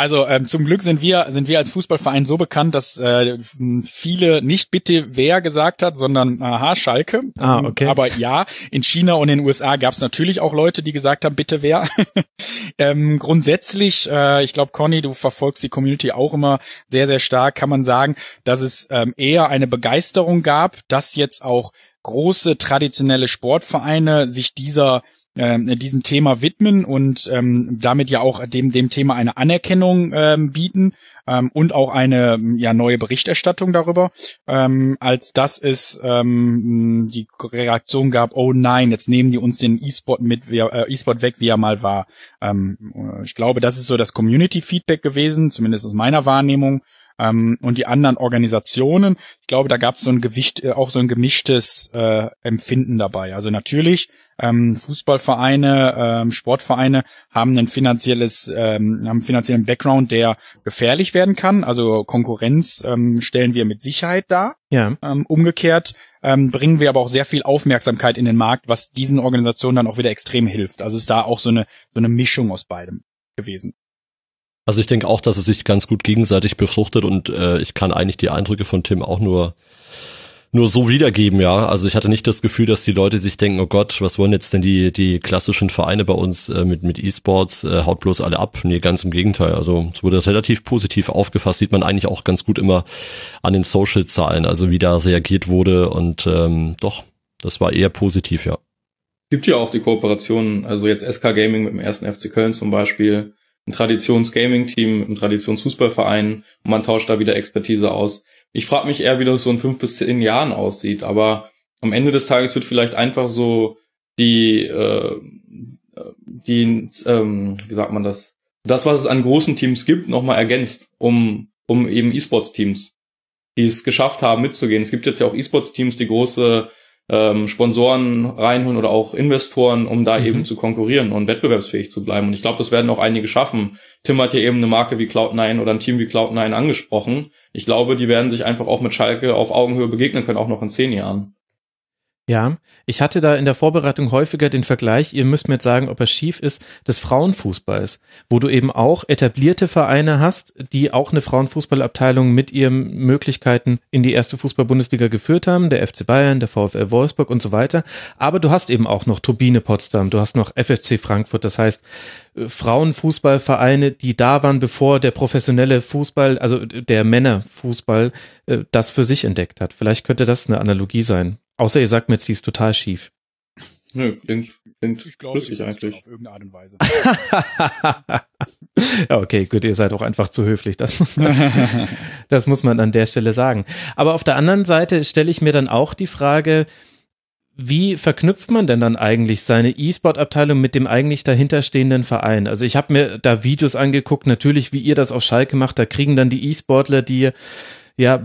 S5: Also ähm, zum Glück sind wir sind wir als Fußballverein so bekannt, dass äh, viele nicht bitte wer gesagt hat, sondern aha Schalke.
S9: Ah, okay.
S5: Aber ja, in China und in den USA gab es natürlich auch Leute, die gesagt haben, bitte wer. ähm, grundsätzlich, äh, ich glaube, Conny, du verfolgst die Community auch immer sehr sehr stark, kann man sagen, dass es ähm, eher eine Begeisterung gab, dass jetzt auch große traditionelle Sportvereine sich dieser äh, diesem Thema widmen und ähm, damit ja auch dem dem Thema eine Anerkennung ähm, bieten ähm, und auch eine ja neue Berichterstattung darüber, ähm, als dass es ähm, die Reaktion gab, oh nein, jetzt nehmen die uns den E-Sport mit, äh, E-Sport weg, wie er mal war. Ähm, ich glaube, das ist so das Community-Feedback gewesen, zumindest aus meiner Wahrnehmung ähm, und die anderen Organisationen. Ich glaube, da gab es so ein Gewicht, äh, auch so ein gemischtes äh, Empfinden dabei. Also natürlich ähm, Fußballvereine, ähm, Sportvereine haben ein finanzielles, ähm, haben einen finanziellen Background, der gefährlich werden kann. Also Konkurrenz ähm, stellen wir mit Sicherheit dar.
S9: Ja.
S5: Ähm, umgekehrt ähm, bringen wir aber auch sehr viel Aufmerksamkeit in den Markt, was diesen Organisationen dann auch wieder extrem hilft. Also ist da auch so eine so eine Mischung aus beidem gewesen.
S11: Also ich denke auch, dass es sich ganz gut gegenseitig befruchtet und äh, ich kann eigentlich die Eindrücke von Tim auch nur nur so wiedergeben, ja. Also ich hatte nicht das Gefühl, dass die Leute sich denken, oh Gott, was wollen jetzt denn die, die klassischen Vereine bei uns äh, mit, mit E-Sports, äh, haut bloß alle ab. Nee, ganz im Gegenteil. Also es wurde relativ positiv aufgefasst, sieht man eigentlich auch ganz gut immer an den Social-Zahlen, also wie da reagiert wurde und ähm, doch, das war eher positiv, ja.
S10: Gibt ja auch die Kooperationen, also jetzt SK Gaming mit dem ersten FC Köln zum Beispiel, ein Traditions-Gaming-Team, ein Traditions-Fußballverein und man tauscht da wieder Expertise aus. Ich frage mich eher, wie das so in fünf bis zehn Jahren aussieht, aber am Ende des Tages wird vielleicht einfach so die, äh, die, ähm, wie sagt man das, das, was es an großen Teams gibt, nochmal ergänzt, um, um eben E-Sports-Teams, die es geschafft haben, mitzugehen. Es gibt jetzt ja auch E-Sports-Teams, die große ähm, Sponsoren reinholen oder auch Investoren, um da mhm. eben zu konkurrieren und wettbewerbsfähig zu bleiben. Und ich glaube, das werden auch einige schaffen. Tim hat hier eben eine Marke wie Cloud9 oder ein Team wie Cloud9 angesprochen. Ich glaube, die werden sich einfach auch mit Schalke auf Augenhöhe begegnen können, auch noch in zehn Jahren.
S9: Ja, ich hatte da in der Vorbereitung häufiger den Vergleich, ihr müsst mir jetzt sagen, ob er schief ist, des Frauenfußballs, wo du eben auch etablierte Vereine hast, die auch eine Frauenfußballabteilung mit ihren Möglichkeiten in die erste Fußball-Bundesliga geführt haben, der FC Bayern, der VfL Wolfsburg und so weiter. Aber du hast eben auch noch Turbine Potsdam, du hast noch FFC Frankfurt, das heißt, äh, Frauenfußballvereine, die da waren, bevor der professionelle Fußball, also der Männerfußball, äh, das für sich entdeckt hat. Vielleicht könnte das eine Analogie sein. Außer ihr sagt mir jetzt, die ist total schief.
S10: Nö, klingt, klingt ich glaube, schlüssig eigentlich.
S5: Auf irgendeine Art und Weise.
S9: ja, okay, gut, ihr seid auch einfach zu höflich. Das muss, man, das muss man an der Stelle sagen. Aber auf der anderen Seite stelle ich mir dann auch die Frage, wie verknüpft man denn dann eigentlich seine E-Sport-Abteilung mit dem eigentlich dahinterstehenden Verein? Also ich habe mir da Videos angeguckt, natürlich, wie ihr das auf Schalke macht, da kriegen dann die E-Sportler, die ja,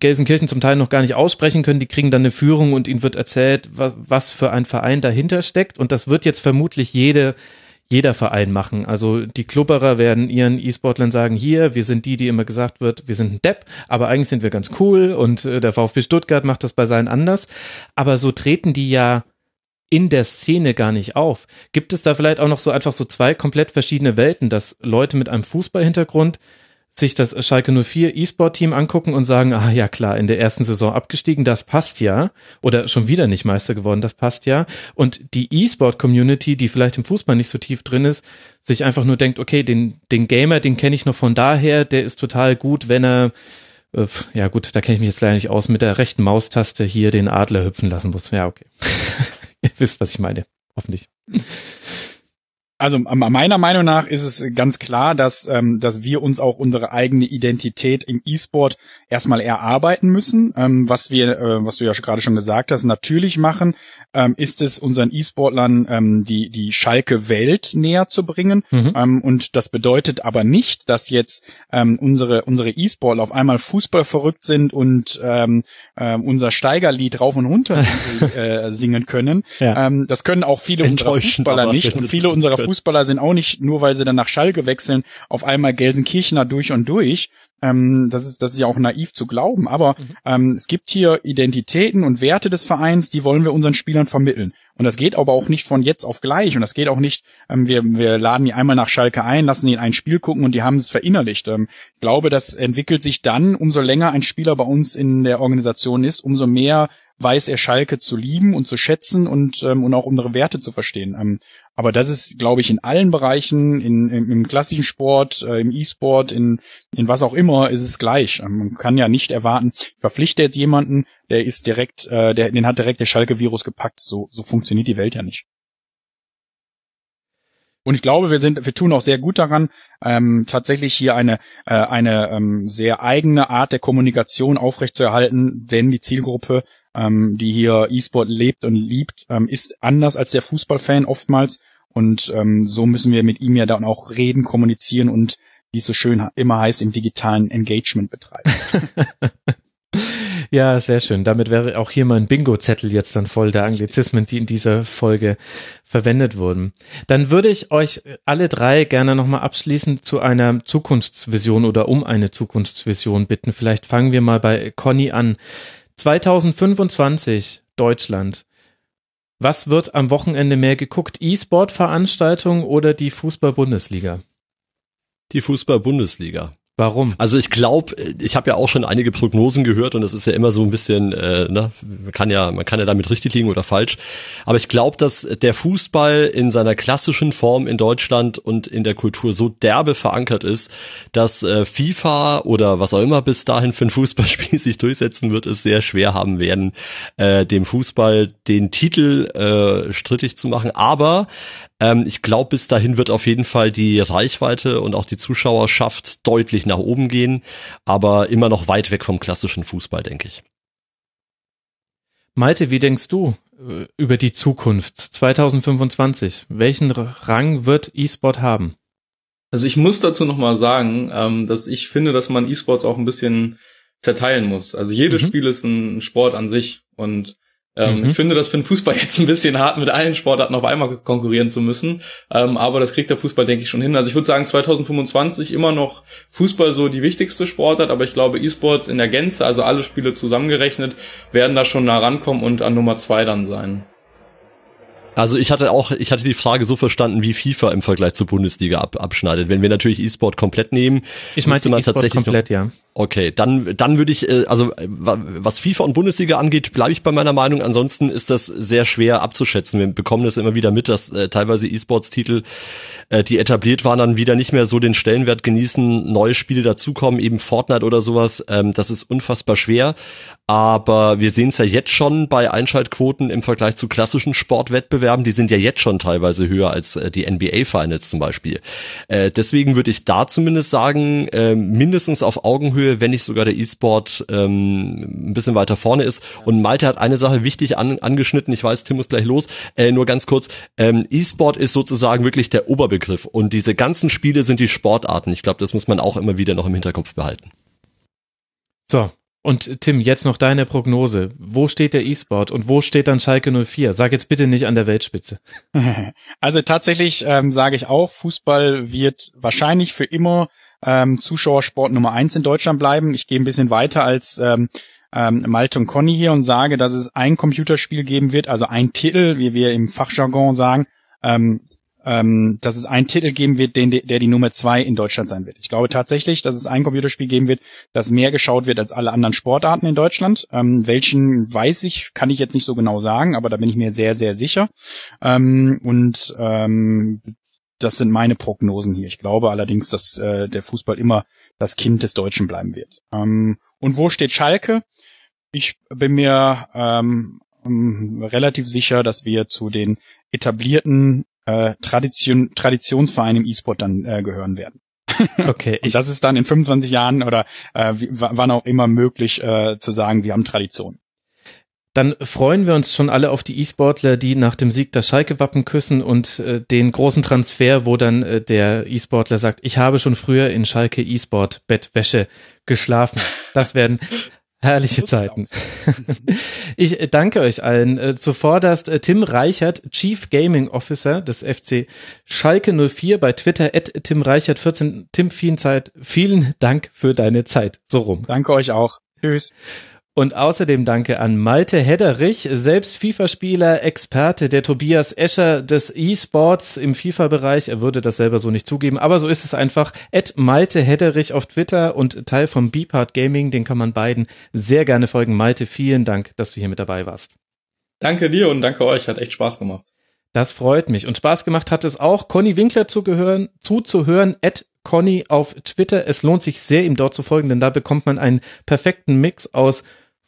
S9: Gelsenkirchen zum Teil noch gar nicht aussprechen können. Die kriegen dann eine Führung und ihnen wird erzählt, was, was für ein Verein dahinter steckt. Und das wird jetzt vermutlich jede, jeder Verein machen. Also die Klubberer werden ihren E-Sportlern sagen, hier, wir sind die, die immer gesagt wird, wir sind ein Depp, aber eigentlich sind wir ganz cool und äh, der VfB Stuttgart macht das bei seinen anders. Aber so treten die ja in der Szene gar nicht auf. Gibt es da vielleicht auch noch so einfach so zwei komplett verschiedene Welten, dass Leute mit einem Fußballhintergrund sich das Schalke 04 E-Sport-Team angucken und sagen, ah ja klar, in der ersten Saison abgestiegen, das passt ja. Oder schon wieder nicht Meister geworden, das passt ja. Und die E-Sport-Community, die vielleicht im Fußball nicht so tief drin ist, sich einfach nur denkt, okay, den, den Gamer, den kenne ich noch von daher, der ist total gut, wenn er, äh, ja gut, da kenne ich mich jetzt leider nicht aus, mit der rechten Maustaste hier den Adler hüpfen lassen muss. Ja, okay. Ihr wisst, was ich meine. Hoffentlich.
S5: Also meiner Meinung nach ist es ganz klar, dass, ähm, dass wir uns auch unsere eigene Identität im E-Sport erstmal erarbeiten müssen. Ähm, was wir, äh, was du ja gerade schon gesagt hast, natürlich machen, ähm, ist es unseren E-Sportlern ähm, die, die Schalke-Welt näher zu bringen. Mhm. Ähm, und das bedeutet aber nicht, dass jetzt ähm, unsere, unsere E-Sportler auf einmal Fußball verrückt sind und ähm, äh, unser Steigerlied rauf und runter äh, singen können. Ja. Ähm, das können auch viele unserer Fußballer nicht. Und viele unserer Fußballer sind auch nicht, nur weil sie dann nach Schalke wechseln, auf einmal Gelsenkirchener durch und durch. Ähm, das ist, das ist ja auch naiv zu glauben. Aber mhm. ähm, es gibt hier Identitäten und Werte des Vereins, die wollen wir unseren Spielern vermitteln. Und das geht aber auch nicht von jetzt auf gleich. Und das geht auch nicht, ähm, wir, wir laden die einmal nach Schalke ein, lassen die in ein Spiel gucken und die haben es verinnerlicht. Ähm, ich glaube, das entwickelt sich dann, umso länger ein Spieler bei uns in der Organisation ist, umso mehr weiß er Schalke zu lieben und zu schätzen und, ähm, und auch unsere Werte zu verstehen. Ähm, aber das ist, glaube ich, in allen Bereichen, in, in, im klassischen Sport, äh, im E-Sport, in, in was auch immer, ist es gleich. Ähm, man kann ja nicht erwarten, ich verpflichte jetzt jemanden, der ist direkt, äh, der, den hat direkt der Schalke-Virus gepackt. So, so funktioniert die Welt ja nicht. Und ich glaube, wir sind, wir tun auch sehr gut daran, ähm, tatsächlich hier eine äh, eine ähm, sehr eigene Art der Kommunikation aufrechtzuerhalten, denn die Zielgruppe, ähm, die hier E-Sport lebt und liebt, ähm, ist anders als der Fußballfan oftmals. Und ähm, so müssen wir mit ihm ja dann auch reden, kommunizieren und wie es so schön immer heißt, im digitalen Engagement betreiben.
S9: Ja, sehr schön. Damit wäre auch hier mein Bingo-Zettel jetzt dann voll der Anglizismen, die in dieser Folge verwendet wurden. Dann würde ich euch alle drei gerne nochmal abschließend zu einer Zukunftsvision oder um eine Zukunftsvision bitten. Vielleicht fangen wir mal bei Conny an. 2025 Deutschland. Was wird am Wochenende mehr geguckt? E-Sport-Veranstaltung oder die Fußball-Bundesliga?
S11: Die Fußball-Bundesliga.
S9: Warum?
S11: Also ich glaube, ich habe ja auch schon einige Prognosen gehört und das ist ja immer so ein bisschen, äh, ne, man kann ja, man kann ja damit richtig liegen oder falsch. Aber ich glaube, dass der Fußball in seiner klassischen Form in Deutschland und in der Kultur so derbe verankert ist, dass äh, FIFA oder was auch immer bis dahin für ein Fußballspiel sich durchsetzen wird, es sehr schwer haben werden, äh, dem Fußball den Titel äh, strittig zu machen. Aber ähm, ich glaube, bis dahin wird auf jeden Fall die Reichweite und auch die Zuschauerschaft deutlich nach oben gehen, aber immer noch weit weg vom klassischen Fußball, denke ich.
S9: Malte, wie denkst du äh, über die Zukunft 2025? Welchen Rang wird E-Sport haben?
S10: Also ich muss dazu nochmal sagen, ähm, dass ich finde, dass man E-Sports auch ein bisschen zerteilen muss. Also jedes mhm. Spiel ist ein Sport an sich und ähm, mhm. Ich finde das für den Fußball jetzt ein bisschen hart, mit allen Sportarten auf einmal konkurrieren zu müssen. Ähm, aber das kriegt der Fußball, denke ich, schon hin. Also ich würde sagen, 2025 immer noch Fußball so die wichtigste Sportart, aber ich glaube, E-Sports in der Gänze, also alle Spiele zusammengerechnet, werden da schon nah rankommen und an Nummer zwei dann sein.
S11: Also ich hatte auch, ich hatte die Frage so verstanden, wie FIFA im Vergleich zur Bundesliga ab, abschneidet. Wenn wir natürlich E-Sport komplett nehmen,
S9: ich meinte man
S11: E-Sport
S9: komplett, noch, ja.
S11: Okay, dann, dann würde ich, äh, also was FIFA und Bundesliga angeht, bleibe ich bei meiner Meinung. Ansonsten ist das sehr schwer abzuschätzen. Wir bekommen das immer wieder mit, dass äh, teilweise E-Sports-Titel, äh, die etabliert waren, dann wieder nicht mehr so den Stellenwert genießen, neue Spiele dazukommen, eben Fortnite oder sowas. Ähm, das ist unfassbar schwer. Aber wir sehen es ja jetzt schon bei Einschaltquoten im Vergleich zu klassischen Sportwettbewerben. Die sind ja jetzt schon teilweise höher als äh, die NBA-Finals zum Beispiel. Äh, deswegen würde ich da zumindest sagen, äh, mindestens auf Augenhöhe wenn nicht sogar der E-Sport ähm, ein bisschen weiter vorne ist. Und Malte hat eine Sache wichtig an, angeschnitten. Ich weiß, Tim muss gleich los. Äh, nur ganz kurz. Ähm, E-Sport ist sozusagen wirklich der Oberbegriff. Und diese ganzen Spiele sind die Sportarten. Ich glaube, das muss man auch immer wieder noch im Hinterkopf behalten.
S9: So, und Tim, jetzt noch deine Prognose. Wo steht der E-Sport und wo steht dann Schalke 04? Sag jetzt bitte nicht an der Weltspitze.
S5: Also tatsächlich ähm, sage ich auch, Fußball wird wahrscheinlich für immer ähm, Zuschauersport Nummer eins in Deutschland bleiben. Ich gehe ein bisschen weiter als ähm, ähm, Malte und Conny hier und sage, dass es ein Computerspiel geben wird, also ein Titel, wie wir im Fachjargon sagen, ähm, ähm, dass es einen Titel geben wird, den, der die Nummer zwei in Deutschland sein wird. Ich glaube tatsächlich, dass es ein Computerspiel geben wird, das mehr geschaut wird als alle anderen Sportarten in Deutschland. Ähm, welchen weiß ich, kann ich jetzt nicht so genau sagen, aber da bin ich mir sehr, sehr sicher. Ähm, und ähm, das sind meine Prognosen hier. Ich glaube allerdings, dass äh, der Fußball immer das Kind des Deutschen bleiben wird. Ähm, und wo steht Schalke? Ich bin mir ähm, ähm relativ sicher, dass wir zu den etablierten äh, Tradition, Traditionsvereine im E-Sport dann äh, gehören werden.
S9: Okay.
S5: Und das ist dann in 25 Jahren oder äh, wann auch immer möglich äh, zu sagen, wir haben Tradition.
S9: Dann freuen wir uns schon alle auf die E-Sportler, die nach dem Sieg das Schalke-Wappen küssen und äh, den großen Transfer, wo dann äh, der E-Sportler sagt, ich habe schon früher in Schalke E-Sport Bettwäsche geschlafen. Das werden Herrliche Zeiten. Ich danke euch allen. Äh, zuvorderst äh, Tim Reichert, Chief Gaming Officer des FC Schalke 04 bei Twitter, at Tim Reichert 14. Tim, vielen Zeit. Vielen Dank für deine Zeit. So rum.
S5: Danke euch auch. Tschüss.
S9: Und außerdem danke an Malte Hedderich, selbst FIFA-Spieler, Experte, der Tobias Escher des E-Sports im FIFA-Bereich. Er würde das selber so nicht zugeben, aber so ist es einfach. At Malte Hedderich auf Twitter und Teil vom Beepart Gaming, den kann man beiden sehr gerne folgen. Malte, vielen Dank, dass du hier mit dabei warst.
S10: Danke dir und danke euch, hat echt Spaß gemacht.
S9: Das freut mich. Und Spaß gemacht hat es auch, Conny Winkler zugehören, zuzuhören, at Conny auf Twitter. Es lohnt sich sehr, ihm dort zu folgen, denn da bekommt man einen perfekten Mix aus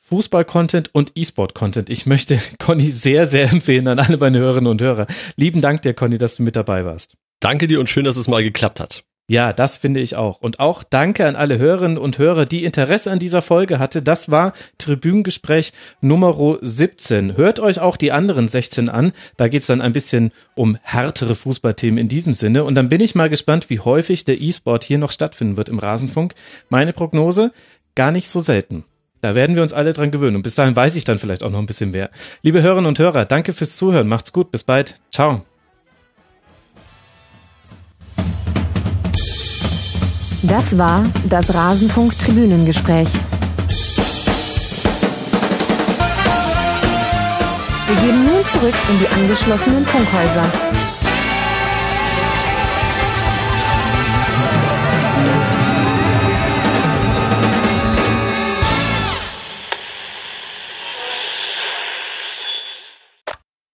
S9: Fußball-Content und E-Sport-Content. Ich möchte Conny sehr, sehr empfehlen an alle meine Hörerinnen und Hörer. Lieben Dank dir, Conny, dass du mit dabei warst.
S11: Danke dir und schön, dass es mal geklappt hat.
S9: Ja, das finde ich auch. Und auch danke an alle Hörerinnen und Hörer, die Interesse an dieser Folge hatte. Das war Tribünengespräch Nummer 17. Hört euch auch die anderen 16 an. Da geht's dann ein bisschen um härtere Fußballthemen in diesem Sinne. Und dann bin ich mal gespannt, wie häufig der E-Sport hier noch stattfinden wird im Rasenfunk. Meine Prognose, gar nicht so selten. Da werden wir uns alle dran gewöhnen. Und bis dahin weiß ich dann vielleicht auch noch ein bisschen mehr. Liebe Hörerinnen und Hörer, danke fürs Zuhören. Macht's gut. Bis bald. Ciao.
S1: Das war das Rasenfunk Tribünengespräch. Wir gehen nun zurück in die angeschlossenen Funkhäuser.